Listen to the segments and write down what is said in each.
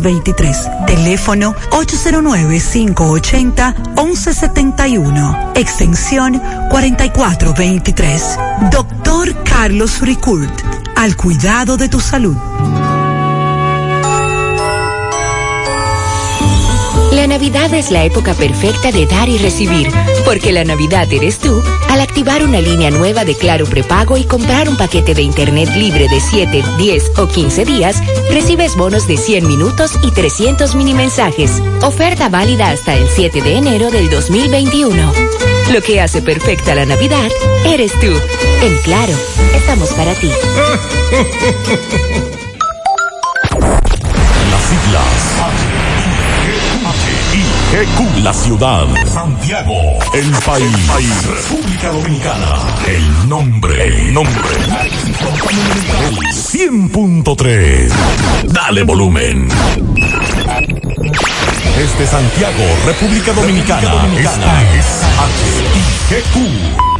423. Teléfono 809-580-1171. Extensión 4423. Doctor Carlos Ricourt, al cuidado de tu salud. La Navidad es la época perfecta de dar y recibir, porque la Navidad eres tú al activar una línea nueva de Claro Prepago y comprar un paquete de Internet libre de 7, 10 o 15 días, recibes bonos de 100 minutos y 300 mini mensajes. Oferta válida hasta el 7 de enero del 2021. Lo que hace perfecta la Navidad eres tú. En Claro, estamos para ti. Las siglas GQ, la ciudad. Santiago, el país. República Dominicana. El nombre, el nombre. El 100.3. Dale volumen. Desde Santiago, República Dominicana. Esta es HIGQ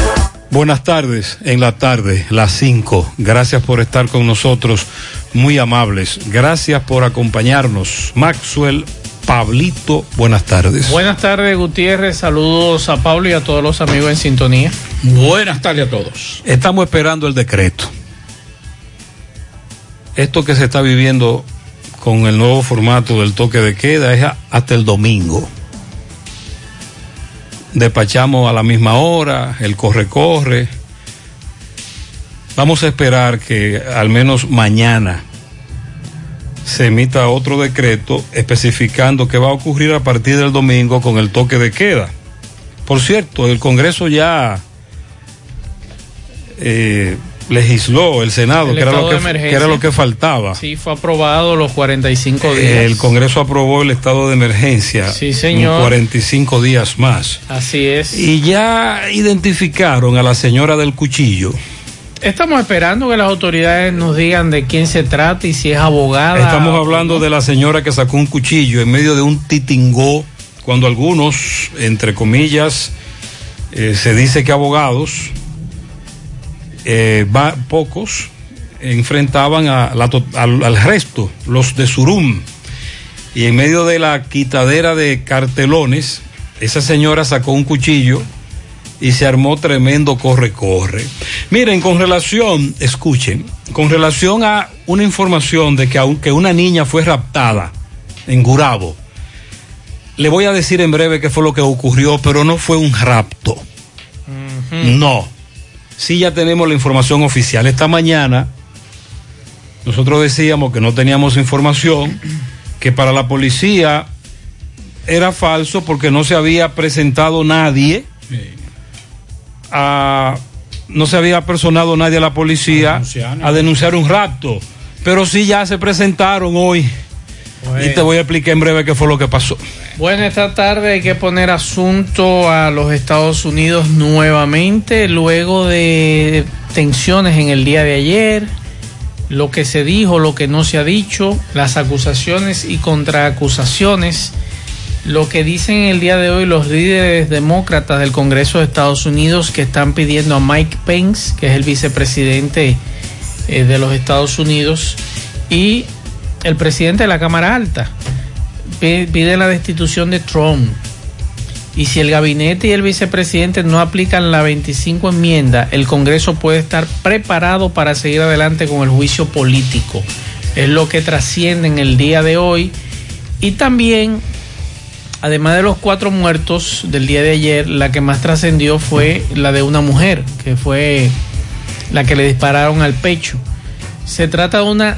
Buenas tardes, en la tarde, las 5. Gracias por estar con nosotros, muy amables. Gracias por acompañarnos. Maxwell Pablito, buenas tardes. Buenas tardes, Gutiérrez. Saludos a Pablo y a todos los amigos en sintonía. Buenas tardes a todos. Estamos esperando el decreto. Esto que se está viviendo con el nuevo formato del toque de queda es hasta el domingo. Despachamos a la misma hora, el corre-corre. Vamos a esperar que al menos mañana se emita otro decreto especificando qué va a ocurrir a partir del domingo con el toque de queda. Por cierto, el Congreso ya eh, legisló, el Senado, El que, era lo que, que era lo que faltaba. Sí, fue aprobado los 45 días. El Congreso aprobó el estado de emergencia. Sí, señor. en 45 días más. Así es. Y ya identificaron a la señora del cuchillo. Estamos esperando que las autoridades nos digan de quién se trata y si es abogada. Estamos hablando de la señora que sacó un cuchillo en medio de un titingó, cuando algunos, entre comillas, eh, se dice que abogados, eh, va- pocos, enfrentaban a la to- al, al resto, los de Surum. Y en medio de la quitadera de cartelones, esa señora sacó un cuchillo y se armó tremendo corre-corre. Miren, con relación, escuchen, con relación a una información de que aunque una niña fue raptada en Gurabo, le voy a decir en breve qué fue lo que ocurrió, pero no fue un rapto. No. Sí ya tenemos la información oficial. Esta mañana nosotros decíamos que no teníamos información, que para la policía era falso porque no se había presentado nadie a- no se había personado nadie a la policía a denunciar, un rapto. Pero sí ya se presentaron hoy. Y te voy a explicar en breve qué fue lo que pasó. Bueno, esta tarde hay que poner asunto a los Estados Unidos nuevamente, luego de tensiones en el día de ayer, lo que se dijo, lo que no se ha dicho, las acusaciones y contraacusaciones, lo que dicen el día de hoy los líderes demócratas del Congreso de Estados Unidos que están pidiendo a Mike Pence, que es el vicepresidente eh, de los Estados Unidos, y el presidente de la Cámara Alta pi- pide la destitución de Trump. Y si el gabinete y el vicepresidente no aplican la 25 enmienda, el Congreso puede estar preparado para seguir adelante con el juicio político. Es lo que trasciende en el día de hoy. Y también además de los cuatro muertos del día de ayer, la que más trascendió fue la de una mujer, que fue la que le dispararon al pecho. Se trata de una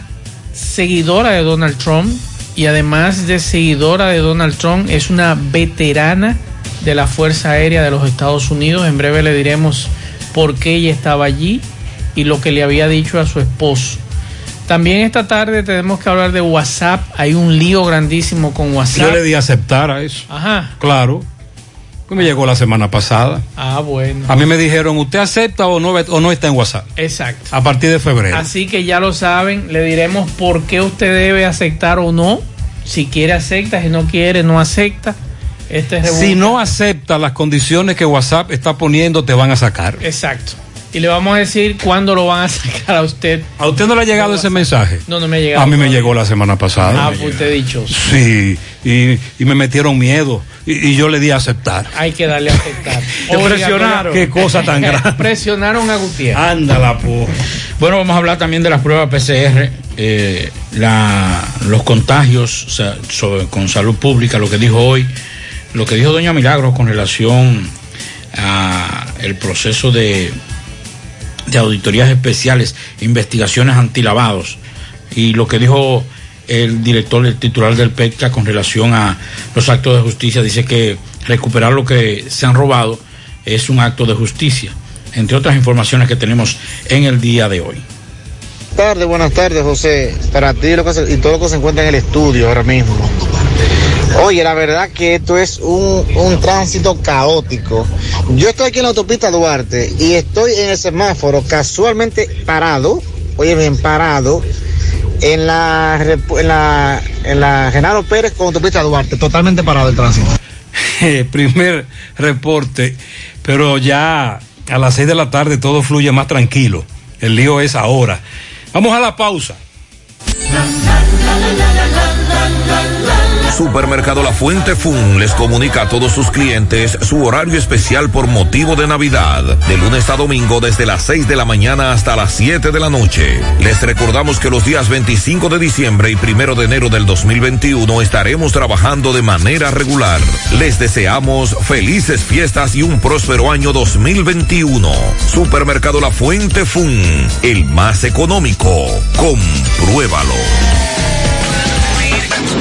seguidora de Donald Trump y además de seguidora de Donald Trump, es una veterana de la Fuerza Aérea de los Estados Unidos. En breve le diremos por qué ella estaba allí y lo que le había dicho a su esposo. También esta tarde tenemos que hablar de WhatsApp. Hay un lío grandísimo con WhatsApp. Yo le di aceptar a eso. Ajá. Claro. Pues me llegó la semana pasada. Ah, bueno. A mí me dijeron, ¿usted acepta o no, o no está en WhatsApp? Exacto. A partir de febrero. Así que ya lo saben, le diremos por qué usted debe aceptar o no. Si quiere acepta, si no quiere no acepta. Este si no acepta las condiciones que WhatsApp está poniendo, te van a sacar. Exacto. Y le vamos a decir cuándo lo van a sacar a usted. ¿A usted no le ha llegado ese mensaje? No, no me ha llegado. A mí me llegó la semana pasada. Ah, fue usted dicho. Sí, y, y, me metieron miedo. Y, y, yo le di a aceptar. Hay que darle a aceptar. Te presionaron. Qué cosa tan grande. Presionaron a Gutiérrez. Ándala, por. Bueno, vamos a hablar también de las pruebas PCR, eh, la, los contagios o sea, sobre, con salud pública, lo que dijo hoy, lo que dijo doña Milagros con relación a el proceso de de auditorías especiales, investigaciones antilavados. Y lo que dijo el director, el titular del PECTA con relación a los actos de justicia, dice que recuperar lo que se han robado es un acto de justicia, entre otras informaciones que tenemos en el día de hoy. Buenas tardes, buenas tardes, José. Para ti y todo lo que se encuentra en el estudio ahora mismo. Oye, la verdad que esto es un, un, tránsito caótico. Yo estoy aquí en la autopista Duarte y estoy en el semáforo casualmente parado, oye bien, parado, en la, en la, en la Genaro Pérez con autopista Duarte, totalmente parado el tránsito. Primer reporte, pero ya a las seis de la tarde todo fluye más tranquilo. El lío es ahora. Vamos a la pausa. Supermercado La Fuente Fun les comunica a todos sus clientes su horario especial por motivo de Navidad, de lunes a domingo desde las 6 de la mañana hasta las 7 de la noche. Les recordamos que los días 25 de diciembre y 1 de enero del 2021 estaremos trabajando de manera regular. Les deseamos felices fiestas y un próspero año 2021. Supermercado La Fuente Fun, el más económico. Compruébalo.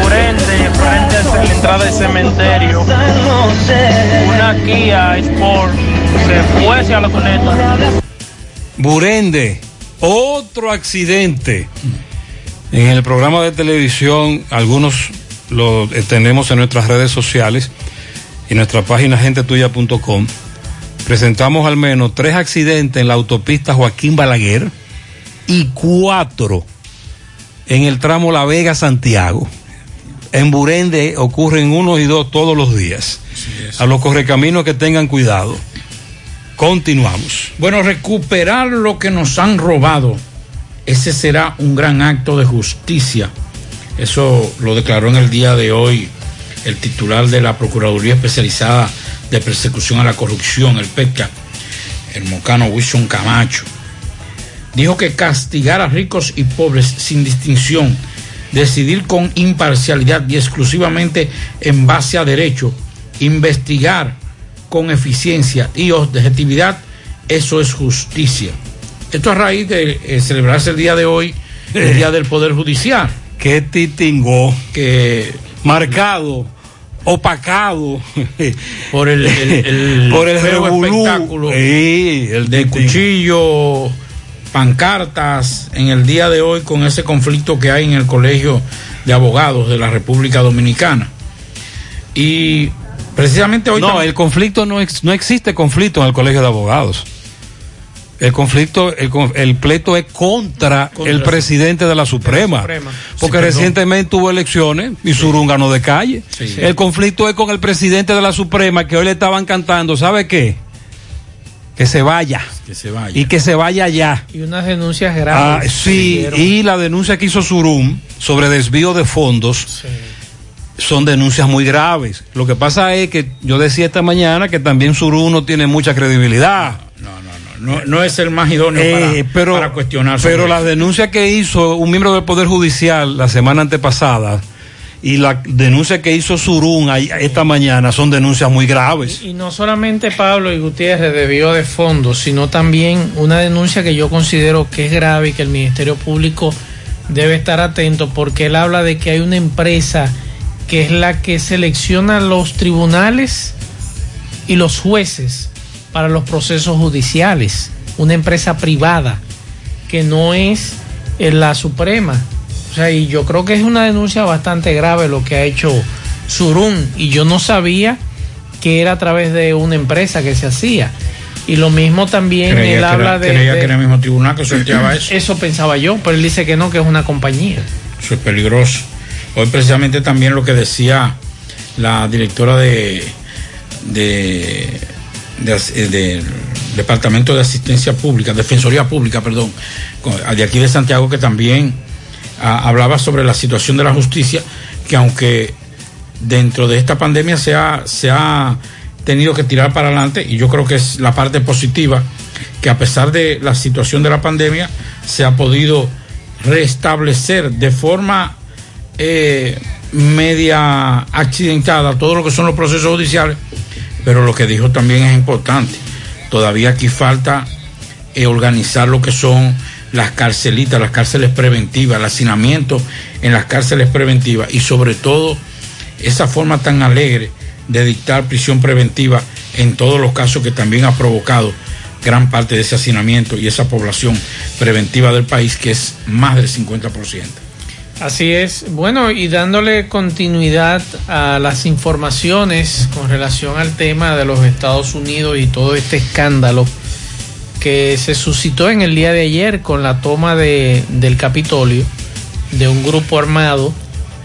Por ende, frente a la entrada del cementerio, una Kia Sport se fue hacia la conecta. Burende, otro accidente. En el programa de televisión, algunos lo tenemos en nuestras redes sociales y nuestra página gentetuya.com. Presentamos al menos tres accidentes en la autopista Joaquín Balaguer y cuatro en el tramo La Vega-Santiago. En Burende ocurren uno y dos todos los días. A los correcaminos que tengan cuidado. Continuamos. Bueno, recuperar lo que nos han robado, ese será un gran acto de justicia. Eso lo declaró en el día de hoy el titular de la Procuraduría Especializada de Persecución a la Corrupción, el PETCA, el mocano Wilson Camacho. Dijo que castigar a ricos y pobres sin distinción, decidir con imparcialidad y exclusivamente en base a derecho, investigar con eficiencia y objetividad, eso es justicia. Esto a raíz de eh, celebrarse el día de hoy, el Día del Poder Judicial. Que titingó. Que. Marcado, opacado. por el, el, el por el espectáculo Sí, el de titingo. cuchillo, pancartas en el día de hoy con ese conflicto que hay en el Colegio de Abogados de la República Dominicana. Y precisamente hoy No, el conflicto no, ex- no existe conflicto en el colegio de abogados. El conflicto, el, el pleito es contra, Contra el presidente de la Suprema. Suprema. Porque Sí, recientemente hubo elecciones y Surún ganó de calle. Sí. El conflicto es con el presidente de la Suprema que hoy le estaban cantando, ¿sabe qué? Que se vaya. que se vaya. Y que se vaya ya. Y unas denuncias Ah, graves. sí, que dieron. y la denuncia que hizo Surum sobre desvío de fondos son denuncias muy graves. Lo que pasa es que yo decía esta mañana que también Surum no tiene mucha credibilidad. no, no es el más idóneo Eh, para, pero, para cuestionar. Pero eso. la denuncia que hizo un miembro del Poder Judicial la semana antepasada y la denuncia que hizo ahí- esta mañana son denuncias muy graves. Y no solamente Pablo y Gutiérrez debió de fondos, sino también una denuncia que yo considero que es grave y que el Ministerio Público debe estar atento porque él habla de que hay una empresa que es la que selecciona los tribunales y los jueces para los procesos judiciales, una empresa privada que no es eh, la Suprema. O sea, y yo creo que es una denuncia bastante grave lo que ha hecho Surún y yo no sabía que era a través de una empresa que se hacía. Y lo mismo también Creía él habla era- de, creía de- que era el mismo tribunal que sorteaba eso. Eso pensaba yo, pero él dice que no, que es una compañía. Eso es peligroso. Hoy precisamente también lo que decía la directora de, de, eh, del Departamento de Asistencia Pública, Defensoría Pública, perdón, de aquí de Santiago, que también hablaba sobre la situación de la justicia, que aunque dentro de esta pandemia se ha, se ha tenido que tirar para adelante, y yo creo que es la parte positiva, que a pesar de la situación de la pandemia, se ha podido restablecer de forma eh, media accidentada todo lo que son los procesos judiciales, pero lo que dijo también es importante. Todavía aquí falta eh, organizar lo que son las carcelitas, las cárceles preventivas, el hacinamiento en las cárceles preventivas y sobre todo esa forma tan alegre de dictar prisión preventiva en todos los casos que también ha provocado gran parte de ese hacinamiento y esa población preventiva del país que es más del 50%. Así es. Bueno, y dándole continuidad a las informaciones con relación al tema de los Estados Unidos y todo este escándalo que se suscitó en el día de ayer con la toma de, del Capitolio de un grupo armado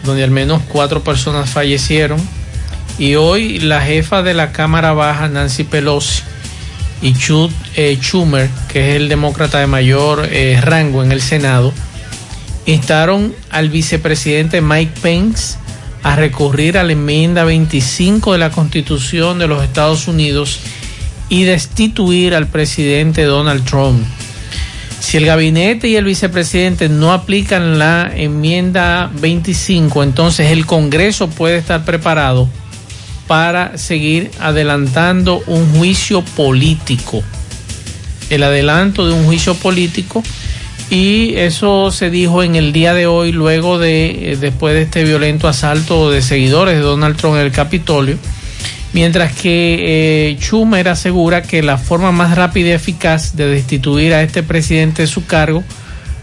donde al menos cuatro personas fallecieron y hoy la jefa de la Cámara Baja, Nancy Pelosi, y Chuck eh, Schumer, que es el demócrata de mayor eh, rango en el Senado, instaron al vicepresidente Mike Pence a recurrir a la enmienda 25 de la Constitución de los Estados Unidos y destituir al presidente Donald Trump. Si el gabinete y el vicepresidente no aplican la enmienda 25, entonces el Congreso puede estar preparado para seguir adelantando un juicio político. El adelanto de un juicio político y eso se dijo en el día de hoy luego de eh, después de este violento asalto de seguidores de Donald Trump en el Capitolio. Mientras que eh, Schumer asegura que la forma más rápida y eficaz de destituir a este presidente de su cargo,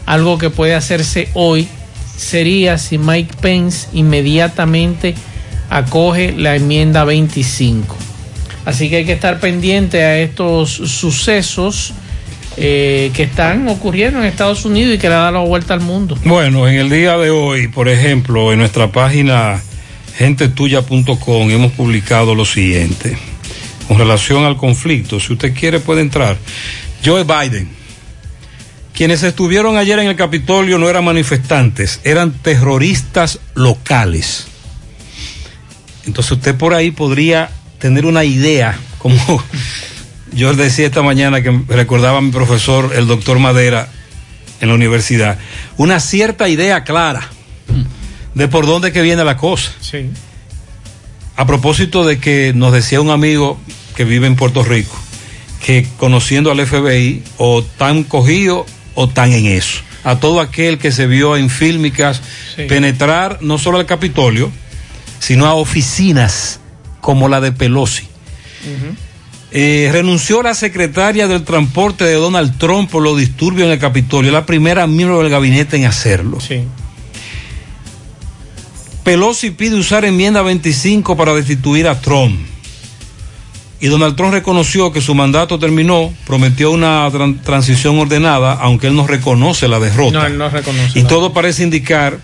algo que puede hacerse hoy, sería si Mike Pence inmediatamente acoge la enmienda 25. Así que hay que estar pendiente a estos sucesos eh, que están ocurriendo en Estados Unidos y que le dado la vuelta al mundo. Bueno, en el día de hoy, por ejemplo, en nuestra página gentetuya.com hemos publicado lo siguiente. Con relación al conflicto, si usted quiere puede entrar. Joe Biden. Quienes estuvieron ayer en el Capitolio no eran manifestantes, eran terroristas locales. Entonces usted por ahí podría tener una idea, como yo decía esta mañana que recordaba a mi profesor, el doctor Madera, en la universidad, una cierta idea clara de por dónde que viene la cosa. Sí. A propósito de que nos decía un amigo que vive en Puerto Rico, que conociendo al FBI, o tan cogido o tan en eso. A todo aquel que se vio en fílmicas Sí. penetrar no solo al Capitolio, sino a oficinas como la de Pelosi. Eh, renunció la secretaria del transporte de Donald Trump por los disturbios en el Capitolio, la primera miembro del gabinete en hacerlo. Sí. Pelosi pide usar enmienda 25 para destituir a Trump. Y Donald Trump reconoció que su mandato terminó, prometió una tran- transición ordenada, aunque él no reconoce la derrota. No, él no reconoce. Y todo parece indicar,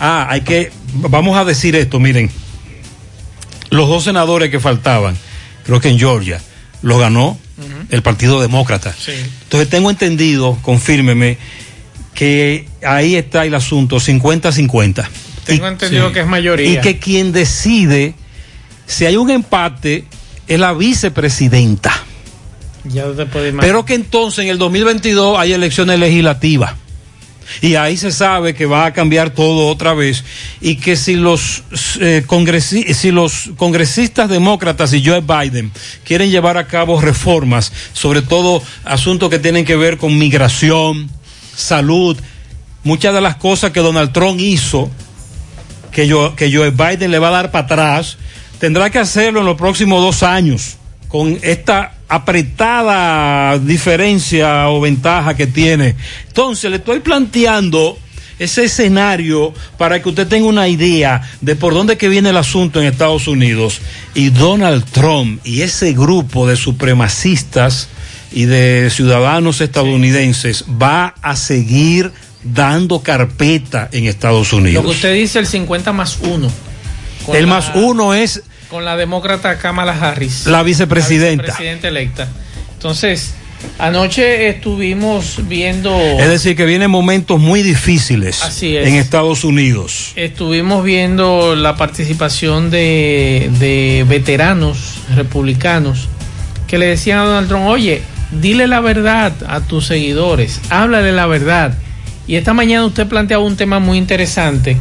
ah, hay que, vamos a decir esto, miren, los dos senadores que faltaban, creo que en Georgia, los ganó el Partido Demócrata. Sí. Entonces tengo entendido, confírmeme, que ahí está el asunto 50-50. Tengo entendido que es mayoría. Y que quien decide si hay un empate es la vicepresidenta. Ya usted puede imaginar. Pero que entonces en el 2022 hay elecciones legislativas. Y ahí se sabe que va a cambiar todo otra vez. Y que si los, eh, congresi- si los congresistas demócratas y Joe Biden quieren llevar a cabo reformas, sobre todo asuntos que tienen que ver con migración, salud, muchas de las cosas que Donald Trump hizo, que, yo, que Joe Biden le va a dar para atrás, tendrá que hacerlo en los próximos dos años, con esta apretada diferencia o ventaja que tiene. Entonces, le estoy planteando ese escenario para que usted tenga una idea de por dónde que viene el asunto en Estados Unidos. Y Donald Trump y ese grupo de supremacistas y de ciudadanos estadounidenses va a seguir dando carpeta en Estados Lo Unidos. que usted dice, el 50 más 1. El más uno es Con la demócrata Kamala Harris. La vicepresidenta. La vicepresidenta electa. Entonces, Anoche estuvimos viendo. Es decir, que vienen momentos muy difíciles Así es. en Estados Unidos. Estuvimos viendo la participación de, de veteranos republicanos que le decían a Donald Trump, oye, dile la verdad a tus seguidores, háblale la verdad. Y esta mañana usted planteaba un tema muy interesante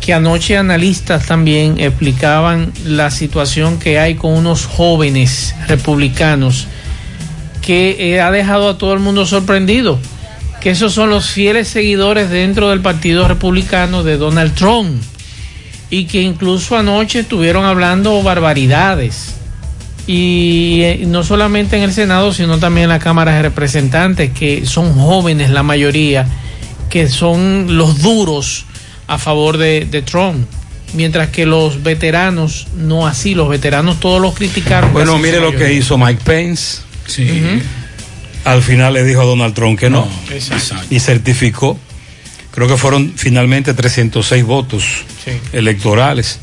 que anoche analistas también explicaban la situación que hay con unos jóvenes republicanos que eh, ha dejado a todo el mundo sorprendido, que esos son los fieles seguidores dentro del Partido Republicano de Donald Trump y que incluso anoche estuvieron hablando barbaridades. Y eh, no solamente en el Senado, sino también en la Cámara de Representantes, que son jóvenes la mayoría, que son los duros a favor de, de Trump. Mientras que los veteranos, no así, los veteranos todos los criticaron. Bueno, mire lo que hizo Mike Pence. Sí. Al final le dijo a Donald Trump que no. Exacto. Y certificó. Creo que fueron finalmente 306 votos Sí. electorales.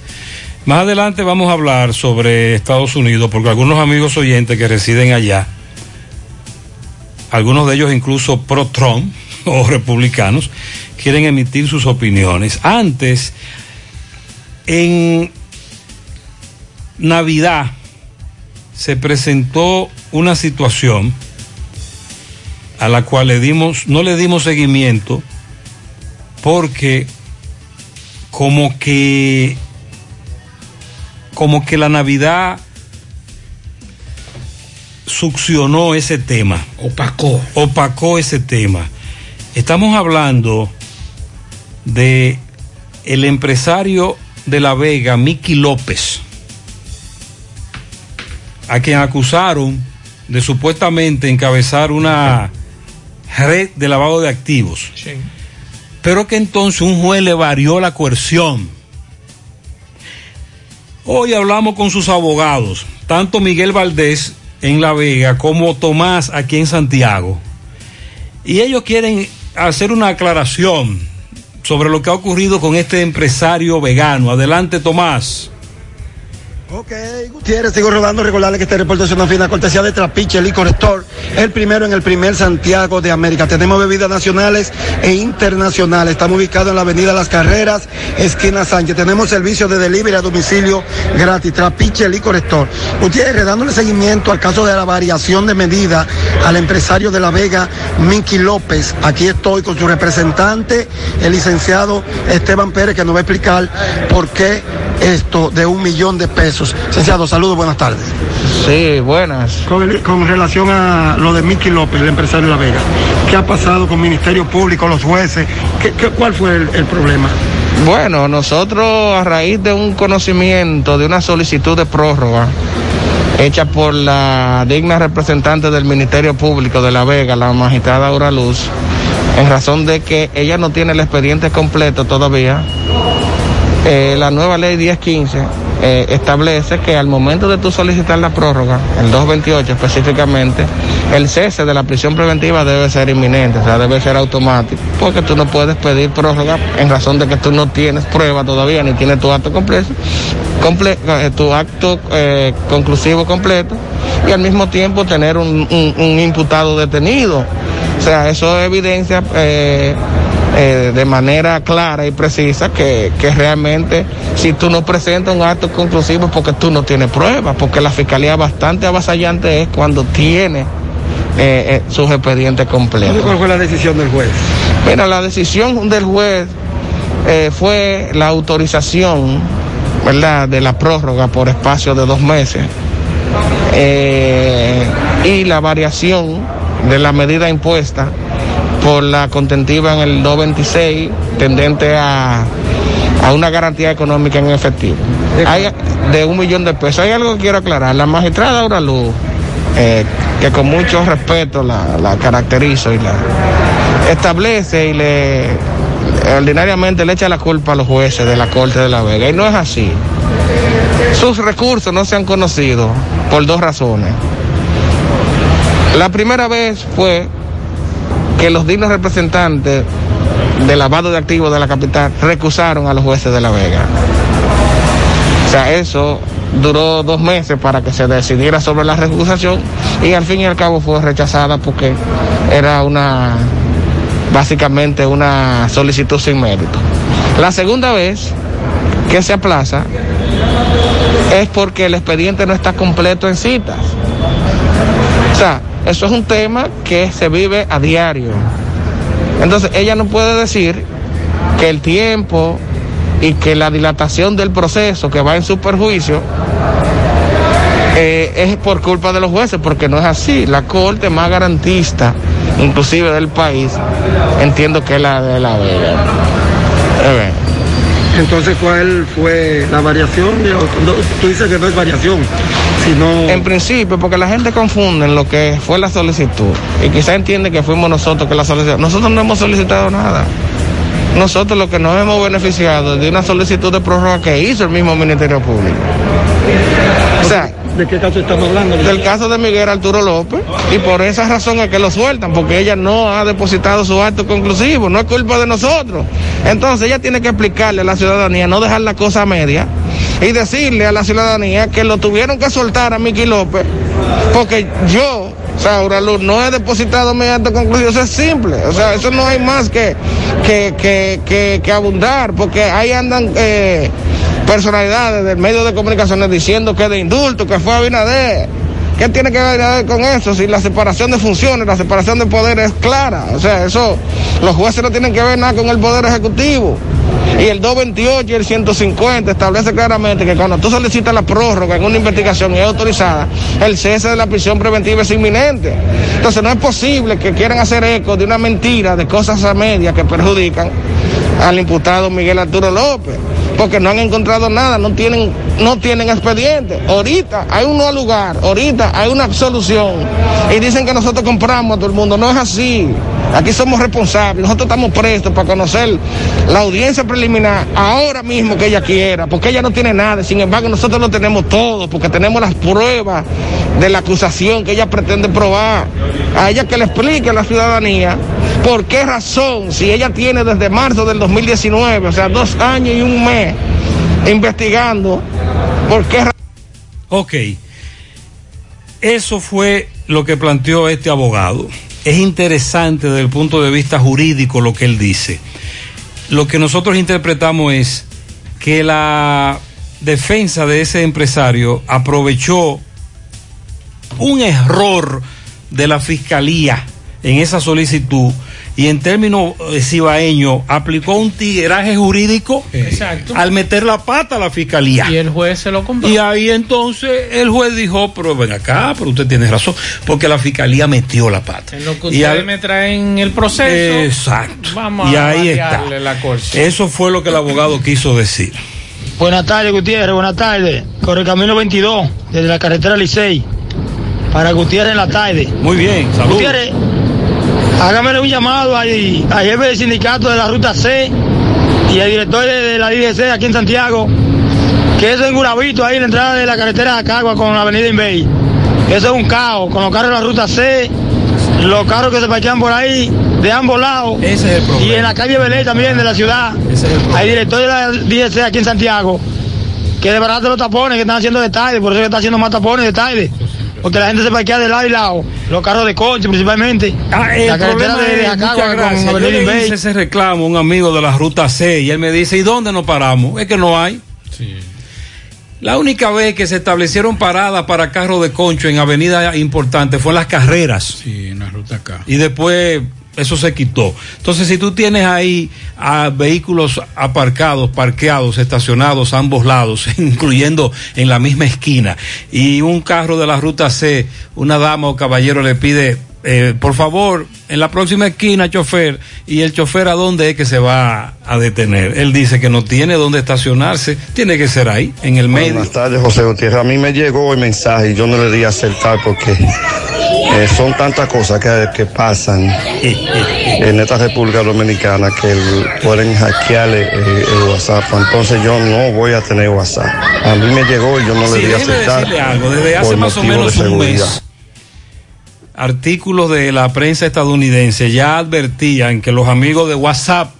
Más adelante vamos a hablar sobre Estados Unidos, porque algunos amigos oyentes que residen allá, algunos de ellos incluso pro-Trump o republicanos, quieren emitir sus opiniones. Antes, en Navidad, se presentó una situación a la cual le dimos, no le dimos seguimiento porque como que como que la Navidad succionó ese tema. Opacó. Opacó ese tema. Estamos hablando de el empresario de La Vega, Miki López, a quien acusaron de supuestamente encabezar una red de lavado de activos, Sí. pero que entonces un juez le varió la coerción. Hoy hablamos con sus abogados, tanto Miguel Valdés en La Vega como Tomás aquí en Santiago, y ellos quieren hacer una aclaración sobre lo que ha ocurrido con este empresario vegano. Adelante, Tomás. Ok, Gutiérrez, sigo rodando. Recordarle que este reporte es una fina cortesía de Trapiche Licor Store, el primero en el primer Santiago de América. Tenemos bebidas nacionales e internacionales. Estamos ubicados en la avenida Las Carreras, esquina Sánchez. Tenemos servicio de delivery a domicilio gratis. Trapiche Licor Store. Gutiérrez, dándole seguimiento al caso de la variación de medida al empresario de La Vega, Miki López. Aquí estoy con su representante, el licenciado Esteban Pérez, que nos va a explicar por qué esto de un millón de pesos. Licenciado, saludos, buenas tardes. Sí, buenas. Con, el- con relación a lo de Miki López, el empresario de La Vega, ¿qué ha pasado con el Ministerio Público, los jueces? ¿Qué, qué- cuál fue el, el problema? Bueno, nosotros a raíz de un conocimiento de una solicitud de prórroga hecha por la digna representante del Ministerio Público de La Vega, la magistrada Aura Luz, en razón de que ella no tiene el expediente completo todavía, eh, la nueva ley 1015 eh, establece que al momento de tú solicitar la prórroga, el 228 específicamente, el cese de la prisión preventiva debe ser inminente, o sea, debe ser automático, porque tú no puedes pedir prórroga en razón de que tú no tienes prueba todavía, ni tienes tu acto completo, comple- eh, tu acto eh, conclusivo completo, y al mismo tiempo tener un, un- imputado detenido. O sea, eso evidencia eh, de manera clara y precisa que, que realmente si tú no presentas un acto conclusivo es porque tú no tienes pruebas, porque la fiscalía bastante avasallante es cuando tiene eh, eh, sus expedientes completos. ¿Cuál fue la decisión del juez? Mira, la decisión del juez eh, fue la autorización, ¿verdad?, de la prórroga por espacio de dos meses y la variación de la medida impuesta por la contentiva en el 226 tendente a, a una garantía económica en efectivo. Hay, de un millón de pesos. Hay algo que quiero aclarar. La magistrada Aura Luz, eh, que con mucho respeto la, la caracterizo y la establece y le ordinariamente le echa la culpa a los jueces de la Corte de la Vega. Y no es así. Sus recursos no se han conocido por dos razones. La primera vez fue que los dignos representantes del lavado de activos de la capital recusaron a los jueces de La Vega. O sea, eso duró dos meses para que se decidiera sobre la recusación y al fin y al cabo fue rechazada porque era una básicamente una solicitud sin mérito. La segunda vez que se aplaza es porque el expediente no está completo en citas. O sea, eso es un tema que se vive a diario. Entonces, ella no puede decir que el tiempo y que la dilatación del proceso que va en su perjuicio eh, es por culpa de los jueces, porque no es así. La corte más garantista, inclusive del país, entiendo que es la de la Vega. Entonces, ¿cuál fue la variación? Tú dices que no es variación, sino... En principio, porque la gente confunde lo que fue la solicitud y quizá entiende que fuimos nosotros que la solicitamos. Nosotros no hemos solicitado nada. Nosotros lo que nos hemos beneficiado de una solicitud de prórroga que hizo el mismo Ministerio Público. O sea, ¿De qué caso estamos hablando? del caso de Miguel Arturo López y por esa razón es que lo sueltan, porque ella no ha depositado su acto conclusivo, no es culpa de nosotros. Entonces ella tiene que explicarle a la ciudadanía, no dejar la cosa a media y decirle a la ciudadanía que lo tuvieron que soltar a Miki López, porque yo, Saura Luz, no he depositado mi acto conclusivo, eso es simple, o sea, eso no hay más que, que, que, que, abundar, porque ahí andan... eh, personalidades del medio de comunicaciones diciendo que de indulto, que fue Abinader. ¿Qué tiene que ver con eso? Si la separación de funciones, la separación de poderes es clara. O sea, eso, los jueces no tienen que ver nada con el poder ejecutivo. Y el 228 y el 150 establece claramente que cuando tú solicitas la prórroga en una investigación y es autorizada, el cese de la prisión preventiva es inminente. Entonces no es posible que quieran hacer eco de una mentira, de cosas a medias que perjudican al imputado Miguel Arturo López, porque no han encontrado nada, no tienen, no tienen expediente. Ahorita hay un nuevo lugar, ahorita hay una solución y dicen que nosotros compramos a todo el mundo. No es así. Aquí somos responsables, nosotros estamos prestos para conocer la audiencia preliminar ahora mismo que ella quiera, porque ella no tiene nada, sin embargo nosotros lo tenemos todo, porque tenemos las pruebas de la acusación que ella pretende probar. A ella que le explique a la ciudadanía por qué razón, si ella tiene desde marzo del 2019, o sea, dos años y un mes investigando, por qué razón. Ok. Eso fue lo que planteó este abogado. Es interesante desde el punto de vista jurídico lo que él dice. Lo que nosotros interpretamos es que la defensa de ese empresario aprovechó un error de la fiscalía en esa solicitud y en términos eh, cibaeños aplicó un tigueraje jurídico Exacto. al meter la pata a la fiscalía. Y el juez se lo compró. Y ahí entonces el juez dijo, pero ven acá, pero usted tiene razón, porque la fiscalía metió la pata. En lo que Y ustedes al- me traen el proceso. Exacto. Vamos y a ahí está. la corsa. Eso fue lo que el abogado quiso decir. Buenas tardes, Gutiérrez, buenas tardes. Corre camino 22, desde la carretera Licey, para Gutiérrez en la tarde. Muy bien, saludos. Gutiérrez, hágame un llamado al jefe del sindicato de la Ruta C y al director de, de la DGC aquí en Santiago, que eso es en Guravito, ahí en la entrada de la carretera de Acagua con la avenida Inbey. Eso es un caos, con los carros de la Ruta C, los carros que se parquean por ahí de ambos lados. Ese es el problema. Y en la calle Belén también de la ciudad. Hay director de la DGC aquí en Santiago que de verdad los tapones que están haciendo detalles, por eso que está haciendo más tapones detalles. Porque la gente se parquea de lado y lado, los carros de coche principalmente. Ah, el la carretera problema de, de Jacagua con gracias. Yo Avenida le hice ese reclamo a un amigo de la ruta C y él me dice, ¿y dónde nos paramos? Es que no hay. La única vez que se establecieron paradas para carros de concho en avenida importante fue en las carreras. Sí, en la ruta acá. Y después eso se quitó. Entonces, si tú tienes ahí a vehículos aparcados, parqueados, estacionados a ambos lados, incluyendo en la misma esquina, y un carro de la ruta C, una dama o caballero le pide, eh, por favor, en la próxima esquina, chofer, y el chofer a dónde es que se va a detener. Él dice que no tiene dónde estacionarse, tiene que ser ahí, en el medio. Buenas tardes, José Gutiérrez. A mí me llegó el mensaje y yo no le di a acertar porque eh, son tantas cosas que, que pasan en esta República Dominicana que el- pueden hackearle eh, el WhatsApp. Entonces yo no voy a tener WhatsApp. A mí me llegó y yo no Sí, le di acertar. algo, desde hace por más o menos un mes, artículos de la prensa estadounidense ya advertían que los amigos de WhatsApp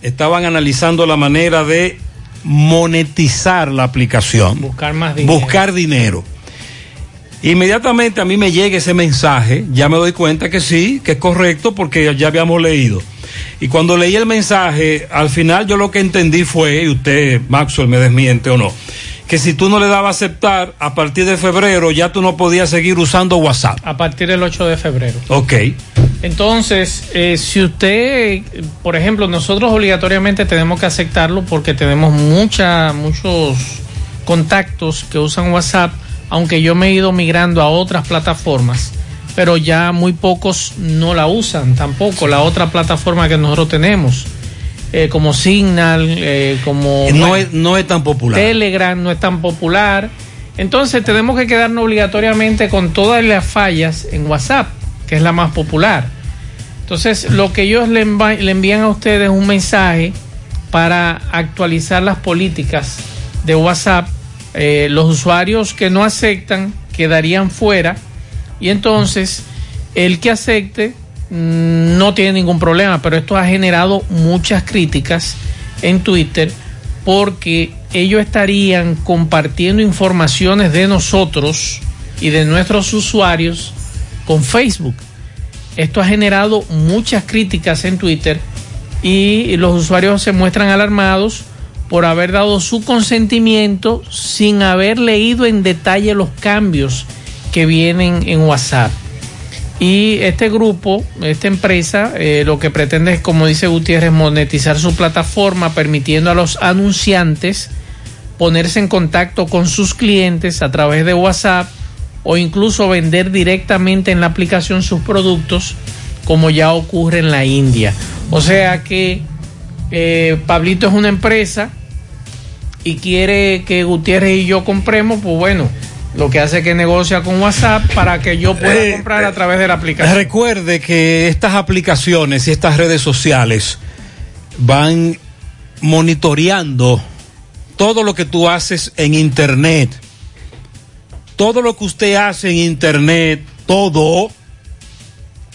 estaban analizando la manera de monetizar la aplicación. Buscar más dinero. Buscar dinero. Inmediatamente a mí me llega ese mensaje, ya me doy cuenta que sí, que es correcto porque ya habíamos leído. Y cuando leí el mensaje, al final yo lo que entendí fue, y usted, Maxwell, me desmiente o no, que si tú no le dabas a aceptar, a partir de febrero ya tú no podías seguir usando WhatsApp. A partir del 8 de febrero. Ok. Entonces, eh, si usted, por ejemplo, nosotros obligatoriamente tenemos que aceptarlo porque tenemos mucha, muchos contactos que usan WhatsApp, aunque yo me he ido migrando a otras plataformas, pero ya muy pocos no la usan tampoco, la otra plataforma que nosotros tenemos. Eh, como Signal, eh, como No, bueno, es, no es tan popular. Telegram no es tan popular. Entonces tenemos que quedarnos obligatoriamente con todas las fallas en WhatsApp, que es la más popular. Entonces lo que ellos le, le envían a ustedes es un mensaje para actualizar las políticas de WhatsApp. Eh, los usuarios que no aceptan quedarían fuera y entonces el que acepte no tiene ningún problema, pero esto ha generado muchas críticas en Twitter porque ellos estarían compartiendo informaciones de nosotros y de nuestros usuarios con Facebook. Esto ha generado muchas críticas en Twitter y los usuarios se muestran alarmados por haber dado su consentimiento sin haber leído en detalle los cambios que vienen en WhatsApp. Y este grupo, esta empresa, eh, lo que pretende es, como dice Gutiérrez, monetizar su plataforma, permitiendo a los anunciantes ponerse en contacto con sus clientes a través de WhatsApp o incluso vender directamente en la aplicación sus productos, como ya ocurre en la India. O sea que eh, Pablito es una empresa y quiere que Gutiérrez y yo compremos, pues bueno, lo que hace que negocia con WhatsApp para que yo pueda Eh, comprar a través de la aplicación. Recuerde que estas aplicaciones y estas redes sociales van monitoreando todo lo que tú haces en Internet. Todo lo que usted hace en Internet, todo,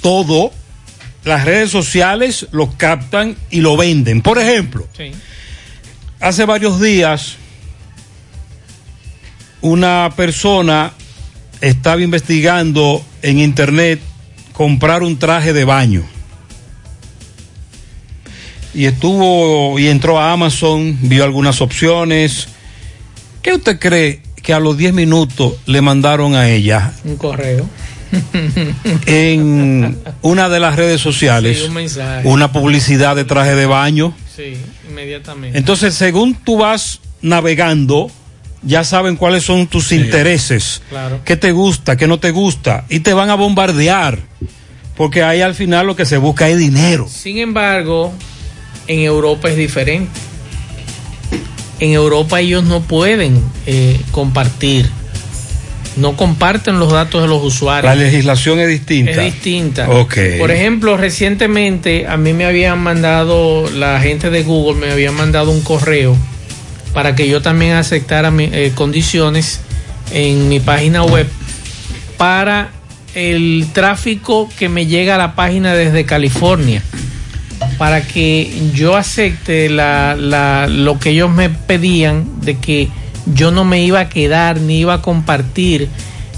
todo, las redes sociales lo captan y lo venden. Por ejemplo, Sí. hace varios días una persona estaba investigando en internet comprar un traje de baño. Y estuvo y entró a Amazon, vio algunas opciones. ¿Qué usted cree que a los 10 minutos le mandaron a ella Un correo. en una de las redes sociales Sí, un mensaje. una publicidad de traje de baño? Sí, inmediatamente. Entonces, según tú vas navegando, ya saben cuáles son tus intereses, Claro. qué te gusta, qué no te gusta, y te van a bombardear, porque ahí al final lo que se busca es dinero. Sin embargo, en Europa es diferente. En Europa ellos no pueden eh, compartir, no comparten los datos de los usuarios. La legislación es distinta. Es distinta. Ok. Por ejemplo, recientemente a mí me habían mandado, la gente de Google me había mandado un correo para que yo también aceptara mi- eh, condiciones en mi página web para el tráfico que me llega a la página desde California. Para que yo acepte la, la- lo que ellos me pedían de que yo no me iba a quedar ni iba a compartir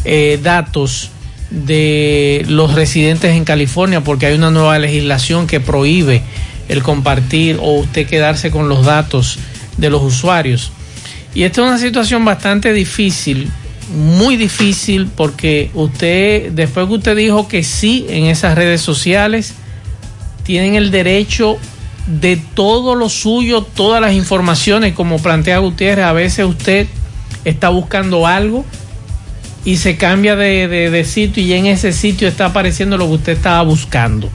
eh, datos de los residentes en California porque hay una nueva legislación que prohíbe el compartir o usted quedarse con los datos de los usuarios. Y esta es una situación bastante difícil, muy difícil porque usted, después que usted dijo que sí en esas redes sociales, tienen el derecho de todo lo suyo, todas las informaciones, como plantea Gutiérrez, a veces usted está buscando algo y se cambia de, de- sitio y en ese sitio está apareciendo lo que usted estaba buscando.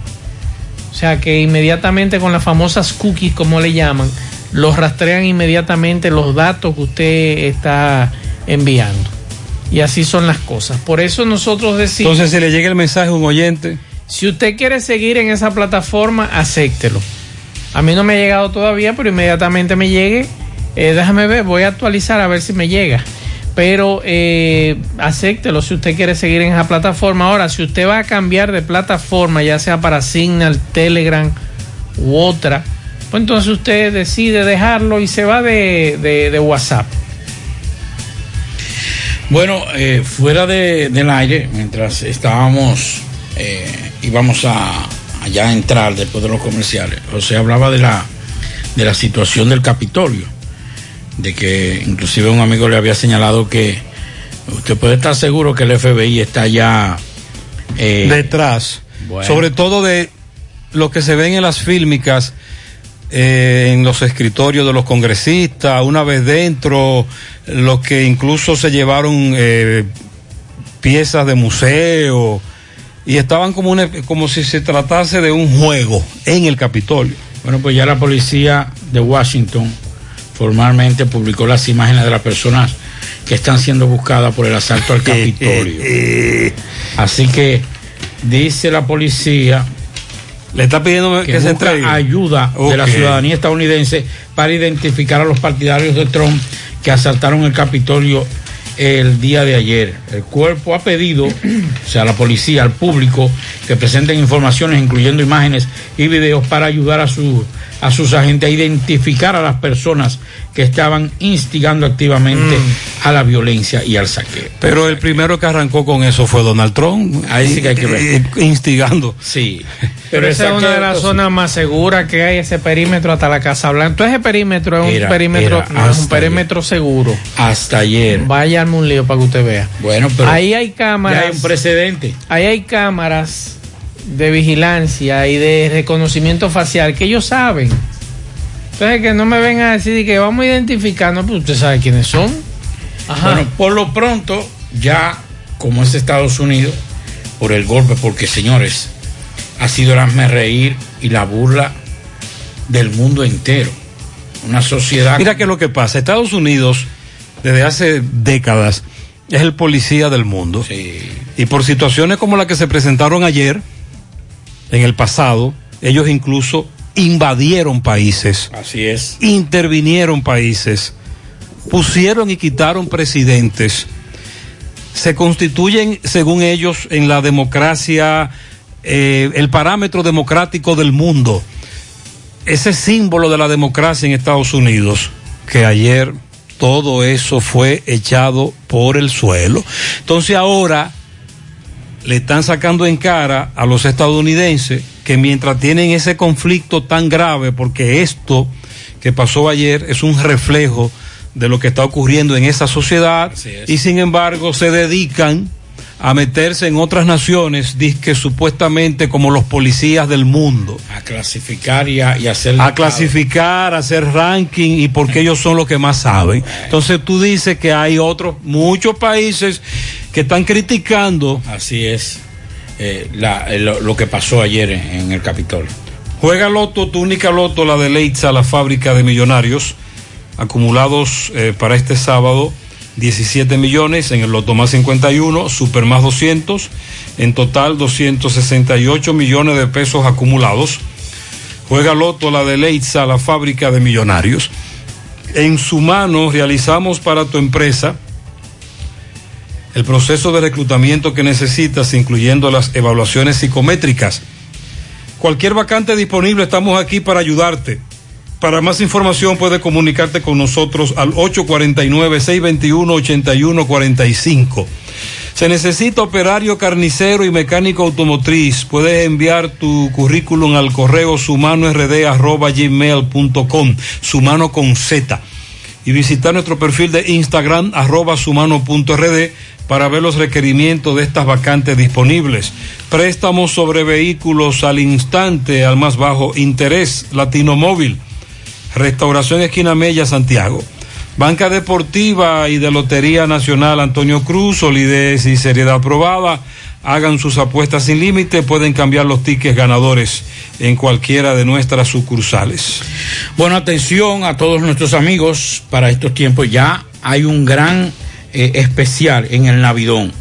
O sea que inmediatamente con las famosas cookies, como le llaman, los rastrean inmediatamente los datos que usted está enviando. Y así son las cosas. Por eso nosotros decimos... Entonces, si le llega el mensaje a un oyente, Si usted quiere seguir en esa plataforma, acéptelo. A mí no me ha llegado todavía, pero inmediatamente me llegue, eh, déjame ver, voy a actualizar a ver si me llega. Pero eh, acéptelo si usted quiere seguir en esa plataforma. Ahora, si usted va a cambiar de plataforma, ya sea para Signal, Telegram u otra, Pues entonces usted decide dejarlo y se va de, de- de WhatsApp. Bueno, eh, fuera de- del aire, mientras estábamos, eh, íbamos a, a ya entrar después de los comerciales, José hablaba de la, de la situación del Capitolio, de que inclusive un amigo le había señalado que usted puede estar seguro que el FBI está ya eh, detrás. bueno. Sobre todo de lo que se ven en las fílmicas, eh, en los escritorios de los congresistas, una vez dentro, los que incluso se llevaron eh, piezas de museo y estaban como, una- como si se tratase de un juego en el Capitolio. Bueno, pues ya la policía de Washington formalmente publicó las imágenes de las personas que están siendo buscadas por el asalto al Capitolio. Así que dice la policía le está pidiendo que, se busca entregue. ayuda de la ciudadanía estadounidense para identificar a los partidarios de Trump que asaltaron el Capitolio el día de ayer. El cuerpo ha pedido, o sea, a la policía, al público, que presenten informaciones, incluyendo imágenes y videos, para ayudar a, su, a sus agentes a identificar a las personas que estaban instigando activamente a la violencia y al saqueo. Pero el primero que arrancó con eso fue Donald Trump. Ahí sí que hay que ver. eh, Instigando. Sí. Pero esa es una de las zonas más seguras que hay, ese perímetro hasta la Casa Blanca. Entonces ese perímetro es un Era- perímetro, era no, es un perímetro seguro. Hasta ayer. Vaya arme un lío para que usted vea. Bueno, pero ahí hay cámaras. ya hay un precedente. Ahí hay cámaras de vigilancia y de reconocimiento facial que ellos saben. Entonces que no me vengan a decir que vamos a identificarnos, pues usted sabe quiénes son. Ajá. Bueno, por lo pronto, ya como es Estados Unidos, por el golpe, porque señores, ha sido el hazme reír y la burla del mundo entero. Una sociedad. Mira que lo que pasa, Estados Unidos desde hace décadas es el policía del mundo. Y por situaciones como la que se presentaron ayer, en el pasado, ellos incluso invadieron países, Así es. intervinieron países, pusieron y quitaron presidentes, se constituyen, según ellos, en la democracia, eh, el parámetro democrático del mundo. Ese símbolo de la democracia en Estados Unidos, que ayer todo eso fue echado por el suelo. Entonces ahora le están sacando en cara a los estadounidenses que mientras tienen ese conflicto tan grave, porque esto que pasó ayer es un reflejo de lo que está ocurriendo en esa sociedad, y sin embargo se dedican a meterse en otras naciones, que supuestamente como los policías del mundo A clasificar y a, y hacer. a clasificar, a hacer ranking y porque ellos son los que más saben. Entonces tú dices que hay otros, muchos países que están criticando. Así es. eh, la- eh, lo, lo que pasó ayer en, en el Capitolio. Juega Loto, tu única Loto, la de Leitza, la fábrica de millonarios, acumulados eh, para este sábado. 17 millones en el Loto más 51, Super más 200, en total 268 millones de pesos acumulados. Juega Loto, la de Leitza, la fábrica de millonarios. En su mano realizamos para tu empresa el proceso de reclutamiento que necesitas, incluyendo las evaluaciones psicométricas. Cualquier vacante disponible, estamos aquí para ayudarte. Para más información puedes comunicarte con nosotros al 849-621-8145. Se necesita operario carnicero y mecánico automotriz. Puedes enviar tu currículum al correo sumanord.gmail.com, sumano con Z. Y visitar nuestro perfil de Instagram, arroba sumano.rd, para ver los requerimientos de estas vacantes disponibles. Préstamos sobre vehículos al instante, al más bajo interés, Latino Móvil. Restauración Esquina Mella, Santiago. Banca Deportiva y de Lotería Nacional Antonio Cruz, solidez y seriedad probada. Hagan sus apuestas sin límite, pueden cambiar los tickets ganadores en cualquiera de nuestras sucursales. Bueno, atención a todos nuestros amigos, para estos tiempos ya hay un gran eh, especial en el Navidón.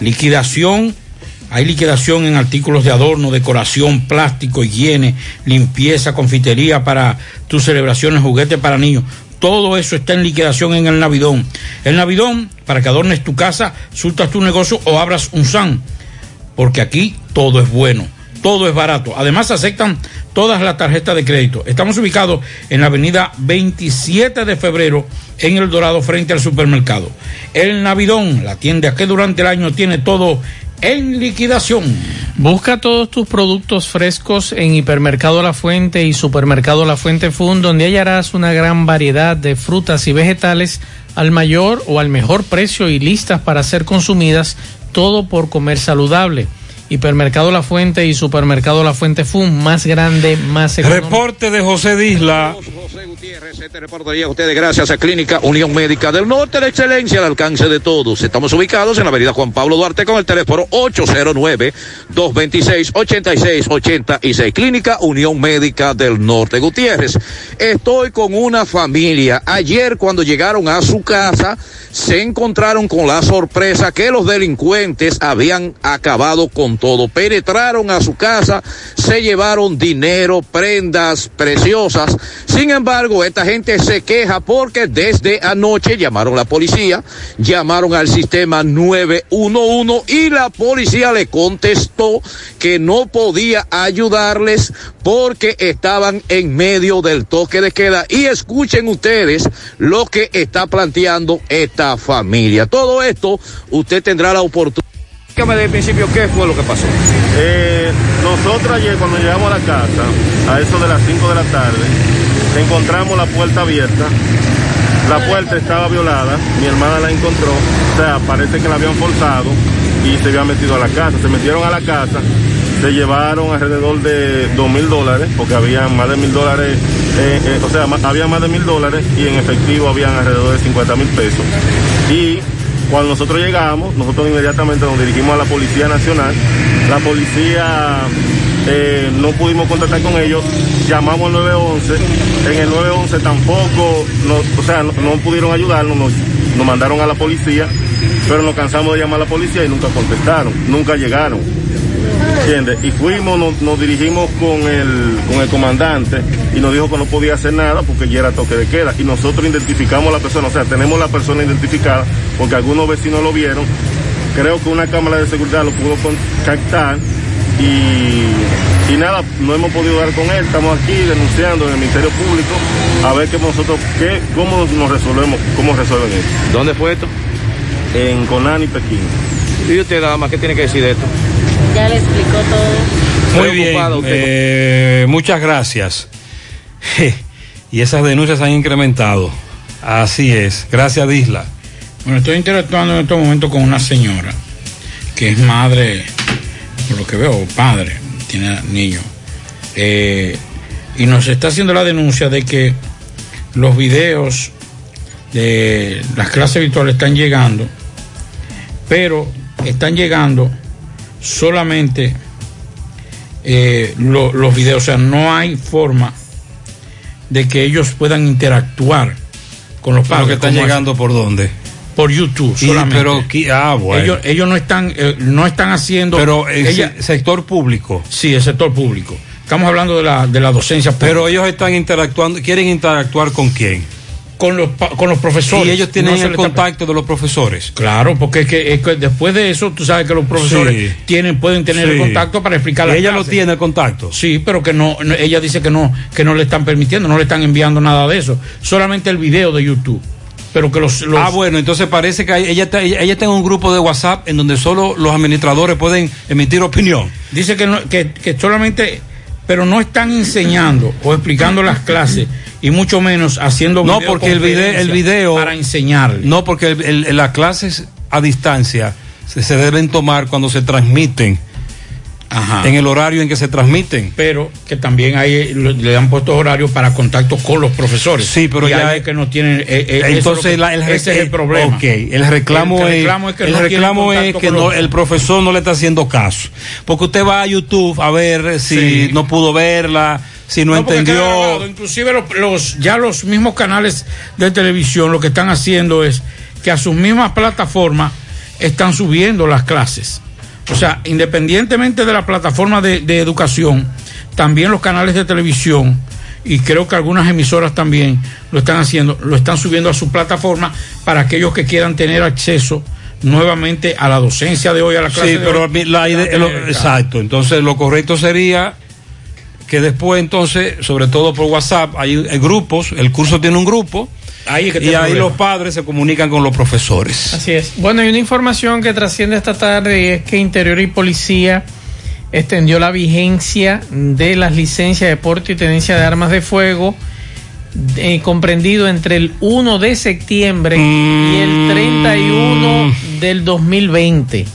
Liquidación, hay liquidación en artículos de adorno, decoración, plástico, higiene, limpieza, confitería para tus celebraciones, juguetes para niños. Todo eso está en liquidación en el Navidón. El Navidón, para que adornes tu casa, surtas tu negocio o abras un SAN. Porque aquí todo es bueno. todo es barato. Además aceptan todas las tarjetas de crédito. Estamos ubicados en la avenida 27 de febrero en El Dorado frente al supermercado. El Navidón, la tienda que durante el año tiene todo en liquidación. Busca todos tus productos frescos en Hipermercado La Fuente y Supermercado La Fuente Fun, donde hallarás una gran variedad de frutas y vegetales al mayor o al mejor precio y listas para ser consumidas, todo por comer saludable. Hipermercado La Fuente y Supermercado La Fuente Fun, más grande, más económico. Reporte de José Disla. Este reportaría a ustedes gracias a Clínica Unión Médica del Norte, la excelencia al alcance de todos. Estamos ubicados en la avenida Juan Pablo Duarte con el teléfono 809-226-8686. Clínica Unión Médica del Norte. Gutiérrez, estoy con una familia. Ayer cuando llegaron a su casa, se encontraron con la sorpresa que los delincuentes habían acabado con todo. Penetraron a su casa, se llevaron dinero, prendas preciosas. Sin embargo, esta gente se queja porque desde anoche llamaron a la policía, llamaron al sistema 911 y la policía le contestó que no podía ayudarles porque estaban en medio del toque de queda. Y escuchen ustedes lo que está planteando esta familia. Todo esto usted tendrá la oportunidad. Dígame de principio qué fue lo que pasó. Eh, nosotros ayer cuando llegamos a la casa, a eso de las 5 de la tarde, encontramos la puerta abierta. La puerta estaba violada, mi hermana la encontró, o sea, parece que la habían forzado y se habían metido a la casa. Se metieron a la casa, se llevaron alrededor de dos mil dólares, porque había más de mil dólares, eh, eh, o sea, había más de mil dólares y en efectivo habían alrededor de 50 mil pesos. Y cuando nosotros llegamos, nosotros inmediatamente nos dirigimos a la Policía Nacional. La policía eh, no pudimos contactar con ellos, llamamos al 911. En el 911 tampoco, nos- o sea, no, no pudieron ayudarnos, nos, nos mandaron a la policía, pero nos cansamos de llamar a la policía y nunca contestaron, nunca llegaron. ¿Entiendes? Y fuimos, nos, nos dirigimos con el, con el comandante y nos dijo que no podía hacer nada porque ya era toque de queda. Y nosotros identificamos a la persona, o sea, tenemos la persona identificada porque algunos vecinos lo vieron. Creo que una cámara de seguridad lo pudo con- captar y, y nada, no hemos podido dar con él. Estamos aquí denunciando en el Ministerio Público a ver que nosotros, qué, cómo nos resolvemos, cómo resuelven esto. ¿Dónde fue esto? En Conani, Pekín. ¿Y usted, dama, qué tiene que decir de esto? Ya le explicó todo. Muy bien, usted. eh, muchas gracias. Y esas denuncias han incrementado. Así es. Gracias, Disla. Bueno, estoy interactuando en estos momentos con una señora que es madre, por lo que veo, padre, tiene niño. Eh, y nos está haciendo la denuncia de que los videos de las clases virtuales están llegando, pero están llegando solamente eh, lo- los videos, o sea, no hay forma de que ellos puedan interactuar con los Pero padres. que están llegando por dónde? Por YouTube solamente. pero ah, bueno. ellos, ellos no están eh, no están haciendo Pero el ella- se- sector público. sí el sector público estamos hablando de la de la docencia Pero pública. ellos están interactuando, quieren interactuar con quién? con los con los profesores Y ellos tienen No el contacto de los profesores. claro porque es que, es que después de eso tú sabes que los profesores Sí. tienen pueden tener el Sí. contacto para explicar las Ella lo clases. tiene el contacto. Sí, pero que no, no- ella dice que no, que no le están permitiendo, no le están enviando nada de eso, solamente el video de YouTube. Pero que los, los- Ah, bueno, entonces parece que ella está, ella, ella está en un grupo de WhatsApp en donde solo los administradores pueden emitir opinión. Dice que, no- que, que solamente, pero no están enseñando o explicando las clases y mucho menos haciendo No, porque el video, el video para enseñar. No, porque el- el- las clases a distancia se, se deben tomar cuando se transmiten, Ajá. en el horario en que se transmiten. Pero que también hay, le han puesto horarios para contacto con los profesores. Sí, pero Y ya es- que no tienen. eh, eh, Entonces que- la- el, ese es el problema. Ok, el reclamo, El es, reclamo es que el no reclamo es que no, el profesor no le está haciendo caso. Porque usted va a YouTube a ver si Sí. no pudo verla, si no, No, entendió. grabado. Inclusive los, los- ya los mismos canales de televisión lo que están haciendo es que a sus mismas plataformas están subiendo las clases. O sea, independientemente de la plataforma de, de educación, también los canales de televisión y creo que algunas emisoras también lo están haciendo, lo están subiendo a su plataforma para aquellos que quieran tener acceso nuevamente a la docencia de hoy, a la clase Sí, de pero hoy. a mí la idea- lo- exacto. Entonces, lo correcto sería que después, entonces, sobre todo por WhatsApp, hay grupos, el curso tiene un grupo, Ahí es que y ahí problema. los padres se comunican con los profesores. Así es. Bueno, hay una información que trasciende esta tarde y es que Interior y Policía extendió la vigencia de las licencias de porte y tenencia de armas de fuego eh, comprendido entre el 1 de septiembre y el 31 del 2020.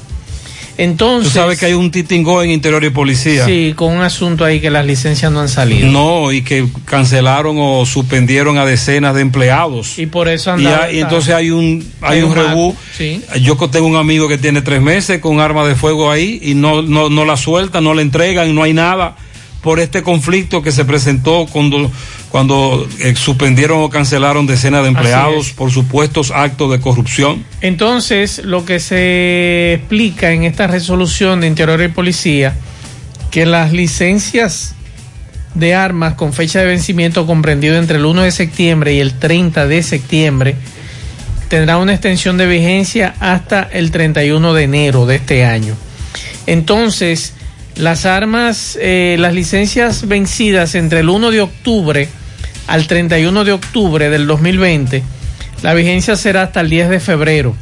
Entonces, Tú sabes que hay un titingó en Interior y Policía. sí, con un asunto ahí que las licencias no han salido. No, y que cancelaron o suspendieron a decenas de empleados. Y por eso Y, hay- y esta- entonces hay un hay un un rebú. sí. Yo tengo un amigo que tiene tres meses con arma de fuego ahí y no, no, no la sueltan, no la entregan, no hay nada por este conflicto que se presentó cuando, cuando eh, suspendieron o cancelaron decenas de empleados por supuestos actos de corrupción. Entonces, lo que se explica en esta resolución de Interior y Policía, que las licencias de armas con fecha de vencimiento comprendido entre el 1 de septiembre y el 30 de septiembre tendrá una extensión de vigencia hasta el 31 de enero de este año. Entonces, las armas, eh, las licencias vencidas entre el 1 de octubre al 31 de octubre del 2020, la vigencia será hasta el 10 de febrero.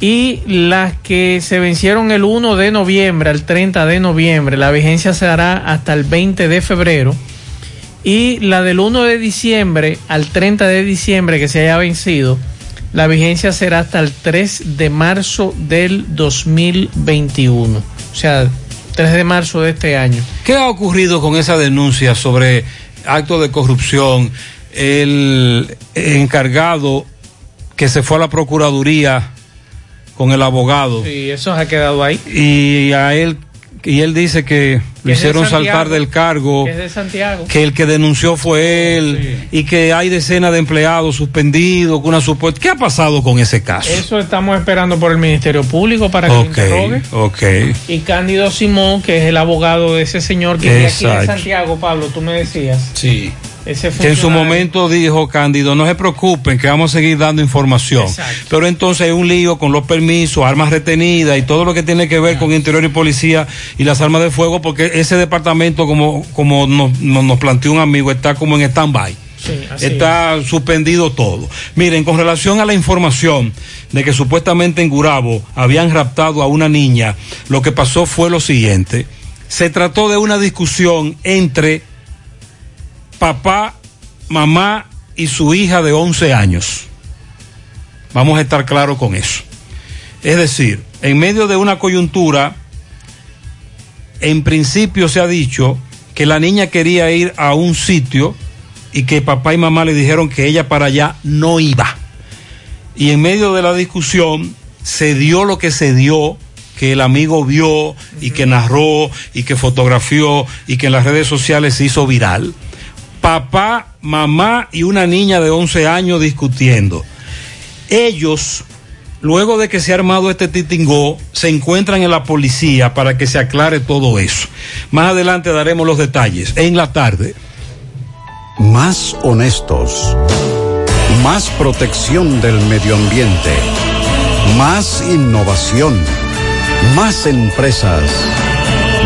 Y las que se vencieron el 1 de noviembre al 30 de noviembre, la vigencia será hasta el 20 de febrero. Y la del 1 de diciembre al 30 de diciembre que se haya vencido, la vigencia será hasta el 3 de marzo del 2021. O sea, 3 de marzo de este año. ¿Qué ha ocurrido con esa denuncia sobre actos de corrupción? El encargado que se fue a la Procuraduría con el abogado Sí, eso ha quedado ahí. y a él y él dice que lo es de hicieron Santiago, saltar del cargo, Que es de Santiago. que el que denunció fue él y que hay decenas de empleados suspendidos con una supuesta. ¿Qué ha pasado con ese caso? Eso estamos esperando por el Ministerio Público para que lo Ok, interrogue. ok. Y Cándido Simón, que es el abogado de ese señor que vive aquí en. Santiago, Pablo, tú me decías. Sí. Ese Que en su momento dijo Cándido, no se preocupen, que vamos a seguir dando información. Pero entonces hay un lío con los permisos, armas retenidas y todo lo que tiene que ver con interior y policía y las armas de fuego, porque ese departamento, como, como nos, nos, planteó un amigo, está como en stand-by. Sí, Está suspendido todo. Miren, con relación a la información de que supuestamente en Gurabo habían raptado a una niña, lo que pasó fue lo siguiente. Se trató de una discusión entre papá, mamá y su hija de 11 años. Vamos a estar claros con eso. Es decir, en medio de una coyuntura, en principio se ha dicho que la niña quería ir a un sitio y que papá y mamá le dijeron que ella para allá no iba. Y en medio de la discusión se dio lo que se dio, que el amigo vio y que narró y que fotografió y que en las redes sociales se hizo viral. Papá, mamá y una niña de 11 años discutiendo. Ellos, luego de que se ha armado este titingó, se encuentran en la policía para que se aclare todo eso. Más adelante daremos los detalles. En la tarde. Más honestos. Más protección del medio ambiente. Más innovación. Más empresas.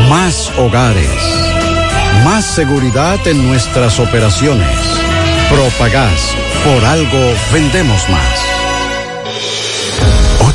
Más hogares. Más seguridad en nuestras operaciones. Propagás. Por algo vendemos más.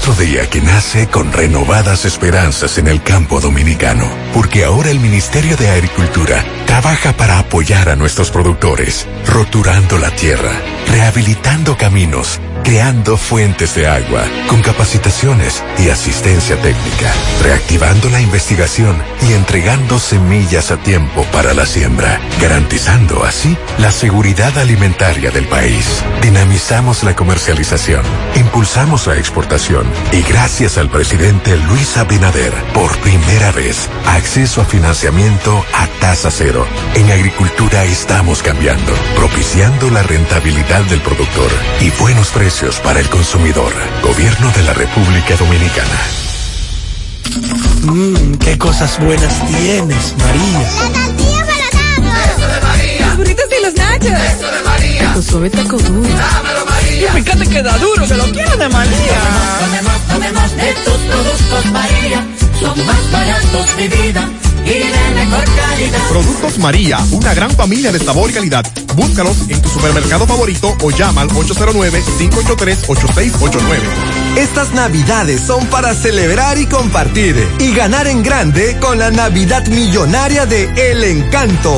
Otro día que nace con renovadas esperanzas en el campo dominicano, porque ahora el Ministerio de Agricultura trabaja para apoyar a nuestros productores, roturando la tierra, rehabilitando caminos, creando fuentes de agua, con capacitaciones y asistencia técnica, reactivando la investigación y entregando semillas a tiempo para la siembra, garantizando así la seguridad alimentaria del país. Dinamizamos la comercialización, impulsamos la exportación y gracias al presidente Luis Abinader, por primera vez, acceso a financiamiento a tasa cero. En agricultura estamos cambiando, propiciando la rentabilidad del productor y buenos precios para el consumidor. Gobierno de la República Dominicana. Mmm, qué cosas buenas tienes, María. La tortilla para Eso de María. Los burritos y los nachos. Eso de María. Tu suave taco duro. Dámelo, María. Y fíjate que da duro, que lo quiero de María. Tomemos, tomemos, tomemos mi vida y de mejor calidad. Productos María, una gran familia de sabor y calidad. Búscalos en tu supermercado favorito o llama al 809-583-8689. Estas navidades son para celebrar y compartir y ganar en grande con la Navidad Millonaria de El Encanto.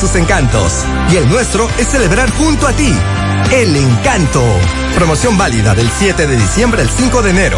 sus encantos y el nuestro es celebrar junto a ti. El encanto. Promoción válida del 7 de diciembre al 5 de enero.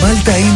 Malta India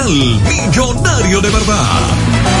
millonario de verdad.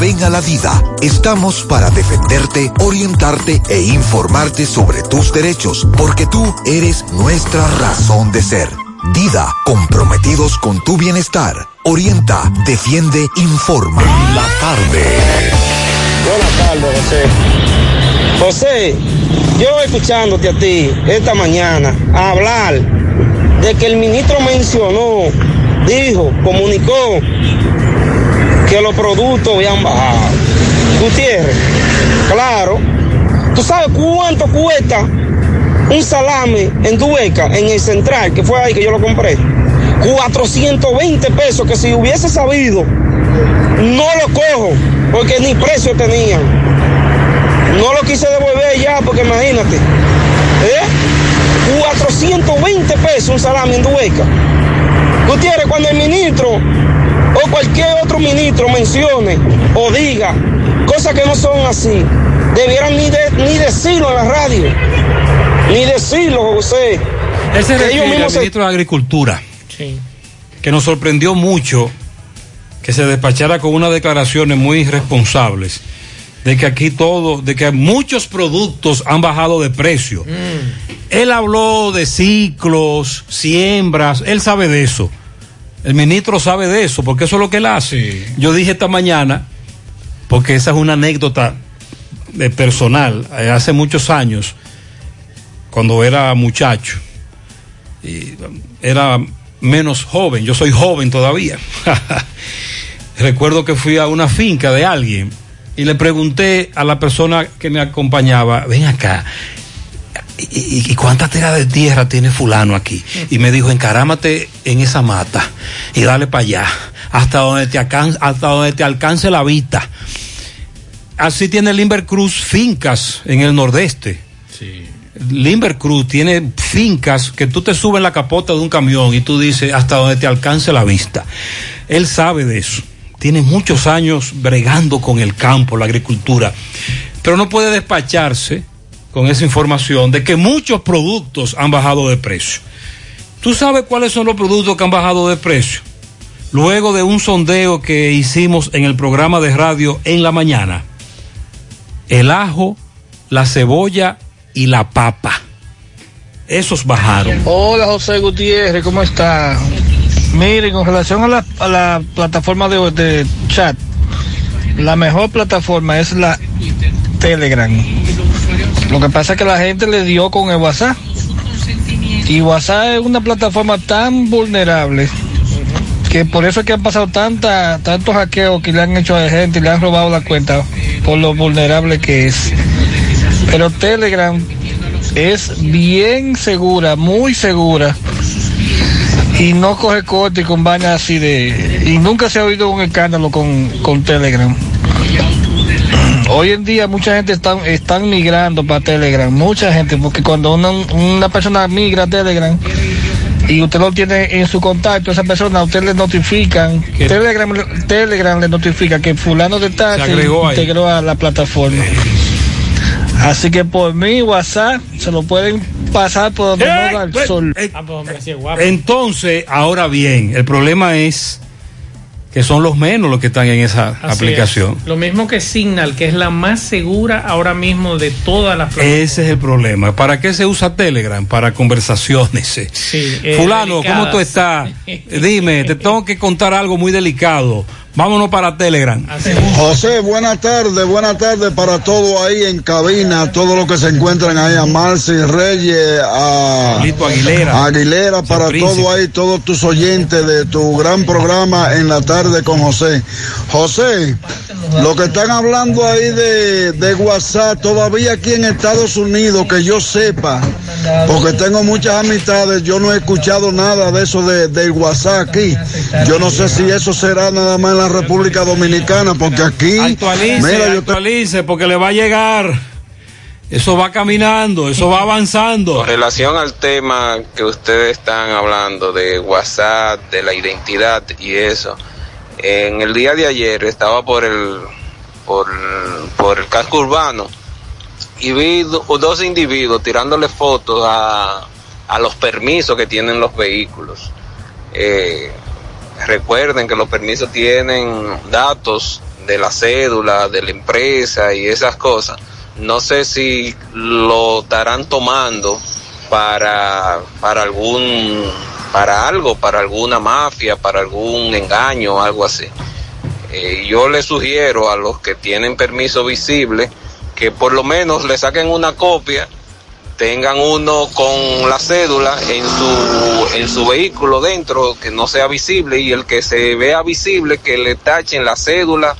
ven a la vida. Estamos para defenderte, orientarte e informarte sobre tus derechos, porque tú eres nuestra razón de ser. Dida, comprometidos con tu bienestar. Orienta, defiende, informa. La tarde. Buenas tardes, José. José, yo escuchándote a ti esta mañana hablar de que el ministro mencionó, dijo, comunicó que los productos habían bajado. Gutiérrez, claro. ¿Tú sabes cuánto cuesta un salame en Dubeca, en el central, que fue ahí que yo lo compré? 420 pesos, que si hubiese sabido, no lo cojo, porque ni precio tenían. No lo quise devolver ya, porque imagínate. ¿eh? 420 pesos un salami en Dueca. Gutiérrez, cuando el ministro o cualquier otro ministro mencione o diga cosas que no son así, debieran ni, de- ni decirlo en la radio. Ni decirlo, José. Él se Que ellos mismos se- ministro de Agricultura, que nos sorprendió mucho que se despachara con unas declaraciones muy irresponsables de que aquí todo, de que muchos productos han bajado de precio. Él habló de ciclos, siembras, él sabe de eso. El ministro sabe de eso, porque eso es lo que él hace. Yo dije esta mañana, porque esa es una anécdota de personal, eh, hace muchos años, cuando era muchacho, y era menos joven, yo soy joven todavía. Recuerdo que fui a una finca de alguien y le pregunté a la persona que me acompañaba, ven acá, ¿y, y- cuántas teras de tierra tiene fulano aquí? Y me dijo, encarámate en esa mata y dale para allá, hasta donde te alcance, hasta donde te alcance la vista. Así tiene Limber Cruz fincas en el nordeste. Limber Cruz tiene fincas que tú te subes en la capota de un camión y tú dices hasta donde te alcance la vista. Él sabe de eso. Tiene muchos años bregando con el campo, la agricultura. Pero no puede despacharse con esa información de que muchos productos han bajado de precio. ¿Tú sabes cuáles son los productos que han bajado de precio? Luego de un sondeo que hicimos en el programa de radio en la mañana, el ajo, la cebolla y la papa. Esos bajaron. Hola José Gutiérrez, ¿cómo está? Miren, con relación a la, plataforma de chat, la mejor plataforma es la Telegram. Lo que pasa es que la gente le dio con el WhatsApp. Y WhatsApp es una plataforma tan vulnerable que por eso es que han pasado tanta, tantos hackeos que le han hecho a gente y le han robado la cuenta por lo vulnerable que es. Pero Telegram es bien segura, muy segura. Y no coge corte con vainas así de... Y nunca se ha oído un escándalo con, con Telegram. Hoy en día mucha gente están, están migrando para Telegram, mucha gente, porque cuando una, una persona migra a Telegram y usted lo tiene en su contacto, esa persona, a usted le notifican, Telegram, Telegram le notifica que fulano de tal Se se agregó ahí. integró a la plataforma. Así que por mi WhatsApp se lo pueden pasar por donde Eh, no da el pues, sol. Entonces, ahora bien, el problema es que son los menos los que están en esa Así aplicación. es. Lo mismo que Signal, que es la más segura ahora mismo de todas las Ese es el problema. ¿Para qué se usa Telegram? Para conversaciones. Fulano, ¿cómo tú estás? Dime, te tengo que contar algo muy delicado. Vámonos para Telegram. José, buenas tardes, buenas tardes para todo ahí en cabina, todos los que se encuentran ahí, a Marci Reyes, a Aguilera, a Aguilera, para todo ahí, todos tus oyentes de tu gran programa en la tarde con José. José, lo que están hablando ahí de, de WhatsApp, todavía aquí en Estados Unidos, que yo sepa, porque tengo muchas amistades, yo no he escuchado nada de eso de, del WhatsApp aquí. Yo no sé si eso será nada más en la República Dominicana, porque aquí, Actualice, mira, yo actualice, porque le va a llegar. Eso va caminando, eso va avanzando. Con relación al tema que ustedes están hablando de WhatsApp, de la identidad y eso, en el día de ayer estaba por el por, por el casco urbano y vi do- dos individuos tirándole fotos a, a los permisos que tienen los vehículos. Eh, recuerden que los permisos tienen datos de la cédula, de la empresa y esas cosas. No sé si lo estarán tomando para, para algún, para algo, para alguna mafia, para algún engaño, algo así. Eh, yo les sugiero a los que tienen permiso visible que por lo menos le saquen una copia, tengan uno con la cédula en su, en su vehículo dentro, que no sea visible, y el que se vea visible, que le tachen la cédula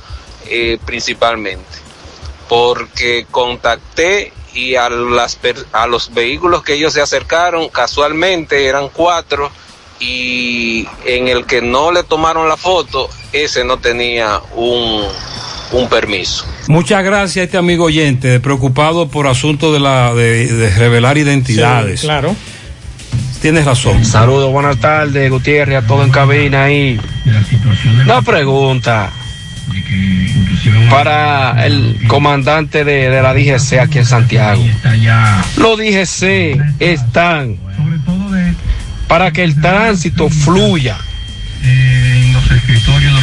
eh, principalmente. Porque contacté y a, las, a los vehículos que ellos se acercaron, casualmente eran cuatro, y en el que no le tomaron la foto, ese no tenía un, un permiso. Muchas gracias a este amigo oyente, preocupado por asunto de la de, de revelar identidades. Sí, claro. tienes razón. Saludos, buenas tardes, Gutiérrez, a todo en cabina ahí. Una pregunta para el comandante de, de la DGC aquí en Santiago. Los DGC están para que el tránsito fluya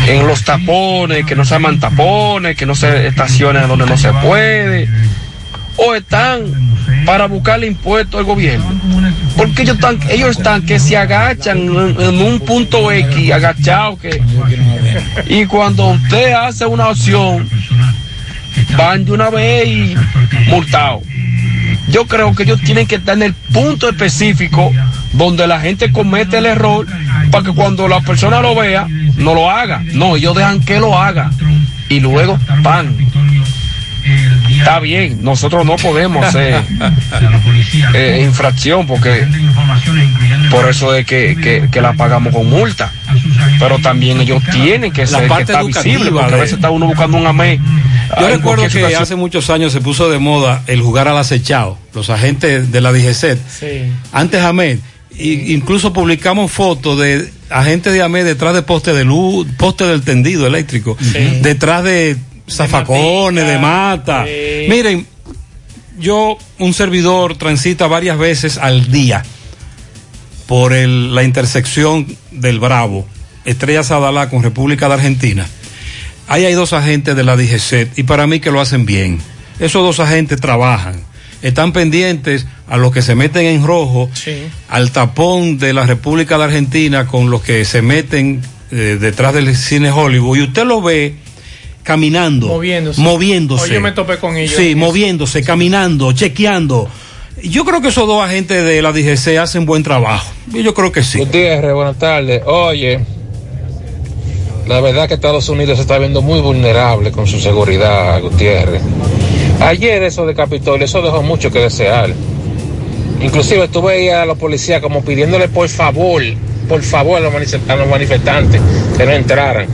en los tapones, que no se aman tapones, que no se estacionen donde no se puede, o están para buscarle impuestos al gobierno. Porque ellos están, ellos están que se agachan en, un punto X, agachados que y cuando usted hace una opción, van de una vez y multados. Yo creo que ellos tienen que estar en el punto específico donde la gente comete el error para que cuando la persona lo vea, no lo haga. No, ellos dejan que lo haga. Y luego, pan. Está bien, nosotros no podemos hacer eh, infracción porque por eso es que, que- que la pagamos con multa. Pero también ellos tienen que La ser que parte está educativa visible, porque a de- veces está uno buscando un amé. Yo recuerdo que situación. hace muchos años se puso de moda el jugar al acechado, los agentes de la DGC. Sí. Antes y- incluso publicamos fotos de agentes de AMED detrás de postes de luz, postes del tendido eléctrico, detrás de zafacones, de mata. Miren, yo, un servidor, transita varias veces al día por el- la intersección del Bravo, Estrella Sadalá con República de Argentina. Ahí hay dos agentes de la DGCET y para mí que lo hacen bien. Esos dos agentes trabajan, están pendientes a los que se meten en rojo, al tapón de la República de Argentina con los que se meten eh, detrás del cine Hollywood y usted lo ve caminando, Moviéndose. moviéndose. Hoy yo me topé con ellos. Sí, moviéndose, caminando, chequeando. Yo creo que esos dos agentes de la DGC hacen buen trabajo. Y Yo creo que sí. Gutiérrez, buenas tardes. Oye, la verdad que Estados Unidos se está viendo muy vulnerable con su seguridad, Gutiérrez. Ayer eso de Capitolio, eso dejó mucho que desear. Inclusive tú veías a los policías como pidiéndole por favor, por favor a los, manife- a los manifestantes que no entraran.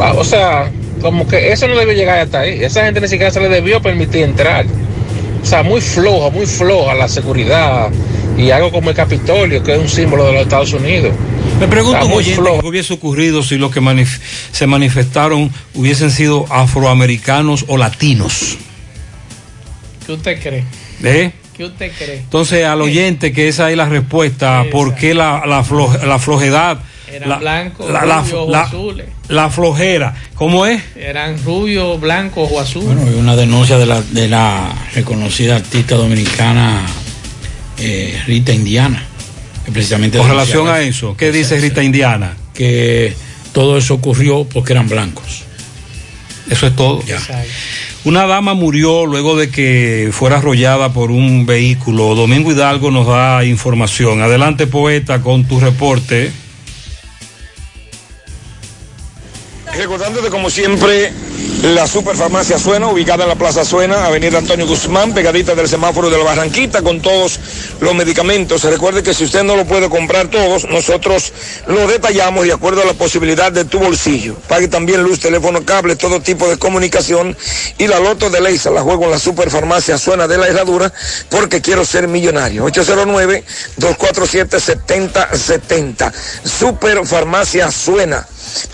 Ah, O sea, como que eso no debió llegar hasta ahí. Esa gente ni siquiera se le debió permitir entrar. O sea, muy floja, muy floja la seguridad y algo como el Capitolio, que es un símbolo de los Estados Unidos. Me pregunto oyente, qué hubiese ocurrido si los que manif- se manifestaron hubiesen sido afroamericanos o latinos. ¿Qué usted cree? ¿Eh? ¿Qué usted cree? Entonces, al oyente, que esa es la respuesta, ¿por qué la, la, flo- la flojedad? Eran la, blancos, la, la- rubios o azules. la flojera. ¿Cómo es? Eran rubios, blancos o azules. Bueno, hay una denuncia de la, de la reconocida artista dominicana eh, Rita Indiana. Que precisamente Con relación a eso, ¿qué dice Rita Indiana? Que todo eso ocurrió porque eran blancos. Eso es todo. Una dama murió luego de que fuera arrollada por un vehículo. Domingo Hidalgo nos da información. Adelante, poeta, con tu reporte. Recordándote como siempre la Superfarmacia Suena, ubicada en la Plaza Suena, Avenida Antonio Guzmán, pegadita del semáforo de la Barranquita, con todos los medicamentos. Recuerde que si usted no lo puede comprar todos, nosotros lo detallamos de acuerdo a la posibilidad de tu bolsillo. Pague también luz, teléfono, cable, todo tipo de comunicación. Y la Loto de Leisa la juego en la Superfarmacia Suena de la Herradura, porque quiero ser millonario. 809-247-7070. Superfarmacia Suena.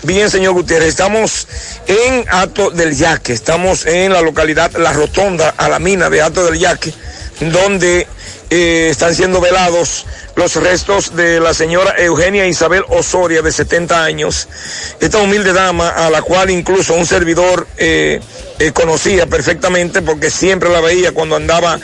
Bien, señor Gutiérrez, estamos en Ato del Yaque, estamos en la localidad La Rotonda, a la mina de Ato del Yaque, donde eh, están siendo velados los restos de la señora Eugenia Isabel Osoria, de 70 años, esta humilde dama a la cual incluso un servidor eh, eh, conocía perfectamente porque siempre la veía cuando andaba,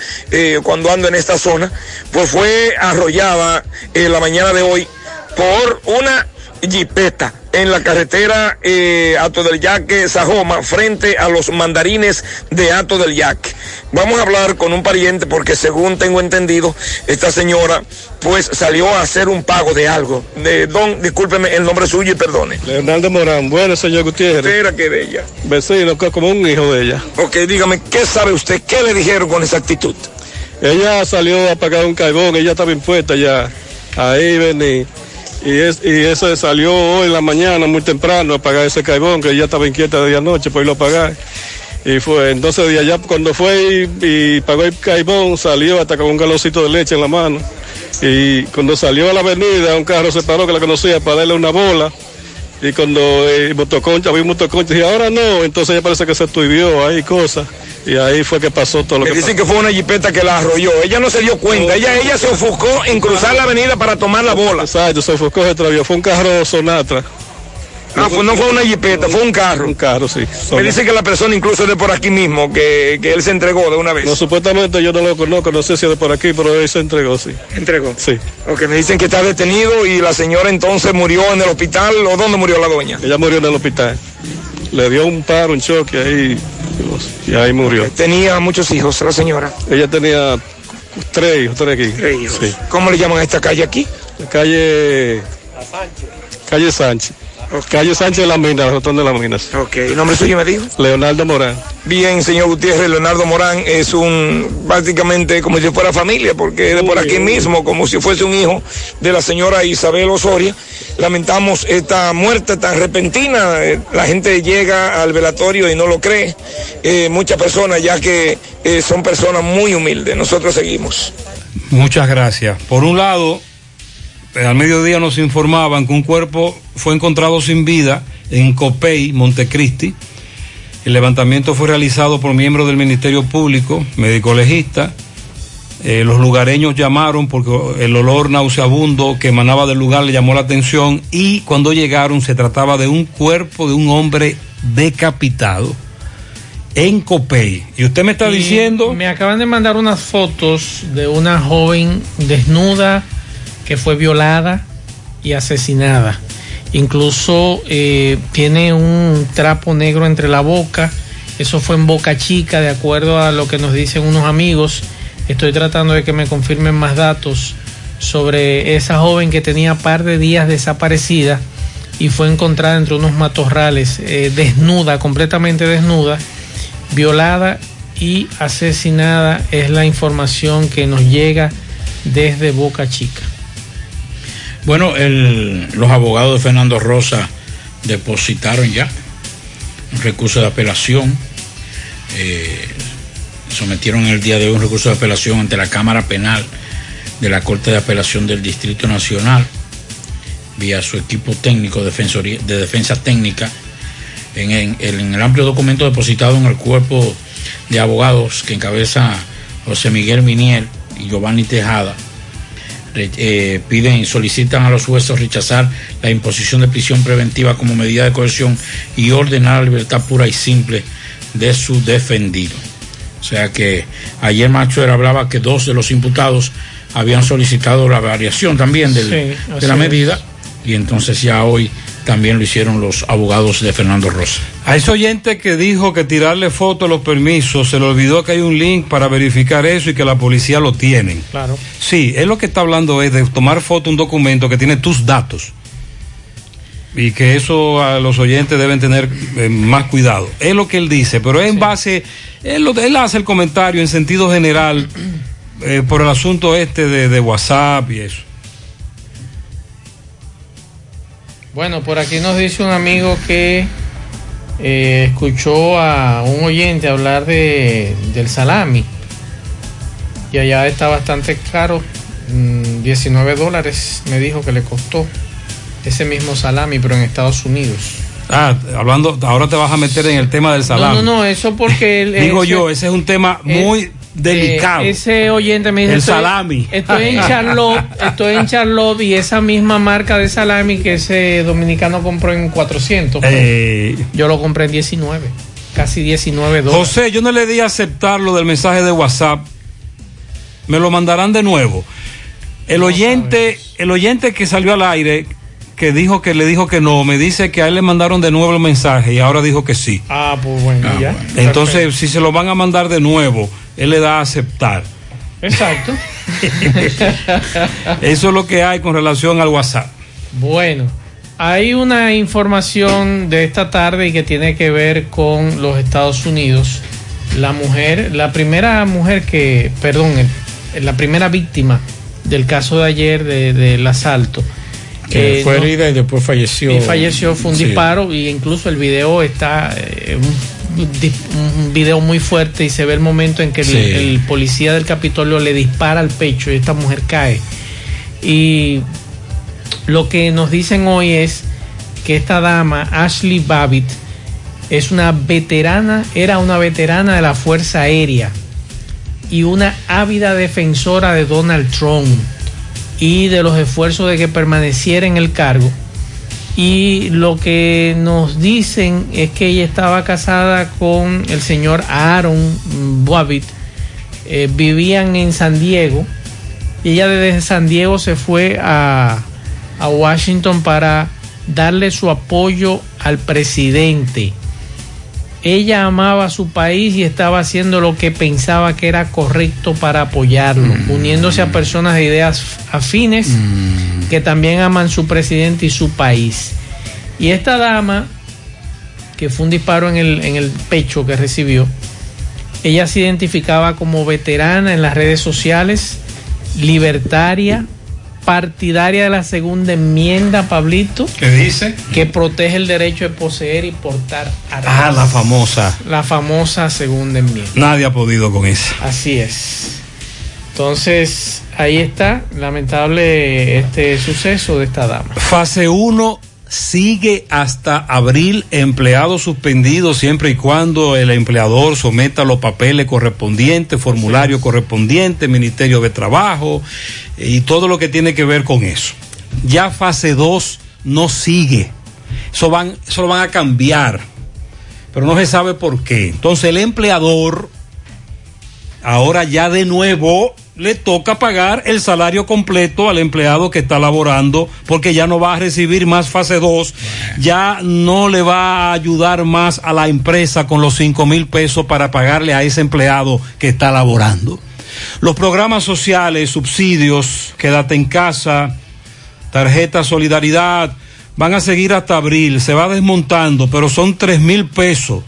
cuando ando en esta zona, pues fue arrollada la mañana de hoy por una jipeta en la carretera eh, Ato del Yaque, Sajoma, frente a los mandarines de Ato del Yaque. Vamos a hablar con un pariente porque según tengo entendido, esta señora pues salió a hacer un pago de algo. De don, discúlpeme el nombre suyo y perdone. Leonardo Morán, bueno, señor Gutiérrez. Era que de ella. Vecino, co- como un hijo de ella. Ok, dígame, ¿qué sabe usted? ¿Qué le dijeron con esa actitud? Ella salió a pagar un caibón, ella estaba impuesta ya. Ahí vení. Y, es, y eso salió hoy en la mañana muy temprano a pagar ese caibón, que ella estaba inquieta de anoche por irlo a pagar. Y fue, entonces de allá cuando fue y, y pagó el caibón, salió hasta con un galocito de leche en la mano. Y cuando salió a la avenida, un carro se paró que la conocía para darle una bola. Y cuando eh, motoconcha, vi motoconcha, y ahora no, entonces ya parece que se estudió ahí cosas. Y ahí fue que pasó todo lo Me que dicen pasó. que fue una jipeta que la arrolló. Ella no se dio cuenta. Ella, ella se ofuscó en cruzar la avenida para tomar la bola. Exacto, se enfocó, se extravió. Fue un carro Sonatra. Ah, pues no fue una jipeta, fue un carro. Un carro, sí. Me dice que la persona incluso es de por aquí mismo, que, que él se entregó de una vez. No, supuestamente yo no lo conozco, no sé si es de por aquí, pero él se entregó, sí. ¿Entregó? Sí. Ok, me dicen que está detenido y la señora entonces murió en el hospital. ¿O dónde murió la doña? Ella murió en el hospital. Le dio un paro, un choque ahí, y ahí murió. Tenía muchos hijos la señora. Ella tenía tres hijos, tres aquí. Tres hijos. Sí. ¿Cómo le llaman a esta calle aquí? La calle... Calle Sánchez. Calle Sánchez de la Mina, la rotonda de las Minas. Ok, ¿el nombre suyo me dijo? Leonardo Morán. Bien, señor Gutiérrez, Leonardo Morán es un prácticamente como si fuera familia, porque es de por aquí mismo, como si fuese un hijo de la señora Isabel Osoria. Lamentamos esta muerte tan repentina. eh, La gente llega al velatorio y no lo cree. Eh, muchas personas, ya que eh, son personas muy humildes. Nosotros seguimos. Muchas gracias. Por un lado, al mediodía nos informaban que un cuerpo fue encontrado sin vida en Copey, Montecristi. El levantamiento fue realizado por miembros del Ministerio Público, médico legista. Eh, los lugareños llamaron porque el olor nauseabundo que emanaba del lugar le llamó la atención y cuando llegaron se trataba de un cuerpo de un hombre decapitado en Copey. Y usted me está Y diciendo... Me acaban de mandar unas fotos de una joven desnuda que fue violada y asesinada. Incluso eh, tiene un trapo negro entre la boca. Eso fue en Boca Chica, de acuerdo a lo que nos dicen unos amigos. Estoy tratando de que me confirmen más datos sobre esa joven que tenía par de días desaparecida y fue encontrada entre unos matorrales, eh, desnuda, completamente desnuda, violada y asesinada. Es la información que nos llega desde Boca Chica. Bueno, el- los abogados de Fernando Rosa depositaron ya un recurso de apelación. eh, sometieron el día de hoy un recurso de apelación ante la Cámara Penal de la Corte de Apelación del Distrito Nacional, vía su equipo técnico de defensa técnica, en, en- el amplio documento depositado en el cuerpo de abogados que encabeza José Miguel Miniel y Giovanni Tejada eh, piden, solicitan a los jueces rechazar la imposición de prisión preventiva como medida de coerción y ordenar la libertad pura y simple de su defendido. O sea que ayer Machuera hablaba que dos de los imputados habían solicitado la variación también del- Sí, así de la es. medida y entonces ya hoy también lo hicieron los abogados de Fernando Rosa. A ese oyente que dijo que tirarle foto a los permisos, se le olvidó que hay un link para verificar eso y que la policía lo tienen. Claro. Sí, él lo que está hablando es de tomar foto a un documento que tiene tus datos. Y que eso a los oyentes deben tener eh, más cuidado. Es lo que él dice, pero es en base, él, lo- él hace el comentario en sentido general eh, por el asunto este de, de WhatsApp y eso. Bueno, por aquí nos dice un amigo que eh, escuchó a un oyente hablar de, del salami. Y allá está bastante caro. mm, 19 dólares me dijo que le costó ese mismo salami, pero en Estados Unidos. Ah, hablando, ahora te vas a meter en el tema del salami. No, no, no, eso porque... él- Digo ese- yo, ese es un tema muy delicado. eh, ese oyente me dice... El estoy- salami. Estoy en Charlotte, estoy en Charlotte y esa misma marca de salami que ese dominicano compró en 400. Eh, Yo lo compré en 19, casi 19 dólares. José, yo no le di a aceptar lo del mensaje de WhatsApp. Me lo mandarán de nuevo. El oyente, el oyente que salió al aire, que dijo que le dijo que no, me dice que a él le mandaron de nuevo el mensaje y ahora dijo que sí. Ah, pues bueno, ya. Entonces, si se lo van a mandar de nuevo, él le da a aceptar. Exacto. Eso es lo que hay con relación al WhatsApp. Bueno, hay una información de esta tarde y que tiene que ver con los Estados Unidos. La mujer, la primera mujer que, perdón, el- la primera víctima del caso de ayer de- del asalto. Que eh, fue no- herida y después falleció. y falleció, fue un Sí. disparo y incluso el video está eh, un, video muy fuerte y se ve el momento en que el policía del Capitolio le dispara al pecho y esta mujer cae. Y lo que nos dicen hoy es que esta dama, Ashley Babbitt, es una veterana, era una veterana de la Fuerza Aérea y una ávida defensora de Donald Trump y de los esfuerzos de que permaneciera en el cargo. Y lo que nos dicen es que ella estaba casada con el señor Aaron Babbitt, eh, vivían en San Diego y ella desde San Diego se fue a Washington para darle su apoyo al presidente. Ella amaba a su país y estaba haciendo lo que pensaba que era correcto para apoyarlo, uniéndose a personas de ideas afines que también aman su presidente y su país. Y esta dama, que fue un disparo en el, en el pecho que recibió, ella se identificaba como veterana en las redes sociales, libertaria, partidaria de la segunda enmienda, Pablito. ¿Qué dice? Que protege el derecho de poseer y portar armas. Ah, la famosa. La famosa segunda enmienda. Nadie ha podido con esa. Así es. Entonces, ahí está, lamentable este suceso de esta dama. Fase 1 sigue hasta abril empleados suspendidos siempre y cuando el empleador someta los papeles correspondientes, formulario correspondiente, Ministerio de Trabajo y todo lo que tiene que ver con eso. Ya fase 2 no sigue. Eso, van, eso lo van a cambiar, pero no se sabe por qué. Entonces el empleador ahora ya de nuevo le toca pagar el salario completo al empleado que está laborando porque ya no va a recibir más fase 2, ya no le va a ayudar más a la empresa con los 5 mil pesos para pagarle a ese empleado que está laborando. Los programas sociales, subsidios, quédate en casa, tarjeta solidaridad, van a seguir hasta abril, se va desmontando, pero son 3 mil pesos.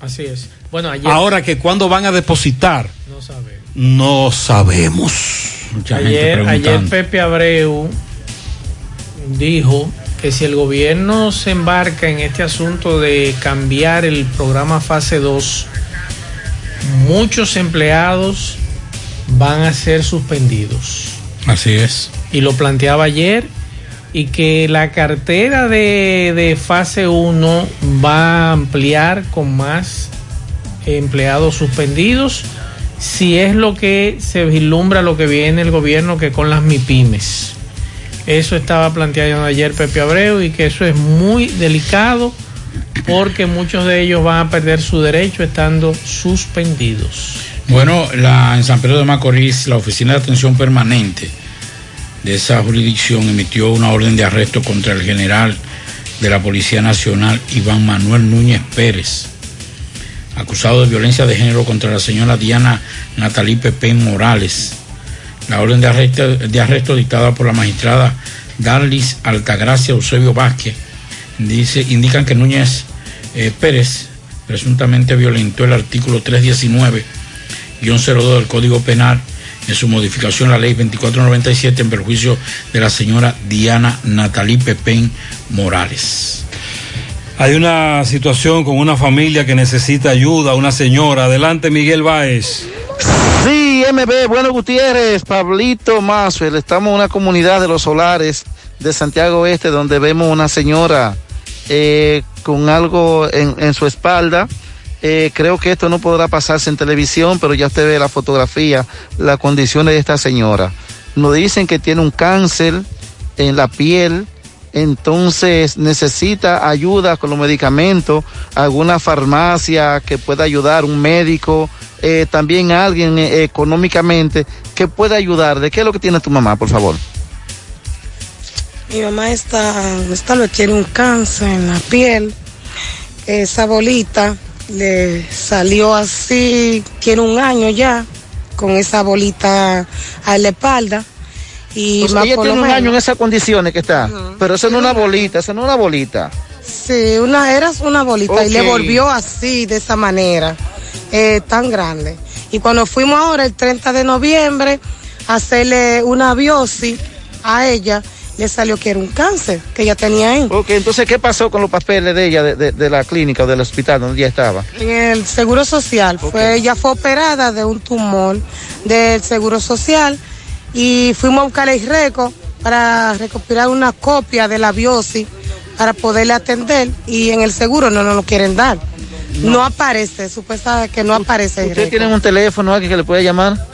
Así es. Bueno, ayer, Ahora que cuando van a depositar, no sabemos. no sabemos. Mucha Ayer, ayer Pepe Abreu dijo que si el gobierno se embarca en este asunto de cambiar el programa fase 2, muchos empleados van a ser suspendidos. Así es. Y lo planteaba ayer y que la cartera de, de fase 1 va a ampliar con más empleados suspendidos si es lo que se vislumbra lo que viene el gobierno que con las MIPIMES. Eso estaba planteado ayer Pepe Abreu y que eso es muy delicado porque muchos de ellos van a perder su derecho estando suspendidos. Bueno, en San Pedro de Macorís, la Oficina de Atención Permanente de esa jurisdicción emitió una orden de arresto contra el general de la Policía Nacional, Iván Manuel Núñez Pérez, acusado de violencia de género contra la señora Diana Natalí Pepén Morales. La orden de arresto, de arresto dictada por la magistrada Darlis Altagracia Eusebio Vázquez dice, indican que Núñez eh, Pérez presuntamente violentó el artículo 319-02 del Código Penal en su modificación a la ley 2497 en perjuicio de la señora Diana Natalí Pepén Morales. Hay una situación con una familia que necesita ayuda, una señora. Adelante, Miguel Báez. Sí, MB, bueno Gutiérrez, Pablito Mazuel, estamos en una comunidad de los solares de Santiago Este donde vemos una señora eh, con algo en, su espalda. Eh, creo que esto no podrá pasarse en televisión, pero ya usted ve la fotografía, las condiciones de esta señora. Nos dicen que tiene un cáncer en la piel, entonces necesita ayuda con los medicamentos, alguna farmacia que pueda ayudar, un médico, eh, también alguien eh, económicamente que pueda ayudar. ¿De qué es lo que tiene tu mamá, por favor? Mi mamá está, esta lo tiene un cáncer en la piel. Esa bolita le salió así, tiene un año ya, con esa bolita a la espalda. Y más ella tiene un menos- año en esas condiciones que está, pero eso no es una bolita, eso no es una bolita. Sí, una, era una bolita y le volvió así, de esa manera, eh, tan grande. Y cuando fuimos ahora, el 30 de noviembre, a hacerle una biopsia a ella, le salió que era un cáncer que ella tenía ahí. Ok, entonces, ¿qué pasó con los papeles de ella, de, de- de la clínica o del hospital donde ella estaba? En el Seguro Social, fue, ella fue operada de un tumor del Seguro Social y fuimos a buscar el récord para recopilar una copia de la biosis para poderle atender y en el seguro no nos lo quieren dar. No, aparece, supuestamente que no aparece ¿Usted tiene un teléfono alguien que le pueda llamar?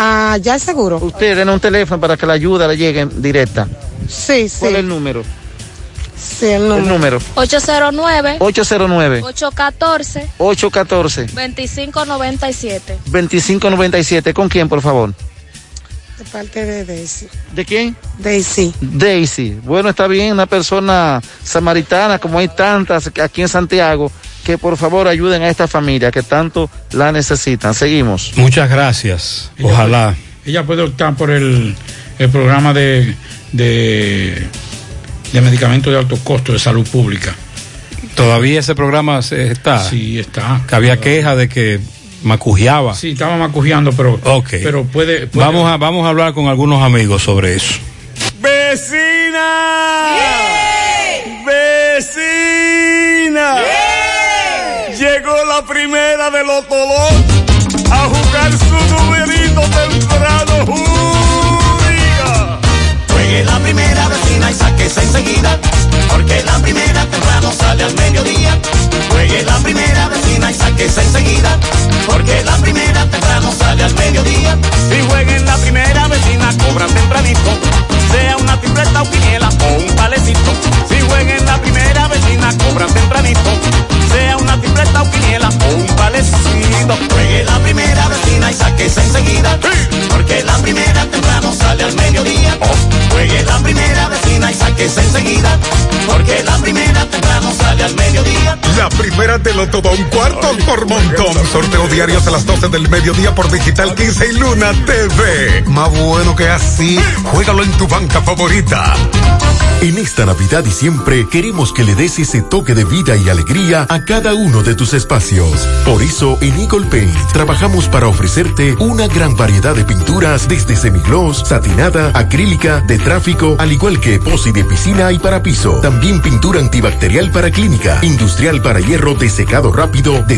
Ah, ya es seguro. Usted tiene un teléfono para que la ayuda le llegue directa. Sí, sí. ¿Cuál es el número? Sí, el número. El número. 809 809 814 814 2597. 2597. ¿Con quién, por favor? De parte de Daisy. ¿De quién? Daisy. Daisy. Bueno, está bien, una persona samaritana, como hay tantas aquí en Santiago, que por favor ayuden a esta familia que tanto la necesitan. Seguimos. Muchas gracias. Ojalá. Ella puede optar por el, el programa de, de, de medicamentos de alto costo de salud pública. Todavía ese programa está. Sí, está. Que había queja de que macujeaba. Sí, estaba macujeando, pero, Ok. pero puede, puede- Vamos a, vamos a hablar con algunos amigos sobre eso. ¡Vecina! ¡Vecina! La primera de los Tolón a jugar su numerito temprano. ¡Júriga! Juegue la primera vecina y sáquese enseguida, primera por montón. Sorteo diarios a las 12 del mediodía por Digital 15 y Luna TV. Más bueno que así, juégalo en tu banca favorita. En esta Navidad y siempre queremos que le des ese toque de vida y alegría a cada uno de tus espacios. Por eso en Eagle Paint trabajamos para ofrecerte una gran variedad de pinturas desde semigloss, satinada, acrílica, de tráfico, al igual que posi de piscina y para piso. También pintura antibacterial para clínica, industrial para hierro de secado rápido, de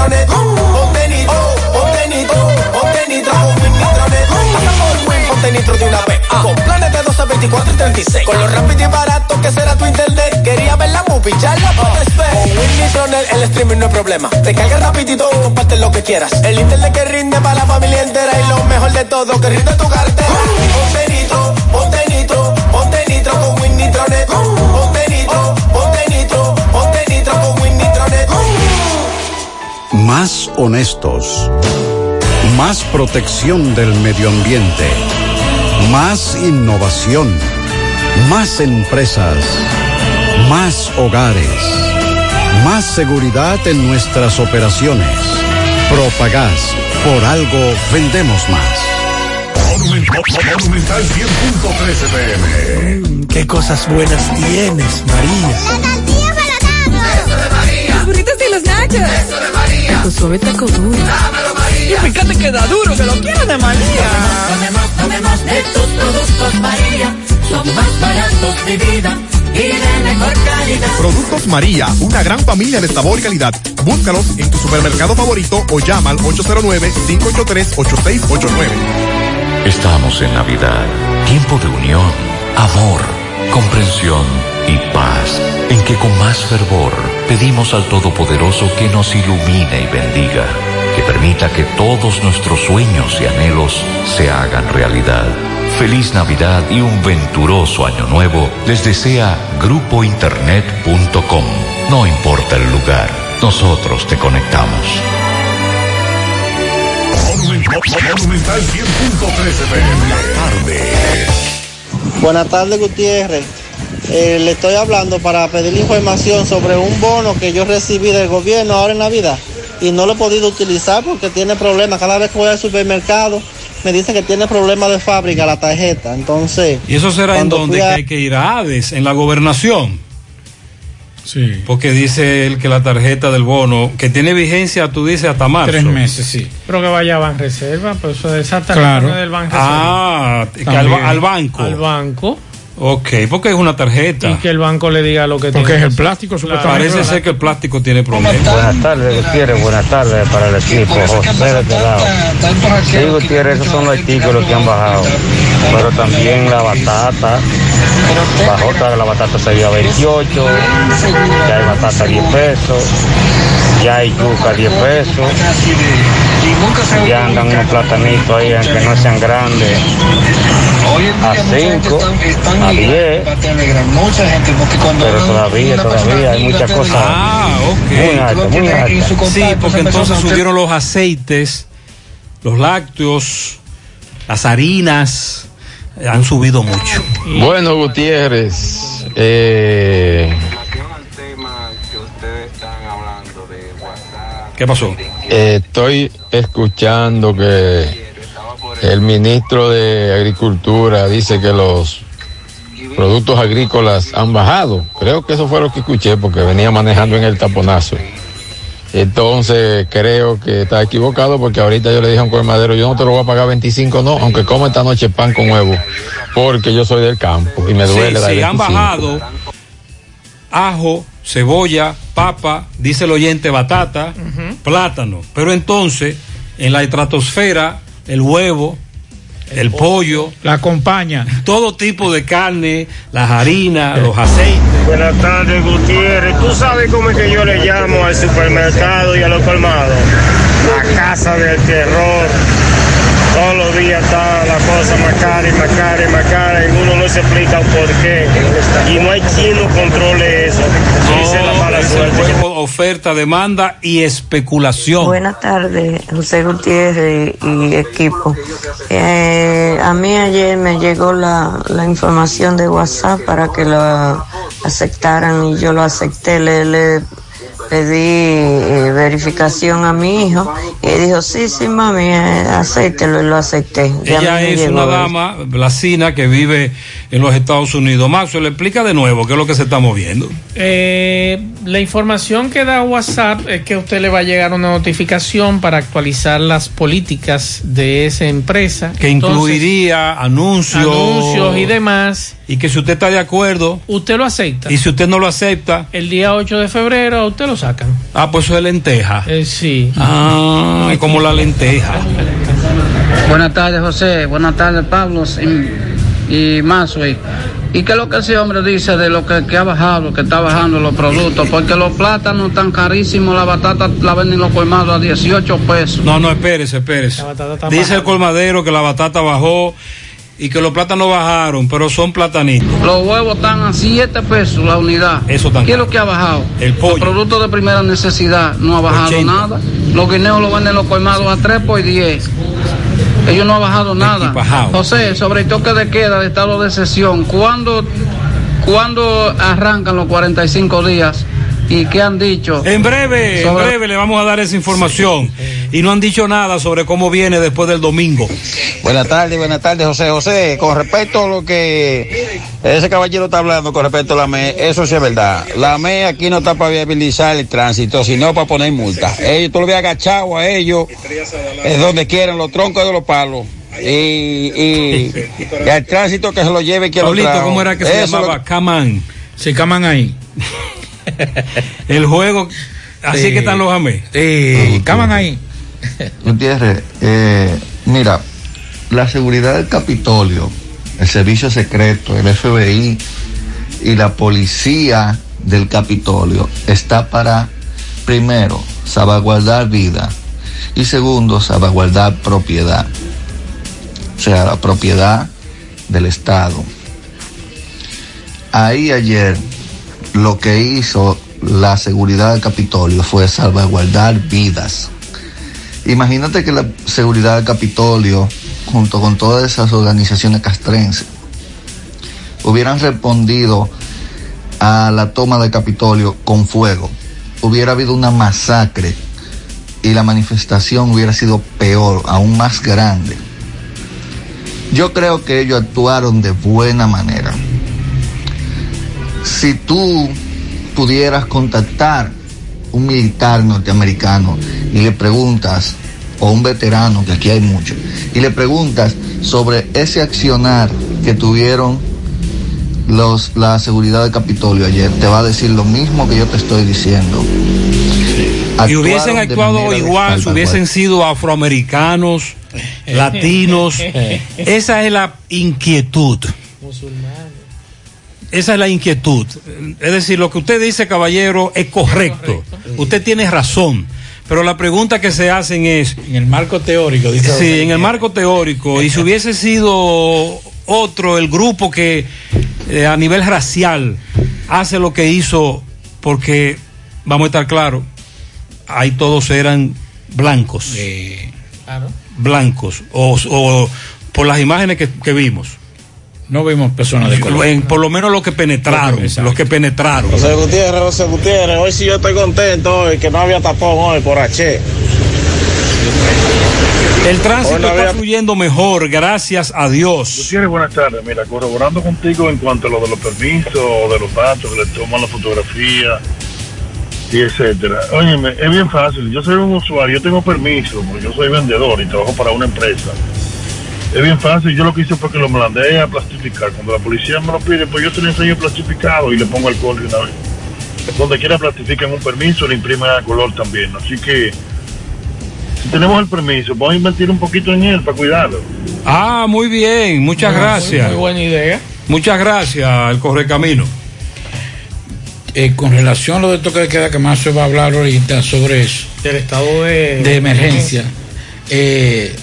Ponte nitro, ponte nitro, ponte nitro con Win Nitronet. Pasa por Win, ponte nitro de una vez. Con planes de 12, 24 y 36. Con lo rápido y barato que será tu internet. Quería ver la movie, ya la puedes ver. Con Win Nitronet el streaming no es problema. Te carga rapidito y comparte lo que quieras. El internet que rinde para la familia entera. Y lo mejor de todo, que rinde tu cartera. Ponte nitro, ponte nitro, ponte nitro con Win Nitronet. Más honestos. Más protección del medio ambiente. Más innovación. Más empresas. Más hogares. Más seguridad en nuestras operaciones. Propagás. Por algo vendemos más. Monumental 100.13 pm. Qué cosas buenas tienes, María. Y los nachos. Eso de María. Taco suave, taco duro. Dámelo, María. Y fíjate que da duro, que lo quiero de María. Tomemos, tomemos de tus productos, María. Son más baratos de vida y de mejor calidad. Productos María, una gran familia de sabor y calidad. Búscalos en tu supermercado favorito o llama al 809-583-8689. Estamos en Navidad, tiempo de unión, amor, comprensión y paz, en que con más fervor pedimos al Todopoderoso que nos ilumine y bendiga, que permita que todos nuestros sueños y anhelos se hagan realidad. Feliz Navidad y un venturoso año nuevo les desea grupointernet.com. No importa el lugar, nosotros te conectamos. Monumental 100.13 pm. La tarde. Buenas tardes, Gutiérrez. Eh, le estoy hablando para pedir información sobre un bono que yo recibí del gobierno ahora en Navidad. y no lo he podido utilizar porque tiene problemas. Cada vez que voy al supermercado me dicen que tiene problemas de fábrica la tarjeta. Entonces, ¿Y eso será en a- que hay que ir a Hades, en la gobernación? Sí. Porque dice él que la tarjeta del bono, que tiene vigencia, tú dices, hasta marzo. Tres meses, sí. Pero que vaya a Banreserva, pues eso es exactamente Claro. del Banreserva. Ah, que al banco. Al banco. Ok, porque es una tarjeta. Y que el banco le diga lo que Porque tiene es que el plástico, Claro. Parece ser que el plástico tiene problemas. Buenas tardes, Gutiérrez. Buenas tardes para el equipo. José de este lado. Sí, Gutiérrez, esos son los artículos que han bajado. Pero también la batata. Bajó la batata se dio a 28. Ya hay batata a 10 pesos. Ya hay yuca a 10 pesos. Ya andan unos platanitos ahí, aunque no sean grandes. A 5, a 10. Pero todavía, todavía hay muchas cosas. Ah, ok. Muy altas, muy altas. Sí, porque entonces subieron los aceites, los lácteos, las harinas, han subido mucho. Bueno, Gutiérrez, eh, ¿Qué pasó? eh, estoy escuchando que el ministro de Agricultura dice que los productos agrícolas han bajado. Creo que eso fue lo que escuché porque venía manejando en el taponazo. Entonces creo que está equivocado porque ahorita yo le dije a un colmadero, yo no te lo voy a pagar 25, no, aunque coma esta noche pan con huevo, porque yo soy del campo y me duele sí, dar sí, han 25. bajado ajo, cebolla, papa, dice el oyente, batata, plátano. Pero entonces, en la estratosfera, el huevo, el pollo, la acompaña. Todo tipo de carne, las harinas, los aceites. Buenas tardes, Gutiérrez. ¿Tú sabes cómo es que yo le llamo al supermercado y a los colmados? La casa del terror. Todos los días está la cosa más cara y más cara y más cara y uno no se explica por qué. Y no hay quien no controle eso. Esa es la mala suerte. oferta, demanda y especulación. Buenas tardes, José Gutiérrez y equipo. Eh, a mí ayer me llegó la, la información de WhatsApp para que lo aceptaran y yo lo acepté. Le, le pedí eh, verificación a mi hijo y él dijo, sí, sí, mami, eh, acéptelo y lo acepté. Ya Ella es una dama, Blasina, que vive en los Estados Unidos. Maxwell, explica de nuevo qué es lo que se está moviendo. Eh, la información que da WhatsApp es que a usted le va a llegar una notificación para actualizar las políticas de esa empresa. Que Entonces, incluiría anuncios. anuncios y demás. Y que si usted está de acuerdo. Usted lo acepta. Y si usted no lo acepta. El día 8 de febrero a usted lo sacan. Ah, pues eso es lenteja. sí. Ah, es como la lenteja. Buenas tardes, José. Buenas tardes, Pablo y, y Mazui. ¿Y qué es lo que ese hombre dice de lo que, que ha bajado, que está bajando los productos? Porque los plátanos están carísimos, la batata la venden los colmados a 18 pesos. No, no, espérese, espérese. Dice el colmadero que la batata bajó y que los plátanos bajaron, pero son platanitos. Los huevos están a 7 pesos la unidad. Eso tan ¿Qué es lo que ha bajado? El pollo. Los productos de primera necesidad no ha bajado 80. nada. Los guineos los venden los colmados a 3 por 10. Ellos no han bajado nada. José, sobre el toque de queda de estado de sesión, ¿cuándo, ¿cuándo arrancan los 45 días? ¿Y qué han dicho? En breve, Sobre- en breve le vamos a dar esa información. Y no han dicho nada sobre cómo viene después del domingo. Buenas tardes, buenas tardes, José. José, con respecto a lo que ese caballero está hablando con respecto a la ME, eso sí es verdad. La ME aquí no está para viabilizar el tránsito, sino para poner multas. Ellos, tú lo ves agachado a ellos, es donde quieran, los troncos de los palos. Y, y, y al tránsito que se lo lleve lo Pablito. ¿cómo era que se Eso llamaba? lo- Caman. Sí, Caman ahí. el juego, así Sí. que están los amés. Sí, Caman ahí. Gutiérrez, eh, mira, la seguridad del Capitolio, el servicio secreto, el FBI y la policía del Capitolio está para, primero, salvaguardar vida y segundo, salvaguardar propiedad, o sea, la propiedad del Estado. Ahí ayer lo que hizo la seguridad del Capitolio fue salvaguardar vidas. Imagínate que la seguridad del Capitolio, junto con todas esas organizaciones castrenses, hubieran respondido a la toma del Capitolio con fuego. Hubiera habido una masacre y la manifestación hubiera sido peor, aún más grande. Yo creo que ellos actuaron de buena manera. Si tú pudieras contactar un militar norteamericano y le preguntas, o un veterano, que aquí hay muchos, y le preguntas sobre ese accionar que tuvieron los, la seguridad del Capitolio ayer, te va a decir lo mismo que yo te estoy diciendo. y hubiesen de actuado igual, si hubiesen sido afroamericanos, latinos. Esa es la inquietud. Esa es la inquietud. Es decir, lo que usted dice, caballero, es correcto. Usted tiene razón. Pero la pregunta que se hacen es... En el marco teórico, dice. Sí, en el marco teórico. Y si hubiese sido otro, el grupo que eh, a nivel racial hace lo que hizo, porque, vamos a estar claros, ahí todos eran blancos. Claro. Blancos. O, o por las imágenes que, que vimos. No vimos personas de color. En- por lo menos los que penetraron. Los que penetraron. José Gutiérrez, José Gutiérrez, hoy sí yo estoy contento hoy, que no había tapón hoy por H. El tránsito Hola, está fluyendo mejor, gracias a Dios. Gutiérrez, buenas tardes. Mira, corroborando contigo en cuanto a lo de los permisos, de los datos, que le toman la fotografía y etcétera. Óyeme, es bien fácil. Yo soy un usuario, yo tengo permiso, porque yo soy vendedor y trabajo para una empresa. Es bien fácil. Yo lo que hice fue que lo mandé a plastificar. Cuando la policía me lo pide, pues yo te lo enseño plastificado y le pongo alcohol de una vez. Donde quiera plastifican un permiso, le imprimen a color también. Así que, si tenemos el permiso, vamos a invertir un poquito en él para cuidarlo. Ah, muy bien, muchas Muy- gracias. Muy buena idea. Muchas gracias, el Correcamino. Eh, con relación a lo del toque de queda que más se va a hablar ahorita sobre eso, Del estado de, de emergencia, eh,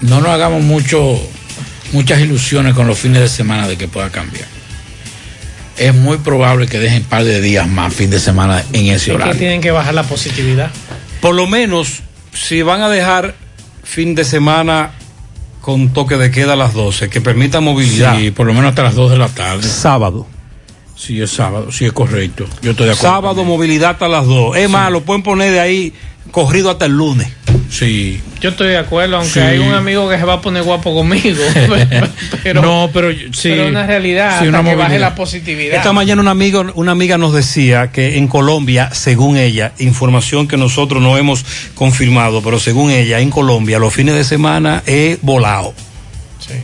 no nos hagamos mucho, muchas ilusiones con los fines de semana de que pueda cambiar. Es muy probable que dejen un par de días más fin de semana en ese Es que horario. tienen que bajar la positividad. Por lo menos, si van a dejar fin de semana con toque de queda a las 12, que permita movilidad. Sí, por lo menos hasta las 2 de la tarde. Sábado. Sí, es sábado, sí es correcto. Yo estoy de acuerdo. Sábado, movilidad hasta las 2. Es más, lo pueden poner de ahí corrido hasta el lunes. Sí. Yo estoy de acuerdo, aunque Sí. hay un amigo que se va a poner guapo conmigo. pero, no, pero sí. pero una realidad, Sí, una que baje movilidad. la positividad. Esta mañana una amiga, una amiga nos decía que en Colombia, según ella, información que nosotros no hemos confirmado, pero según ella, en Colombia los fines de semana es volado. Sí.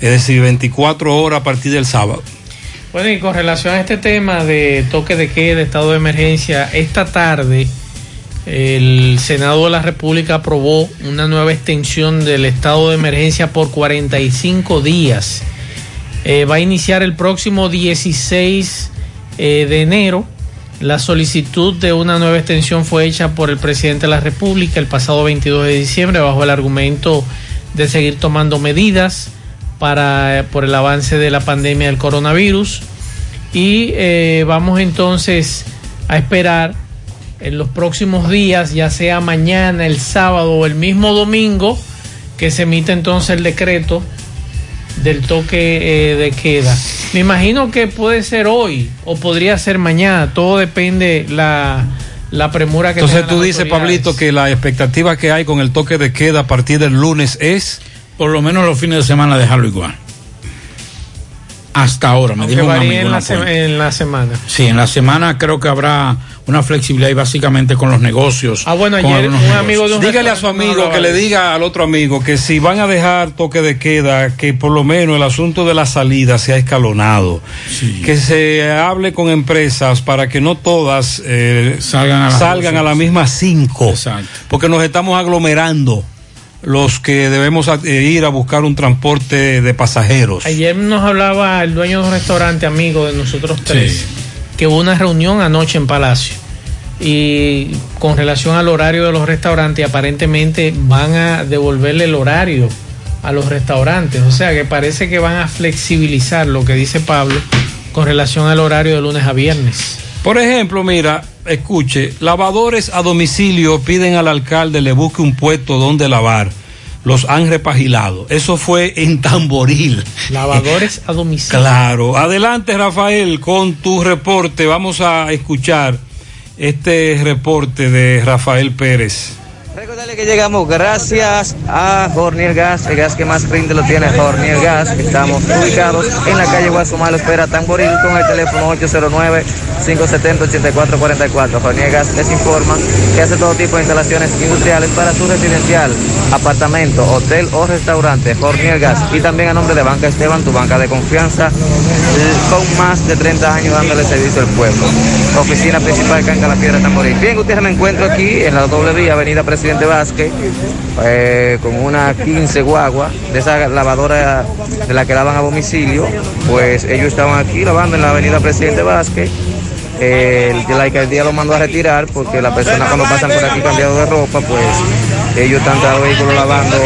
Es decir, 24 horas a partir del sábado. Bueno, y con relación a este tema de toque de queda, estado de emergencia, esta tarde el Senado de la República aprobó una nueva extensión del estado de emergencia por 45 días. Eh, va a iniciar el próximo 16 eh, de enero. La solicitud de una nueva extensión fue hecha por el presidente de la República el pasado 22 de diciembre bajo el argumento de seguir tomando medidas para, eh, por el avance de la pandemia del coronavirus. Y eh, vamos entonces a esperar en los próximos días, ya sea mañana, el sábado o el mismo domingo, que se emita entonces el decreto del toque eh, de queda. Me imagino que puede ser hoy o podría ser mañana, todo depende la, la premura que Entonces tú dices. Pablito, que la expectativa que hay con el toque de queda a partir del lunes es... Por lo menos los fines de semana dejarlo igual. Hasta ahora, me Aunque dijo un amigo. en la, en la semana. Sí, en la semana creo que habrá una flexibilidad y básicamente con los negocios. Ah, bueno, ayer un negocios. amigo de un Dígale a su amigo no que le diga al otro amigo que si van a dejar toque de queda, que por lo menos el asunto de la salida sea escalonado. Que se hable con empresas para que no todas eh, Salgan a salgan a la misma cinco. Porque nos estamos aglomerando los que debemos eh, ir a buscar un transporte de pasajeros. Ayer nos hablaba el dueño de un restaurante amigo de nosotros tres, que hubo una reunión anoche en Palacio. Y con relación al horario de los restaurantes, aparentemente van a devolverle el horario a los restaurantes. O sea que parece que van a flexibilizar lo que dice Pablo con relación al horario de lunes a viernes. Por ejemplo, mira, escuche, lavadores a domicilio piden al alcalde le busque un puesto donde lavar. Los han repagilado. Eso fue en Tamboril. Lavadores a domicilio. Claro. Adelante, Rafael, con tu reporte. Vamos a escuchar este reporte de Rafael Pérez. Que llegamos gracias a Jornier Gas, el gas que más rinde lo tiene Jornier Gas. Estamos ubicados en la calle Guasumal, espera Tamboril con el teléfono 809-570-8444. Jornier Gas les informa que hace todo tipo de instalaciones industriales para su residencial, apartamento, hotel o restaurante. Jornier Gas y también a nombre de Banca Esteban, tu banca de confianza, con más de 30 años dándole servicio al pueblo. Oficina principal Canca La Piedra Tamboril. Bien, ustedes me encuentro aquí en la doble vía, Avenida Presidente Vázquez, eh, con una 15 guagua de esa lavadora de la que lavan a domicilio. Pues ellos estaban aquí lavando en la Avenida Presidente Vázquez. Eh, la alcaldía lo mandó a retirar porque las personas cuando pasan por aquí cambiado de ropa, pues ellos están los vehículos lavando,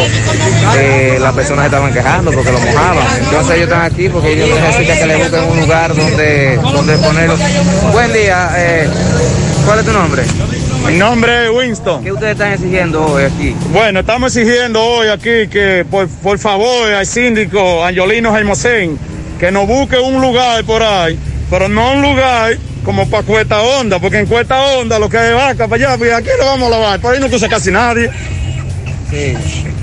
eh, las personas estaban quejando porque lo mojaban. Entonces ellos están aquí porque ellos necesitan que le busquen un lugar donde, donde ponerlos. Buen día, eh, ¿cuál es tu nombre? Mi nombre es Winston. ¿Qué ustedes están exigiendo hoy aquí? Bueno, estamos exigiendo hoy aquí que por, por favor al síndico Angelino Jaimosén que nos busque un lugar por ahí, pero no un lugar como para Cuesta Honda, porque en Cuesta Honda lo que es vaca para allá, pues aquí lo vamos a lavar, por ahí no cruza casi nadie. Sí.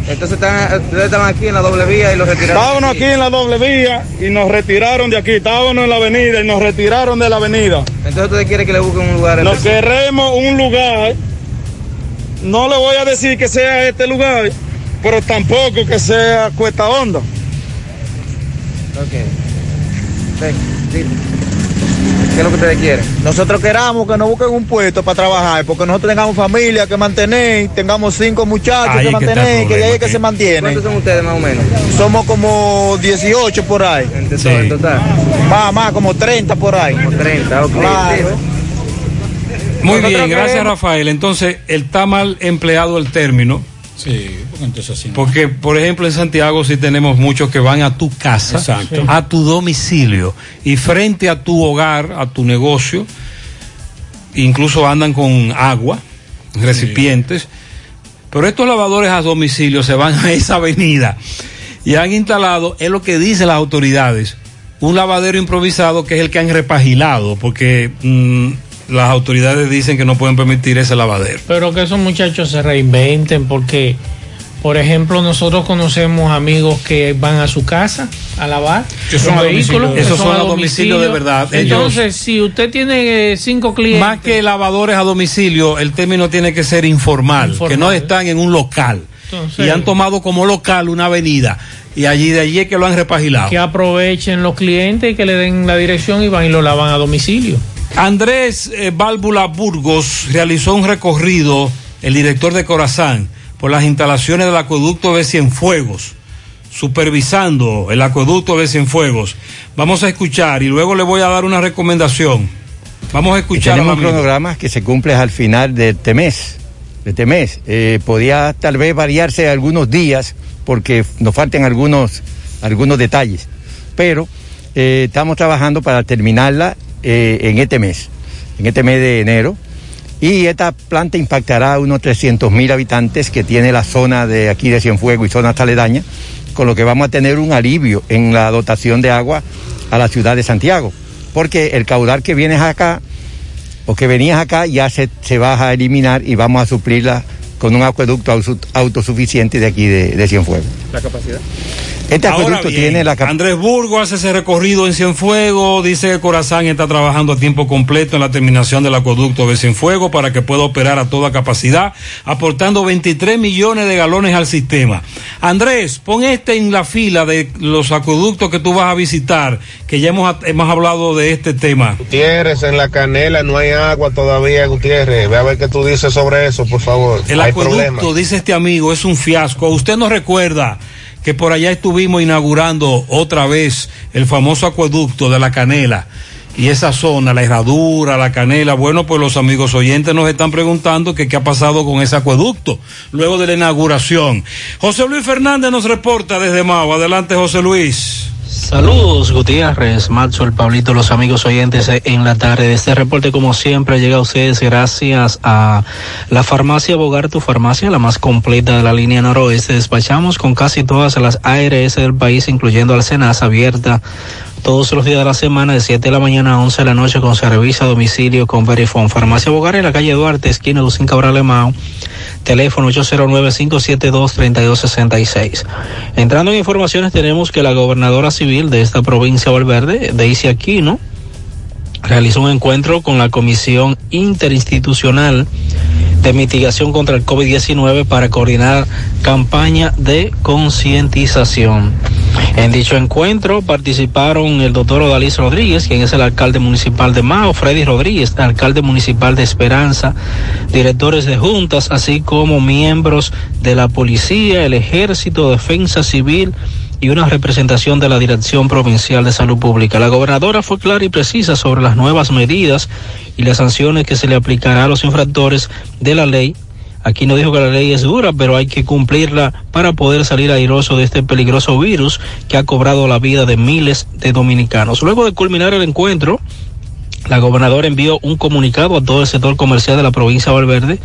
Entonces están, ustedes estaban aquí en la doble vía y los retiraron. Estábamos aquí en la doble vía y nos retiraron de aquí, estábamos en la avenida y nos retiraron de la avenida. Entonces ustedes quieren que le busquen un lugar. Nos queremos un lugar, no le voy a decir que sea este lugar, pero tampoco que sea Cuesta Honda. Ok. Sí, sí. ¿Qué es lo que ustedes quieren? Nosotros queramos que nos busquen un puesto para trabajar, porque nosotros tengamos familia que mantener, tengamos cinco muchachos Ahí que que mantener, que de ahí es que se mantiene. ¿Cuántos son ustedes más o menos? Somos como 18 por ahí. En total, en total. Más, más, como 30 por ahí. Como 30, ok. Claro. Muy bien, gracias queremos- Rafael. Entonces, está mal empleado el término. Sí, porque entonces así no. Porque, por ejemplo, en Santiago sí tenemos muchos que van a tu casa, Exacto. a tu domicilio y frente a tu hogar, a tu negocio, incluso andan con agua, recipientes. Pero estos lavadores a domicilio se van a esa avenida y han instalado, es lo que dicen las autoridades, un lavadero improvisado que es el que han repagilado, porque mm, las autoridades dicen que no pueden permitir ese lavadero. Pero que esos muchachos se reinventen porque, por ejemplo, nosotros conocemos amigos que van a su casa a lavar Que son a domicilio. Esos son a domicilio de verdad. Entonces, si usted tiene eh, cinco clientes... Más que lavadores a domicilio, el término tiene que ser informal, Informal. que no están en un local. Entonces- y han tomado como local una avenida. Y allí de allí es que lo han repagilado. que aprovechen los clientes y que le den la dirección y van y lo lavan a domicilio. Andrés eh, Válvula Burgos realizó un recorrido, el director de Corazán, por las instalaciones del acueducto de Cienfuegos, supervisando el acueducto de Cienfuegos. Vamos a escuchar y luego le voy a dar una recomendación. Vamos a escuchar Tenemos un amigo. cronograma que se cumple al final de este mes. De este mes. Eh, podía tal vez variarse algunos días porque nos faltan algunos, algunos detalles. Pero eh, estamos trabajando para terminarla eh, en este mes, en este mes de enero. Y esta planta impactará a unos 300 mil habitantes que tiene la zona de aquí de Cienfuegos y zonas aledañas, con lo que vamos a tener un alivio en la dotación de agua a la ciudad de Santiago. Porque el caudal que viene acá o que venías acá ya se, se va a eliminar y vamos a suplirla con un acueducto autosuficiente de aquí de, de Cienfuegos. ¿La capacidad? Este Ahora acueducto bien, tiene la capacidad. Andrés Burgo hace ese recorrido en Cienfuegos, dice que Corazán está trabajando a tiempo completo en la terminación del acueducto de Cienfuegos para que pueda operar a toda capacidad, aportando 23 millones de galones al sistema. Andrés, pon este en la fila de los acueductos que tú vas a visitar, que ya hemos, hemos hablado de este tema. Gutiérrez, en la canela no hay agua todavía, Gutiérrez. Ve a ver qué tú dices sobre eso, por favor. El hay acueducto, dice este amigo, es un fiasco. Usted nos recuerda que por allá estuvimos inaugurando otra vez el famoso acueducto de la Canela. Y esa zona, la herradura, la canela, bueno, pues los amigos oyentes nos están preguntando qué ha pasado con ese acueducto luego de la inauguración. José Luis Fernández nos reporta desde Mao. Adelante, José Luis. Saludos Gutiérrez, Maxwell, Pablito, los amigos oyentes en la tarde. Este reporte como siempre llega a ustedes gracias a la farmacia Bogar, tu farmacia, la más completa de la línea noroeste. Despachamos con casi todas las ARS del país, incluyendo Alcenas, abierta todos los días de la semana de 7 de la mañana a 11 de la noche con servicio a domicilio con Verifone. Farmacia Bogar en la calle Duarte, esquina de Ucín Cabral Emao. Teléfono 809-572-3266. Entrando en informaciones, tenemos que la gobernadora civil de esta provincia Valverde, Daisy Aquino, realizó un encuentro con la Comisión Interinstitucional de Mitigación contra el COVID-19 para coordinar campaña de concientización. En dicho encuentro participaron el doctor Odalis Rodríguez, quien es el alcalde municipal de Mao, Freddy Rodríguez, alcalde municipal de Esperanza, directores de juntas, así como miembros de la policía, el ejército, defensa civil, y una representación de la Dirección Provincial de Salud Pública. La gobernadora fue clara y precisa sobre las nuevas medidas y las sanciones que se le aplicará a los infractores de la ley. Aquí no dijo que la ley es dura, pero hay que cumplirla para poder salir airoso de este peligroso virus que ha cobrado la vida de miles de dominicanos. Luego de culminar el encuentro, la gobernadora envió un comunicado a todo el sector comercial de la provincia de Valverde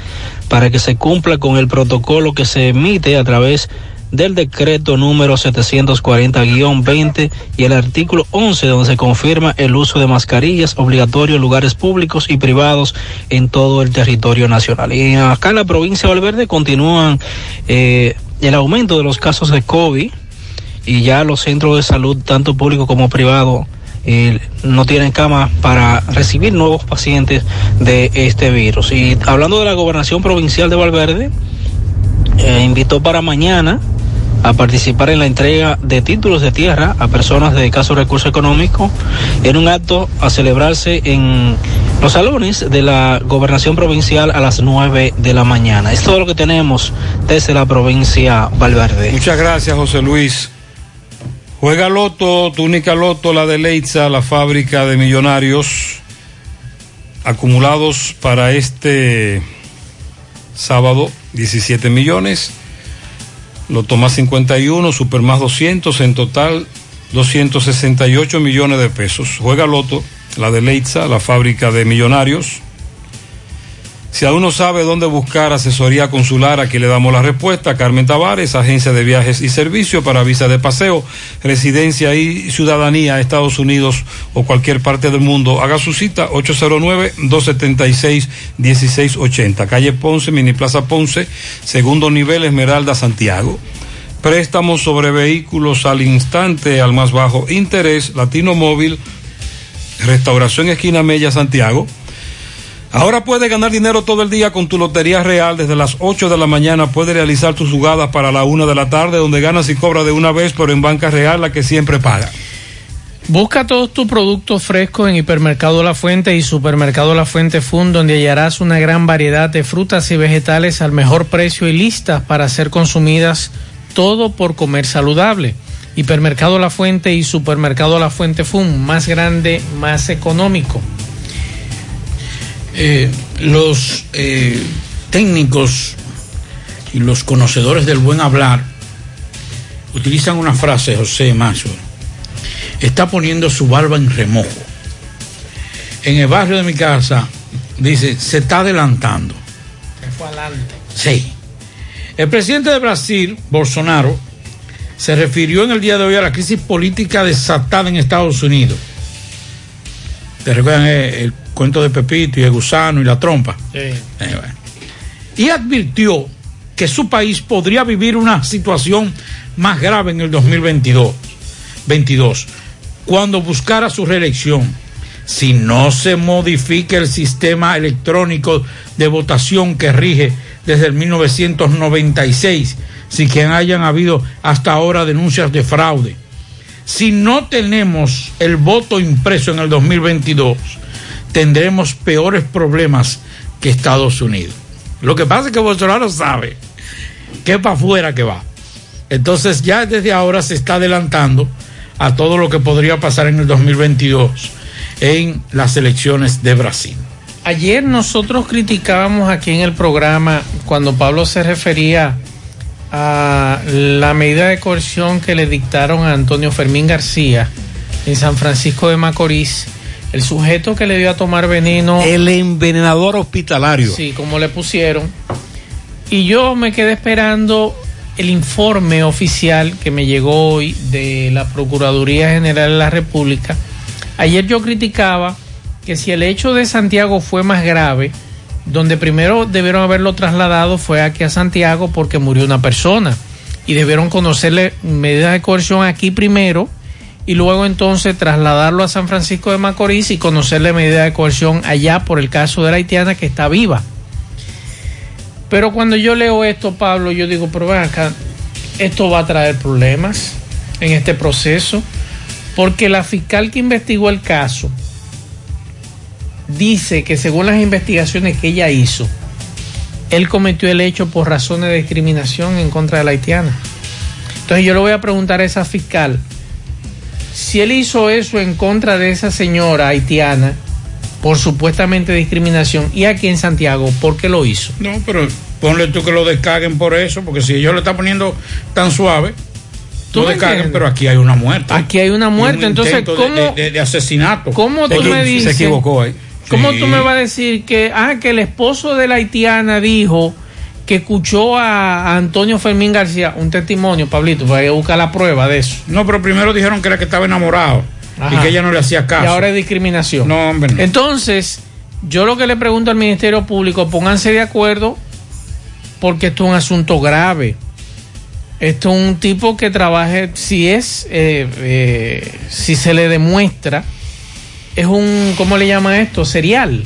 para que se cumpla con el protocolo que se emite a través del decreto número 740-20 y el artículo 11 donde se confirma el uso de mascarillas obligatorio en lugares públicos y privados en todo el territorio nacional. Y acá en la provincia de Valverde continúan eh, el aumento de los casos de COVID y ya los centros de salud, tanto público como privado, eh, no tienen cama para recibir nuevos pacientes de este virus. Y hablando de la gobernación provincial de Valverde, eh, invitó para mañana a participar en la entrega de títulos de tierra a personas de escasos recursos económicos en un acto a celebrarse en los salones de la gobernación provincial a las 9 de la mañana. Es todo lo que tenemos desde la provincia Valverde. Muchas gracias, José Luis. Juega Loto, túnica Loto, la de Leitza, la fábrica de millonarios acumulados para este sábado 17 millones. Loto más 51, Super más 200, en total 268 millones de pesos. Juega Loto, la de Leitza, la fábrica de millonarios. Si aún no sabe dónde buscar asesoría consular, aquí le damos la respuesta. Carmen Tavares, agencia de viajes y servicios para visa de paseo, residencia y ciudadanía, Estados Unidos o cualquier parte del mundo. Haga su cita 809-276-1680. Calle Ponce, Mini Plaza Ponce, segundo nivel Esmeralda, Santiago. Préstamos sobre vehículos al instante, al más bajo interés, Latino Móvil, Restauración Esquina Mella, Santiago. Ahora puedes ganar dinero todo el día con tu Lotería Real. Desde las 8 de la mañana puedes realizar tus jugadas para la 1 de la tarde, donde ganas y cobras de una vez, pero en Banca Real la que siempre paga. Busca todos tus productos frescos en Hipermercado La Fuente y Supermercado La Fuente Fund, donde hallarás una gran variedad de frutas y vegetales al mejor precio y listas para ser consumidas, todo por comer saludable. Hipermercado La Fuente y Supermercado La Fuente Fund, más grande, más económico. Eh, los eh, técnicos y los conocedores del buen hablar utilizan una frase, José Mazo, está poniendo su barba en remojo. En el barrio de mi casa dice, se está adelantando. Se fue adelante. Sí. El presidente de Brasil, Bolsonaro, se refirió en el día de hoy a la crisis política desatada en Estados Unidos. ¿Te recuerdan el, el cuento de Pepito y el gusano y la trompa? Sí. Eh, bueno. Y advirtió que su país podría vivir una situación más grave en el 2022, 22, cuando buscara su reelección. Si no se modifica el sistema electrónico de votación que rige desde el 1996, si que hayan habido hasta ahora denuncias de fraude. Si no tenemos el voto impreso en el 2022, tendremos peores problemas que Estados Unidos. Lo que pasa es que Bolsonaro sabe que para afuera que va. Entonces ya desde ahora se está adelantando a todo lo que podría pasar en el 2022 en las elecciones de Brasil. Ayer nosotros criticábamos aquí en el programa cuando Pablo se refería a la medida de coerción que le dictaron a Antonio Fermín García en San Francisco de Macorís, el sujeto que le dio a tomar veneno. El envenenador hospitalario. Sí, como le pusieron. Y yo me quedé esperando el informe oficial que me llegó hoy de la Procuraduría General de la República. Ayer yo criticaba que si el hecho de Santiago fue más grave, donde primero debieron haberlo trasladado fue aquí a Santiago porque murió una persona y debieron conocerle medidas de coerción aquí primero y luego entonces trasladarlo a San Francisco de Macorís y conocerle medidas de coerción allá por el caso de la haitiana que está viva. Pero cuando yo leo esto, Pablo, yo digo, pero ven acá, esto va a traer problemas en este proceso, porque la fiscal que investigó el caso dice que según las investigaciones que ella hizo, él cometió el hecho por razones de discriminación en contra de la haitiana. Entonces yo le voy a preguntar a esa fiscal, si él hizo eso en contra de esa señora haitiana, por supuestamente discriminación, y aquí en Santiago, ¿por qué lo hizo? No, pero ponle tú que lo descaguen por eso, porque si ellos le están poniendo tan suave, ¿Tú lo descaguen, pero aquí hay una muerte. Aquí hay una muerte, un entonces, ¿cómo- de, de- de asesinato. ¿Cómo tú me dices? ¿Cómo tú me vas a decir que, ah, que el esposo de la haitiana dijo que escuchó a, Antonio Fermín García un testimonio, Pablito, para que buscar la prueba de eso? No, pero primero dijeron que era que estaba enamorado y que ella no le hacía caso. Y ahora es discriminación. No, hombre. no. Entonces, yo lo que le pregunto al Ministerio Público, pónganse de acuerdo porque esto es un asunto grave. Esto es un tipo que trabaje, si es, eh, eh, si se le demuestra, es un, ¿cómo le llama esto? Serial.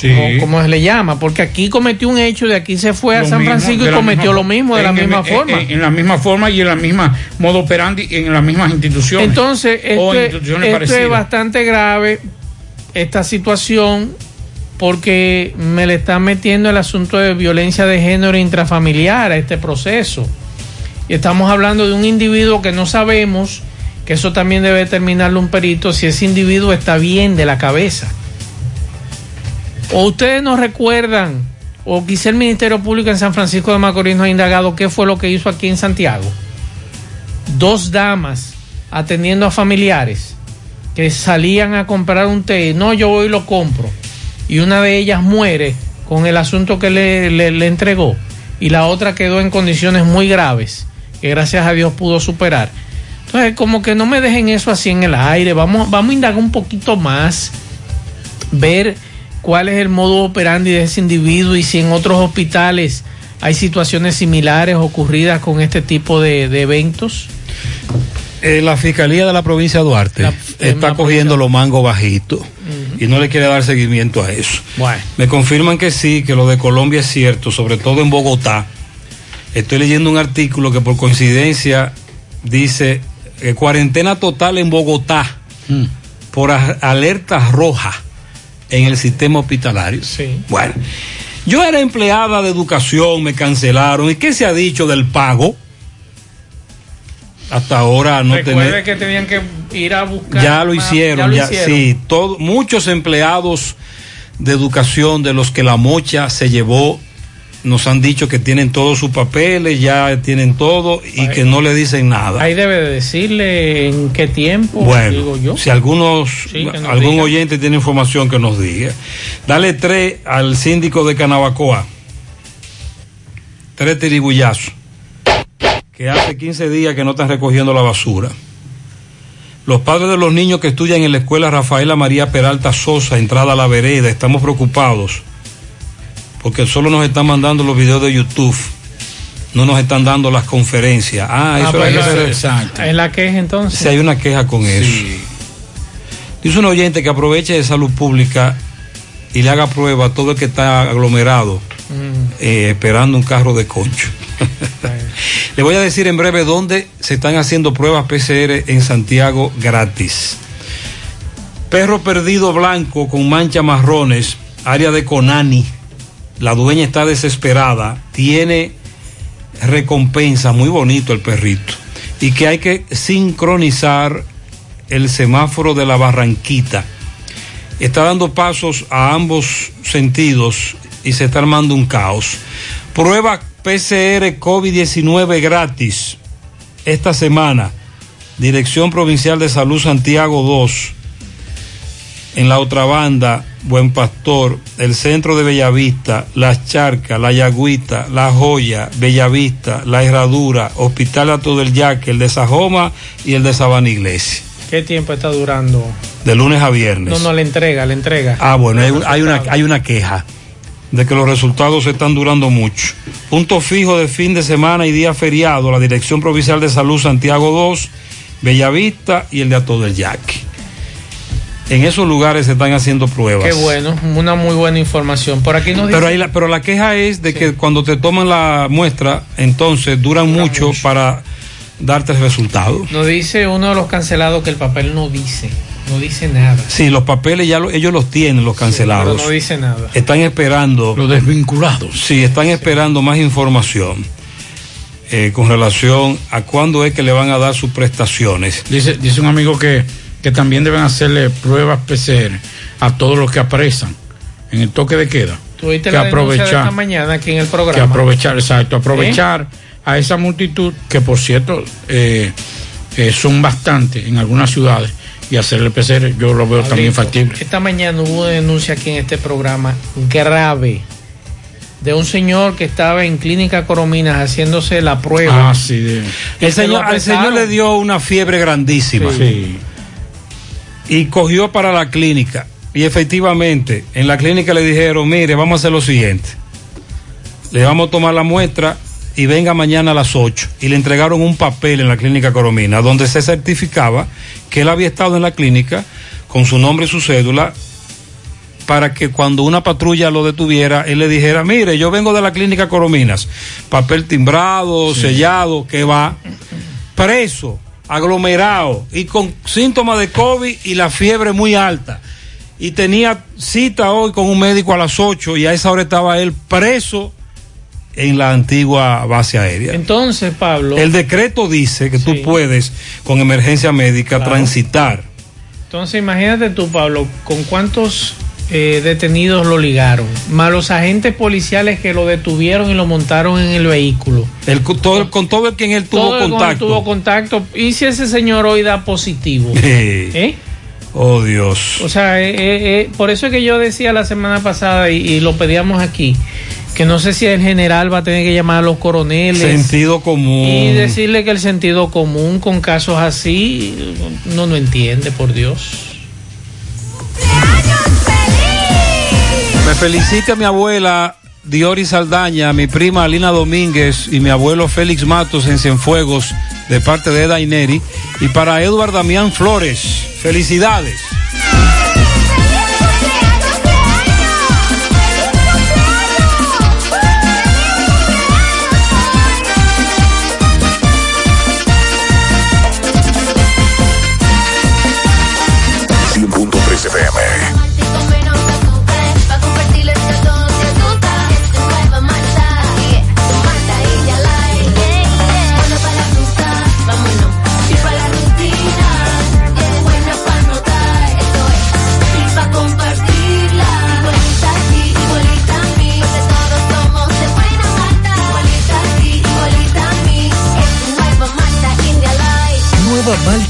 Sí. Como, como se le llama, porque aquí cometió un hecho, de aquí se fue a Lo San mismo, Francisco y cometió misma lo mismo de la misma en- forma. En, en la misma forma y en la misma modo operandi en las mismas instituciones. Entonces, esto, es- instituciones esto es bastante grave, esta situación, porque me le están metiendo el asunto de violencia de género intrafamiliar a este proceso. Y estamos hablando de un individuo que no sabemos, que eso también debe determinarlo un perito, si ese individuo está bien de la cabeza. O ustedes no recuerdan, o quizá el Ministerio Público en San Francisco de Macorís no ha indagado qué fue lo que hizo aquí en Santiago. Dos damas atendiendo a familiares que salían a comprar un té. No, yo voy y lo compro. Y una de ellas muere con el asunto que le, le- le entregó. Y la otra quedó en condiciones muy graves, que gracias a Dios pudo superar. Entonces, como que no me dejen eso así en el aire. Vamos, vamos a indagar un poquito más, ver cuál es el modo operandi de ese individuo y si en otros hospitales hay situaciones similares ocurridas con este tipo de, de eventos. Eh, la Fiscalía de la provincia de Duarte está cogiendo los mangos bajitos y no le quiere dar seguimiento a eso. Bueno. Me confirman que sí, que lo de Colombia es cierto, sobre todo en Bogotá. Estoy leyendo un artículo que por coincidencia dice eh, cuarentena total en Bogotá por a- alerta roja en el sistema hospitalario. Bueno, yo era empleada de educación, me cancelaron. ¿Y qué se ha dicho del pago? Hasta ahora no tener que tenían que ir a buscar. ya lo hicieron, ya lo ya, sí, todo, muchos empleados de educación de los que la mocha se llevó nos han dicho que tienen todos sus papeles, ya tienen todo y que no le dicen nada. Ahí debe de decirle en qué tiempo, Bueno, digo yo. si algunos, Sí, algún diga. oyente tiene información que nos diga. Dale tres al síndico de Canabacoa. Tres tirigullazos. Que hace 15 días que no están recogiendo la basura. Los padres de los niños que estudian en la escuela Rafaela María Peralta Sosa, entrada a la vereda, estamos preocupados. Porque solo nos están mandando los videos de YouTube. No nos están dando las conferencias. Ah, Ah, eso pues hay que la- exacto. Es la queja entonces. si hay una queja con eso. Dice un oyente que aproveche de salud pública y le haga prueba a todo el que está aglomerado Mm. eh, esperando un carro de concho. le voy a decir en breve dónde se están haciendo pruebas PCR en Santiago gratis. Perro perdido blanco con manchas marrones, área de Conani. La dueña está desesperada, tiene recompensa, muy bonito el perrito. Y que hay que sincronizar el semáforo de la Barranquita. Está dando pasos a ambos sentidos y se está armando un caos. Prueba PCR COVID-19 gratis esta semana. Dirección Provincial de Salud Santiago 2. En la otra banda, Buen Pastor, el centro de Bellavista, Las Charcas, La Yagüita, La Joya, Bellavista, La Herradura, Hospital Ato del Yaque, el de Sajoma y el de Sabana Iglesia. ¿Qué tiempo está durando? De lunes a viernes. No, no, le entrega, le entrega. Ah, bueno, hay, hay una, hay una queja. de que los resultados están durando mucho. Punto fijo de fin de semana y día feriado, la Dirección Provincial de Salud Santiago 2, Bellavista y el de Ato del Yaque. En esos lugares se están haciendo pruebas. Qué bueno, una muy buena información. Por aquí nos dice... Pero, ahí la, pero la queja es de que cuando te toman la muestra, entonces duran mucho, para darte el resultado. Nos dice uno de los cancelados que el papel no dice, no dice nada. Sí, los papeles ya lo- ellos los tienen, los cancelados. Pero no dice nada. Están esperando. Los desvinculados. Sí, están esperando más información eh, con relación a cuándo es que le van a dar sus prestaciones. Dice, dice un amigo que, que también deben hacerle pruebas PCR a todos los que apresan en el toque de queda. Tuviste que la denuncia de aprovechar, esta mañana aquí en el programa. que aprovechar, exacto, aprovechar a esa multitud que por cierto eh, eh, son bastantes en algunas ciudades y hacerle PCR yo lo veo también factible. Esta mañana hubo una denuncia aquí en este programa grave de un señor que estaba en Clínica Corominas haciéndose la prueba. Ah, sí. de- El señor, al señor le dio una fiebre grandísima. Sí. Y cogió para la clínica. Y efectivamente, en la clínica le dijeron, mire, vamos a hacer lo siguiente. Le vamos a tomar la muestra y venga mañana a las 8. Y le entregaron un papel en la clínica Coromina donde se certificaba que él había estado en la clínica con su nombre y su cédula para que cuando una patrulla lo detuviera, él le dijera, mire, yo vengo de la clínica Corominas, papel timbrado, sellado, que va preso, aglomerado y con síntomas de COVID y la fiebre muy alta. Y tenía cita hoy con un médico a las 8 y a esa hora estaba él preso en la antigua base aérea. Entonces, Pablo. El decreto dice que tú puedes, con emergencia médica, Claro. transitar. Entonces, imagínate tú, Pablo, con cuántos eh, detenidos lo ligaron, más los agentes policiales que lo detuvieron y lo montaron en el vehículo. El, con, todo, con todo el quien él tuvo Todo el con él contacto. tuvo contacto. ¿Y si ese señor hoy da positivo? Eh. Oh Dios. O sea, eh, eh, eh, por eso es que yo decía la semana pasada y, y lo pedíamos aquí, que no sé si el general va a tener que llamar a los coroneles. Sentido común. Y decirle que el sentido común con casos así no no entiende, por Dios. Me felicita mi abuela Diori Saldaña, mi prima Alina Domínguez y mi abuelo Félix Matos en Cienfuegos de parte de Eda Ineri. Y para Eduard Damián Flores, felicidades.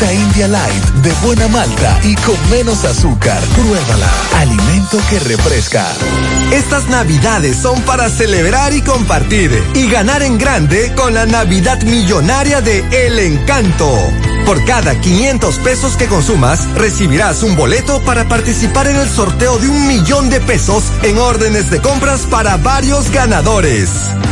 India Light de buena malta y con menos azúcar. Pruébala. Alimento que refresca. Estas navidades son para celebrar y compartir y ganar en grande con la Navidad Millonaria de El Encanto. Por cada 500 pesos que consumas, recibirás un boleto para participar en el sorteo de un millón de pesos en órdenes de compras para varios ganadores.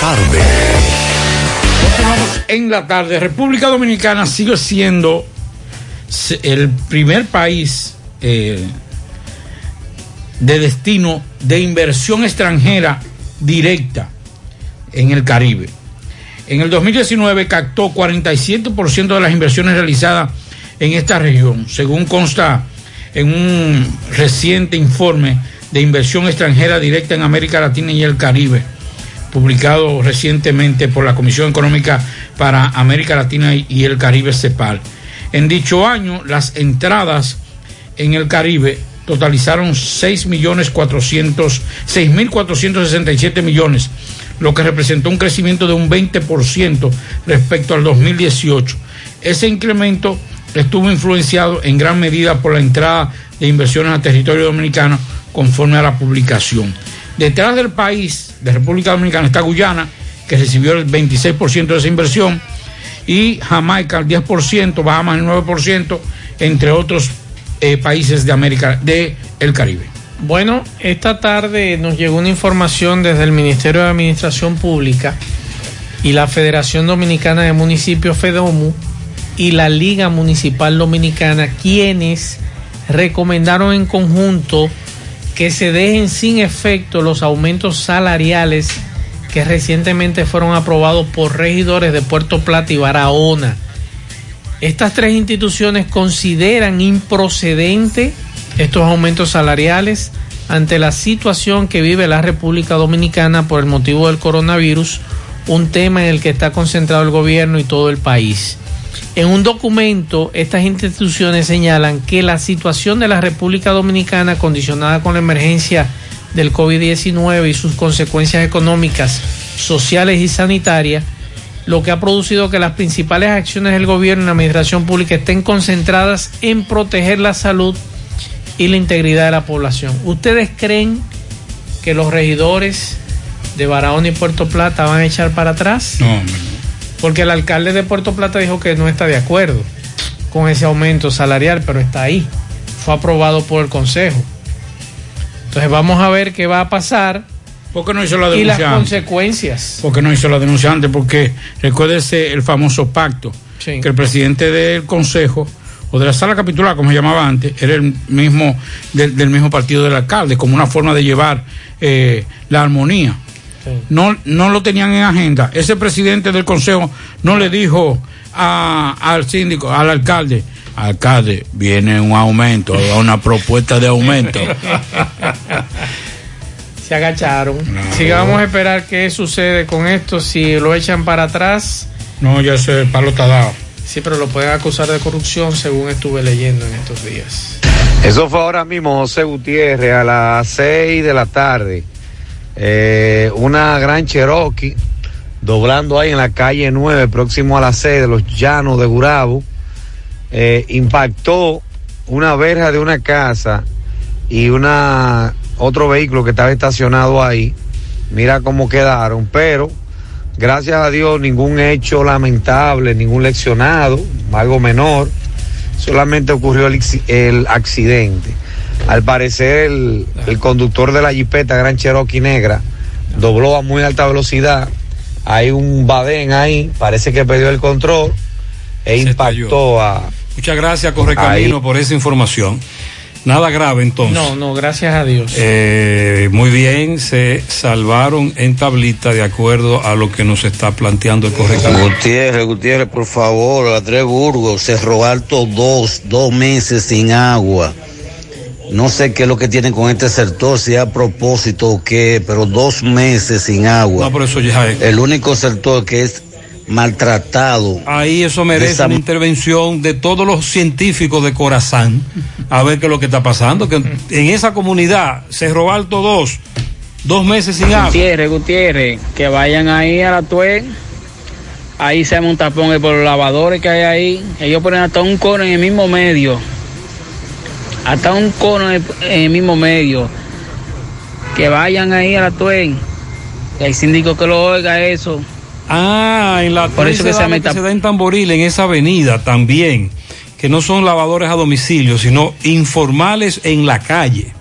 Tarde. Continuamos en la tarde. República Dominicana sigue siendo el primer país eh, de destino de inversión extranjera directa en el Caribe. En el 2019 captó 47% de las inversiones realizadas en esta región, según consta en un reciente informe de inversión extranjera directa en América Latina y el Caribe, publicado recientemente por la Comisión Económica para América Latina y el Caribe, CEPAL. En dicho año, las entradas en el Caribe totalizaron 6.400 6.467 millones, lo que representó un crecimiento de un 20% respecto al 2018. Ese incremento estuvo influenciado en gran medida por la entrada de inversiones a territorio dominicano conforme a la publicación. Detrás del país, de República Dominicana, está Guyana, que recibió el 26% de esa inversión, y Jamaica el 10%, Bahamas el 9%, entre otros eh, países de América, de el Caribe. Bueno, esta tarde nos llegó una información desde el Ministerio de Administración Pública y la Federación Dominicana de Municipios FEDOMU y la Liga Municipal Dominicana, quienes recomendaron en conjunto que se dejen sin efecto los aumentos salariales que recientemente fueron aprobados por regidores de Puerto Plata y Barahona. Estas tres instituciones consideran improcedente estos aumentos salariales ante la situación que vive la República Dominicana por el motivo del coronavirus, un tema en el que está concentrado el gobierno y todo el país. En un documento, estas instituciones señalan que la situación de la República Dominicana condicionada con la emergencia del COVID-19 y sus consecuencias económicas, sociales y sanitarias, lo que ha producido que las principales acciones del gobierno y la administración pública estén concentradas en proteger la salud y la integridad de la población. ¿Ustedes creen que los regidores de Barahona y Puerto Plata van a echar para atrás? No, hombre. Porque el alcalde de Puerto Plata dijo que no está de acuerdo con ese aumento salarial, pero está ahí. Fue aprobado por el Consejo. Entonces vamos a ver qué va a pasar ¿Por qué no hizo la y las denuncia consecuencias. ¿Por qué no hizo la denuncia antes? Porque recuérdese el famoso pacto, Sí. que el presidente del consejo o de la sala capitular, como se llamaba antes, era el mismo del, del mismo partido del alcalde, como una forma de llevar eh, la armonía. No, no lo tenían en agenda. Ese presidente del consejo no le dijo a- al síndico, al alcalde, alcalde, viene un aumento, una propuesta de aumento. Se agacharon. Así que vamos a esperar qué sucede con esto. Si lo echan para atrás. No, ya ese palo está dado. Sí, pero lo pueden acusar de corrupción según estuve leyendo en estos días. Eso fue ahora mismo, José Gutiérrez, a las 6 de la tarde. Eh, una gran Cherokee doblando ahí en la calle 9, próximo a la sede de los Llanos de Gurabo, eh, impactó una verja de una casa y una otro vehículo que estaba estacionado ahí. Mira cómo quedaron, pero gracias a Dios ningún hecho lamentable, ningún leccionado, algo menor. Solamente ocurrió el, acci- el accidente. Al parecer el, el conductor de la jipeta Gran Cherokee Negra dobló a muy alta velocidad. Hay un badén ahí, parece que perdió el control e impactó a... Muchas gracias, Correcamino, por esa información. Nada grave entonces. No, no, gracias a Dios. Eh, muy bien, se salvaron en tablita de acuerdo a lo que nos está planteando el Correcamino. Gutiérrez, Gutiérrez, por favor, a tres Burgos, Cerro Alto dos, dos meses sin agua. No sé qué es lo que tienen con este sector, si a propósito o qué, pero dos meses sin agua. No, pero eso ya es. El único sector que es maltratado. Ahí eso merece Esa- una intervención de todos los científicos de Corazán a ver qué es lo que está pasando. Que en esa comunidad, Cerro Alto 2, dos meses sin agua. Gutiérrez, Gutiérrez, que vayan ahí a la TUE. Ahí se llama un tapón por los lavadores que hay ahí. Ellos ponen hasta un cono en el mismo medio. Hasta un cono en el, el mismo medio. Que vayan ahí a la TUE. Que hay síndico que lo oiga eso. Ah, en la Por eso que se da, que se da en Tamboril, en esa avenida también, que no son lavadores a domicilio, sino informales en la calle.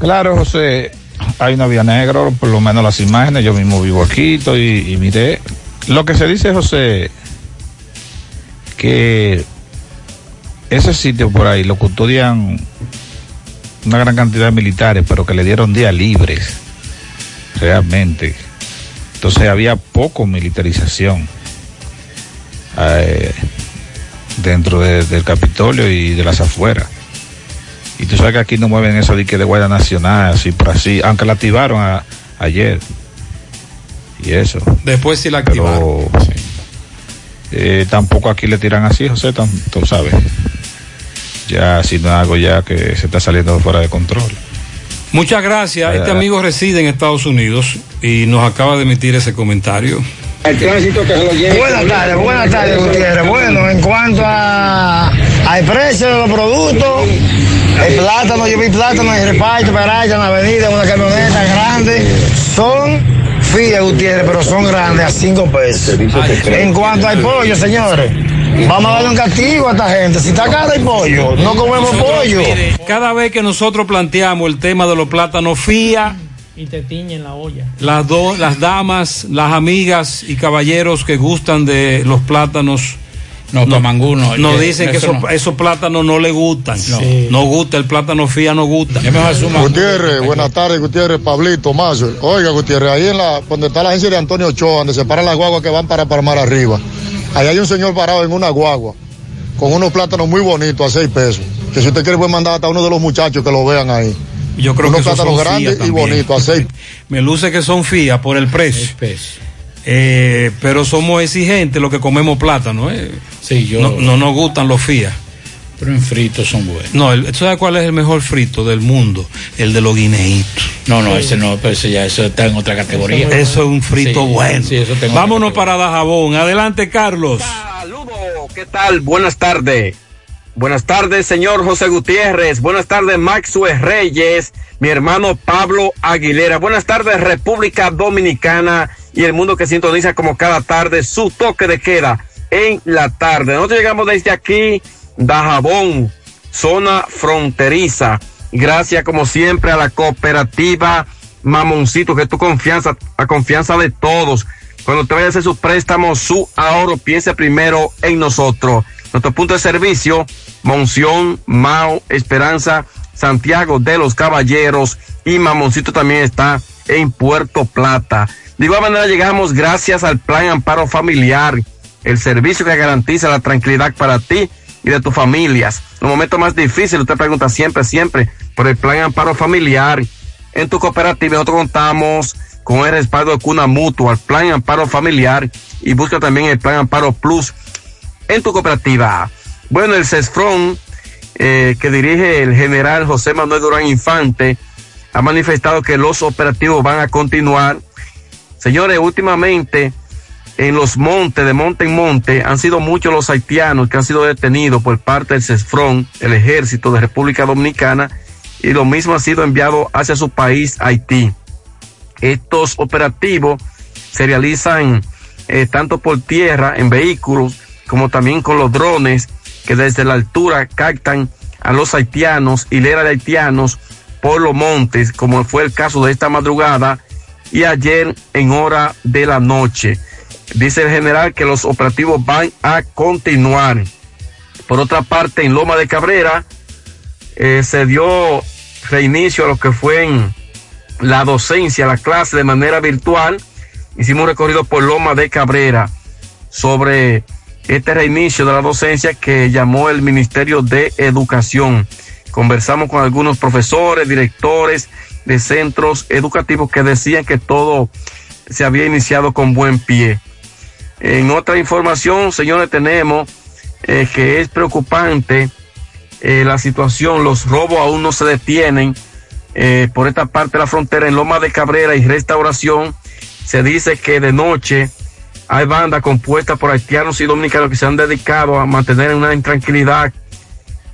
Claro, José, hay una vía negra, por lo menos las imágenes, yo mismo vivo aquí estoy, y miré. Lo que se dice, José, que ese sitio por ahí lo custodian una gran cantidad de militares, pero que le dieron días libres, realmente. Entonces había poco militarización eh, dentro de- del Capitolio y de las afueras. Y tú sabes que aquí no mueven eso de que de Guardia Nacional, así por así, aunque la activaron a- ayer. Y eso. Después sí la activaron. Pero, eh, tampoco aquí le tiran así, José, tú sabes. Ya si no hago ya que se está saliendo fuera de control. Muchas gracias. Este Eh, amigo reside en Estados Unidos y nos acaba de emitir ese comentario. El tránsito que se lo lleve. Buenas tardes, buenas tardes, Gutiérrez. Bueno, en cuanto a, al precio de los productos, el plátano, yo vi plátano en reparto, Peralta, en la avenida, una camioneta grande, son Fiat, Gutiérrez, pero son grandes, a 5 pesos. En cuanto al pollo, señores, vamos a darle un castigo a esta gente. Si está caro el pollo, no comemos pollo. Cada vez que nosotros planteamos el tema de los plátanos fía, Y te tiñen la olla. las, do- las damas, las amigas y caballeros que gustan de los plátanos. No, Pamanguno, Nos que dicen que eso esos, no. esos plátanos no le gustan. No. Sí. gusta, el plátano fía no gusta. Gutiérrez, buenas tardes, Gutiérrez, Pablito, Mazo. Oiga, Gutiérrez, ahí en la, donde está la agencia de Antonio Ochoa, donde se paran las guaguas que van para Palmar arriba, ahí hay un señor parado en una guagua, con unos plátanos muy bonitos a seis pesos. Que si usted quiere puede mandar hasta uno de los muchachos que lo vean ahí. Yo creo unos que plátanos son grandes y bonitos a seis. Me luce que son fía por el precio. Eh, pero somos exigentes los que comemos plátano. ¿eh? Sí, yo- No, no nos gustan los fía. Pero en fritos son buenos. No, el, ¿tú ¿sabes cuál es el mejor frito del mundo? El de los guineitos. No, no, ese no, pero ese ya eso está en otra categoría. Eso es un frito Sí, bueno. sí, eso tengo Vámonos para Dajabón. Adelante, Carlos. ¿Qué tal? Buenas tardes. Buenas tardes, señor José Gutiérrez. Buenas tardes, Maxwell Reyes. Mi hermano Pablo Aguilera. Buenas tardes, República Dominicana y el mundo que sintoniza como cada tarde su toque de queda en la tarde. Nosotros llegamos desde aquí, Dajabón, zona fronteriza. Gracias, como siempre, a la cooperativa Mamoncito, que tu confianza, la confianza de todos. Cuando te vayas a hacer su préstamo, su ahorro, piense primero en nosotros. Nuestro punto de servicio, Monción, Mao, Esperanza, Santiago de los Caballeros y Mamoncito también está en Puerto Plata. De igual manera llegamos gracias al Plan Amparo Familiar, el servicio que garantiza la tranquilidad para ti y de tus familias. Los momentos más difíciles, usted pregunta siempre, siempre por el Plan Amparo Familiar. En tu cooperativa nosotros contamos con el respaldo de Cuna Mutua, el Plan Amparo Familiar y busca también el Plan Amparo Plus en tu cooperativa. Bueno, el CESFRON, eh, que dirige el general José Manuel Durán Infante, ha manifestado que los operativos van a continuar. Señores, últimamente en los montes, de monte en monte, han sido muchos los haitianos que han sido detenidos por parte del CESFRON, el ejército de República Dominicana, y lo mismo ha sido enviado hacia su país, Haití. Estos operativos se realizan eh, tanto por tierra, en vehículos, como también con los drones que desde la altura captan a los haitianos, hilera de haitianos por los montes, como fue el caso de esta madrugada y ayer en hora de la noche. Dice el general que los operativos van a continuar. Por otra parte, en Loma de Cabrera eh, se dio reinicio a lo que fue en la docencia, la clase de manera virtual. Hicimos un recorrido por Loma de Cabrera sobre este reinicio de la docencia que llamó el Ministerio de Educación. Conversamos con algunos profesores, directores de centros educativos que decían que todo se había iniciado con buen pie. En otra información, señores, tenemos eh, que es preocupante eh, la situación, los robos aún no se detienen eh, por esta parte de la frontera en Loma de Cabrera y Restauración. Se dice que de noche hay bandas compuestas por haitianos y dominicanos que se han dedicado a mantener en una intranquilidad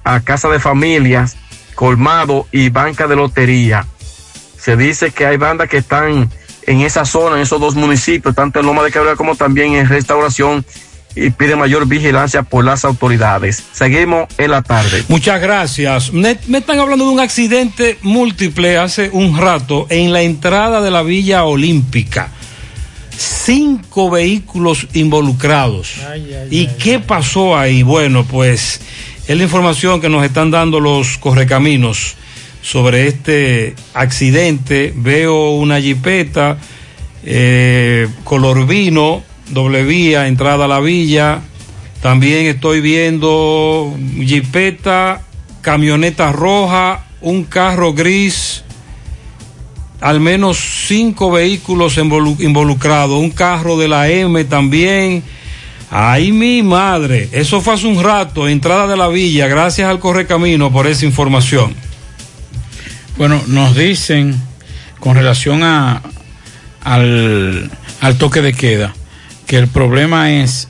a casa de familias, colmado y banca de lotería. Se dice que hay bandas que están en esa zona, en esos dos municipios, tanto en Loma de Cabrera como también en Restauración, y pide mayor vigilancia por las autoridades. Seguimos en la tarde. Muchas gracias. Me, me están hablando de un accidente múltiple hace un rato en la entrada de la Villa Olímpica. Cinco vehículos involucrados. ¿Y qué pasó ahí? Bueno, pues es la información que nos están dando los correcaminos sobre este accidente. Veo una jipeta eh, color vino, doble vía, entrada a la villa. También estoy viendo jipeta, camioneta roja, un carro gris, al menos cinco vehículos involu- involucrados, un carro de la M también. Ay, mi madre. Eso fue hace un rato, entrada de la villa. Gracias al Correcamino por esa información. Bueno, nos dicen con relación a, al, al toque de queda que el problema es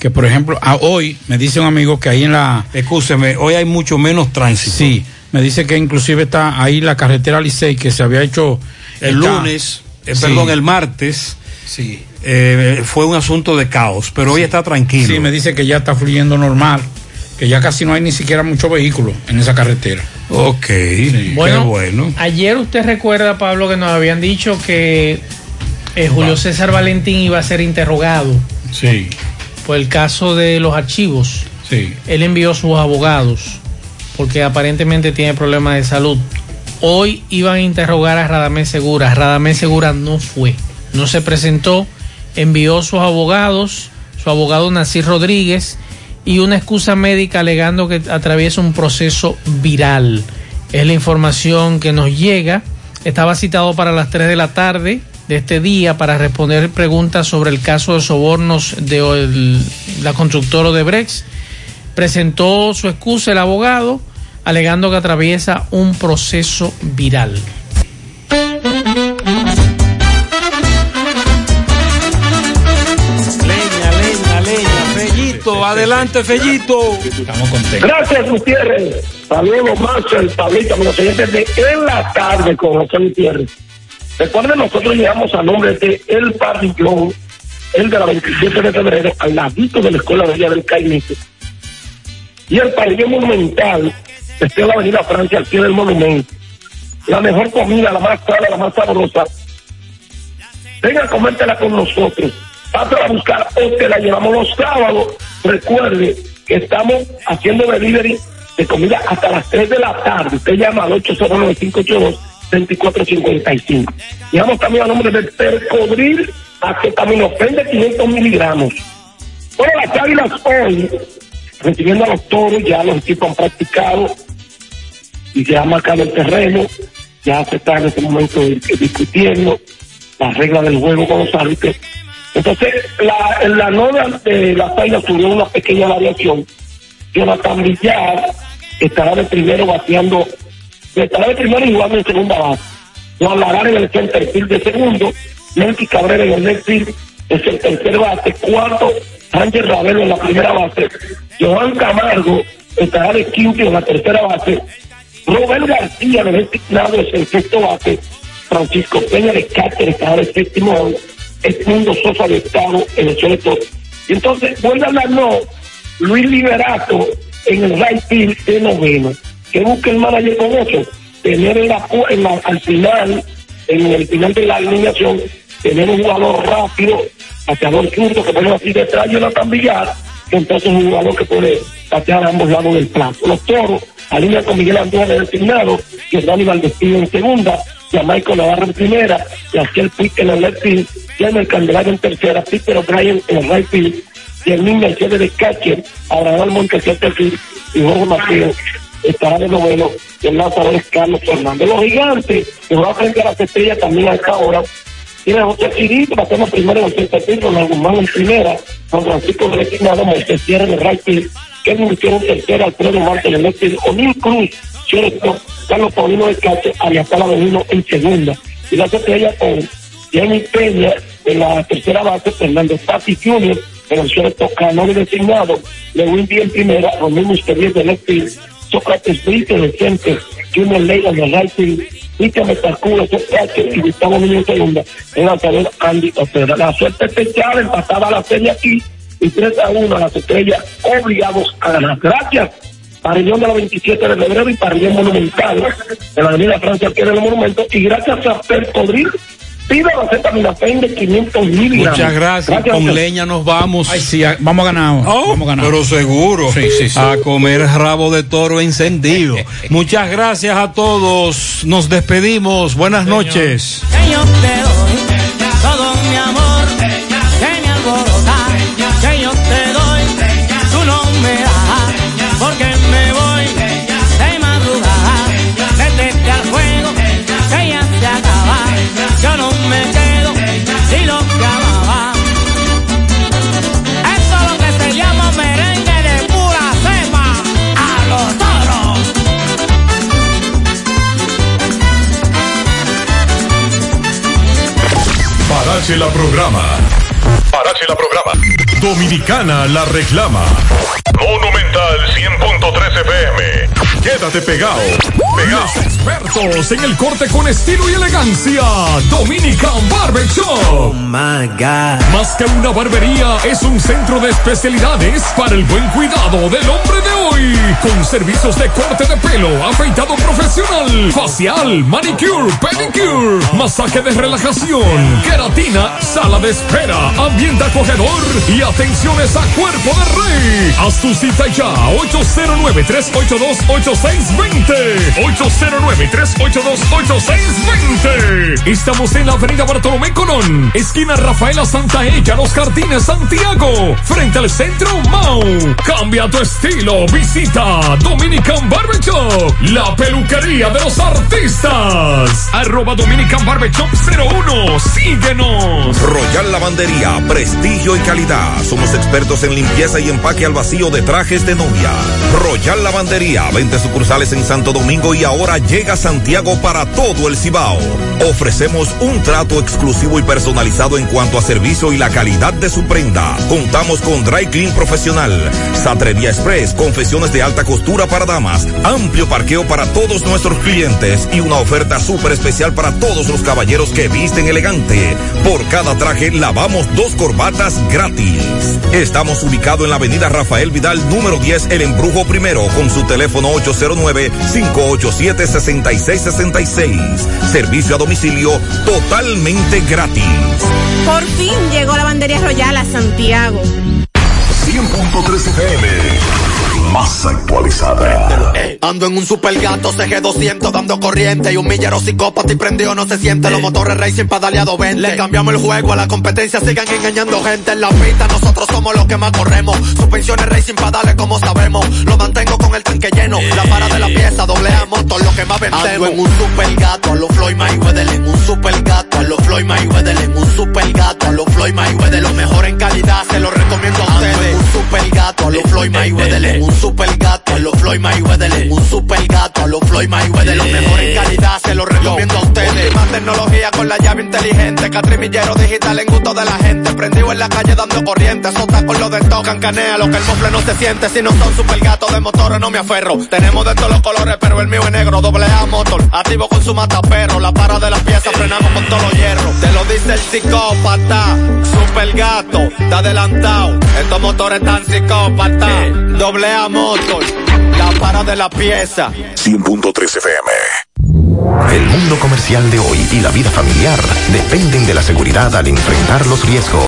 que, por ejemplo, a hoy me dice un amigo que ahí en la... Escúcheme, hoy hay mucho menos tránsito. Sí, me dice que inclusive está ahí la carretera Licey que se había hecho... El está- lunes, eh, Sí. perdón, el martes, Sí. eh, fue un asunto de caos, pero hoy está tranquilo. Sí, me dice que ya está fluyendo normal, que ya casi no hay ni siquiera muchos vehículos en esa carretera. Ok, Bueno, qué bueno. Ayer usted recuerda, Pablo, que nos habían dicho que eh, Julio César Valentín iba a ser interrogado Sí, por el caso de los archivos. sí. Él envió sus abogados porque aparentemente tiene problemas de salud. Hoy iban a interrogar a Radamés Segura. Radamés Segura no fue, no se presentó, envió sus abogados, su abogado Nacir Rodríguez y una excusa médica alegando que atraviesa un proceso viral. Es la información que nos llega. Estaba citado para las 3 de la tarde de este día para responder preguntas sobre el caso de sobornos de la constructora de Brex presentó su excusa el abogado alegando que atraviesa un proceso viral. Fellito, adelante, Fellito. Estamos contentos. Gracias, Gutiérrez. Saludos más el Pablito, los oyentes de En la Tarde con José Gutiérrez. Recuerden, nosotros llegamos a nombre de El Pabellón, el de la 27 de febrero, al ladito de la Escuela de Villa del Caimito. Y el pabellón monumental, está en la Avenida Francia, al pie del monumento. La mejor comida, la más cara, la más sabrosa. Venga, comértela con nosotros. Pásala a buscar o te la llevamos los sábados. Recuerde que estamos haciendo delivery de comida hasta las 3 de la tarde. Usted llama al 809-582-2455. Llamamos también a nombre de Percodril acetaminofén de 500 miligramos. Bueno, las águilas hoy, recibiendo a los toros, ya los equipos han practicado y se ha marcado el terreno, ya se está en este momento dis- discutiendo las reglas del juego con los árbitros. Entonces, la, en la nota de la águilas tuvo una pequeña variación. Jonathan Villar estará de primero bateando, estará de primero y jugando en segunda base. Juan Lagar en el center field de segundo, Melky Cabrera en el left es el tercer base, cuarto, Ángel Ravelo en la primera base, Joan Camargo estará de quinto en la tercera base, Robert García de designado es el sexto base, Francisco Peña de catcher estará de séptimo, Edmundo Sosa de octavo en el suelto. Y entonces vuelve a no, Luis Liberato en el right field de noveno. ¿Qué busca el manager con eso? Tener en la, en la- al final, en el final de la alineación, tener un jugador rápido, pateador zurdo que pone así detrás de Jonathan Villar, que entonces es un jugador que puede patear a ambos lados del plato. Los toros alinean con Miguel Andújar designado, que es Dani Valdespín en segunda, Michael Navarro en primera, y a Ciel Pique en el left field, y a el Candelario en tercera, Peter O'Brien en el right field, mismo Mercedes de catcher, Abraham Montes en field, y Jorge Mateo estará de noveno, y el lanzador es Carlos Fernández. Los gigantes, que van a frente a las estrellas también a esta hora, tiene José Chirito, batemos primero en el centro Ronald Guzmán en primera, Juan Francisco Designado, Moisés en el right field, Kevin Gutiérrez en tercera, Alfredo Marte en el left field, O'Neill Cruz, cierto, Carlos Paulino de Cache, Ariapala Benino en segunda, y las estrellas con Jenny Peña en la tercera base, Fernando Tati Jr. en el cierto, Canori designado, Lewin B en primera, Romero Musterier de left Sócrates Brito en el centro, Junior Leiva en el right field, Cristian Metarculo, y Gustavo Niño en segunda, el lanzador Andy Otera. La suerte especial empataba la serie aquí y 3 a 1 a las estrellas obligados a ganar. Gracias. Parrillón de la 27 de febrero y Parrillón Monumental de la Avenida Francia al pie del monumento y gracias a Percodril pida la acetaminofén de 500 miligramos. Muchas gracias. Con José. leña nos vamos. Ay, sí, a- vamos a ganar. Oh, vamos a ganar. Pero seguro. Sí, sí, sí. A comer rabo de toro encendido. Muchas gracias a todos. Nos despedimos. Buenas noches. que Parache la programa. Parache la programa. Dominicana la reclama. Monumental 100.13 FM. Quédate pegado. Pegado. Los expertos en el corte con estilo y elegancia. Dominican Barber Shop. my God. Más que una barbería, es un centro de especialidades para el buen cuidado del hombre de hoy. Con servicios de corte de pelo, afeitado profesional, facial, manicure, pedicure, masaje de relajación, queratina, sala de espera, ambiente acogedor y atenciones a cuerpo de rey. Haz tu cita ya, 809-382-8620. 809-382-8620. Estamos en la avenida Bartolomé Colón, esquina Rafaela Santa Ella, Los Jardines, Santiago, frente al centro Mau. Cambia tu estilo, visita Dominican Barber Shop, la peluquería de los artistas. Arroba Dominican Barber Shop 01, síguenos. Royal Lavandería, prestigio y calidad. Somos expertos en limpieza y empaque al vacío de trajes de novia. Royal Lavandería, 20 sucursales en Santo Domingo y ahora llega Santiago para todo el Cibao. Ofrecemos un trato exclusivo y personalizado en cuanto a servicio y la calidad de su prenda. Contamos con Dry Clean Profesional, Satrería Express, confesiones de alta costura para damas, amplio parqueo para todos nuestros clientes y una oferta súper especial para todos los caballeros que visten elegante. Por cada traje lavamos dos corbatas gratis. Estamos ubicados en la avenida Rafael Vidal, número 10, El Embrujo Primero, con su teléfono 809-587-6666. Servicio a domicilio totalmente gratis. Por fin llegó la bandería royal a Santiago. 100.3 FM. Más actualizada. Ando en un super gato CG200 dando corriente y un millero psicópata y prendido no se siente. Los motores racing pedaleado 20. Le cambiamos el juego a la competencia, sigan engañando gente en la pista. Nosotros somos los que más corremos. Suspensiones racing pedales como sabemos. Lo mantengo con el tanque lleno. La para de la pieza, doble A motor, lo que más vendemos. Ando en un super gato a los Floyd Mayweather. En un super gato a los Floyd Mayweather. En un super gato a los Floyd Mayweather. Lo mejor en calidad, se lo recomiendo a ustedes. En un super gato a los Floyd Mayweather. En un super gato a los Floyd Mayweather. Un super gato a los Floyd Mayweather. Lo mejor en calidad, se lo recomiendo a ustedes. Más tecnología con la llave inteligente. Catrimillero digital en gusto de la gente. Prendido en la calle dando corriente. Sota con lo de tocan canea. Lo que el mofle no se siente. Si no son super gatos de motores no me aferro. Tenemos de todos los colores, pero el mío es negro. Doble A motor. Activo con su mataperro. La para de las piezas frenamos con todos los hierros. Te lo dice el psicópata. Super gato. Está adelantado. Estos motores tan psicópata. Doble A motor. La para de la pieza. 100.3 FM. El mundo comercial de hoy y la vida familiar dependen de la seguridad al enfrentar los riesgos.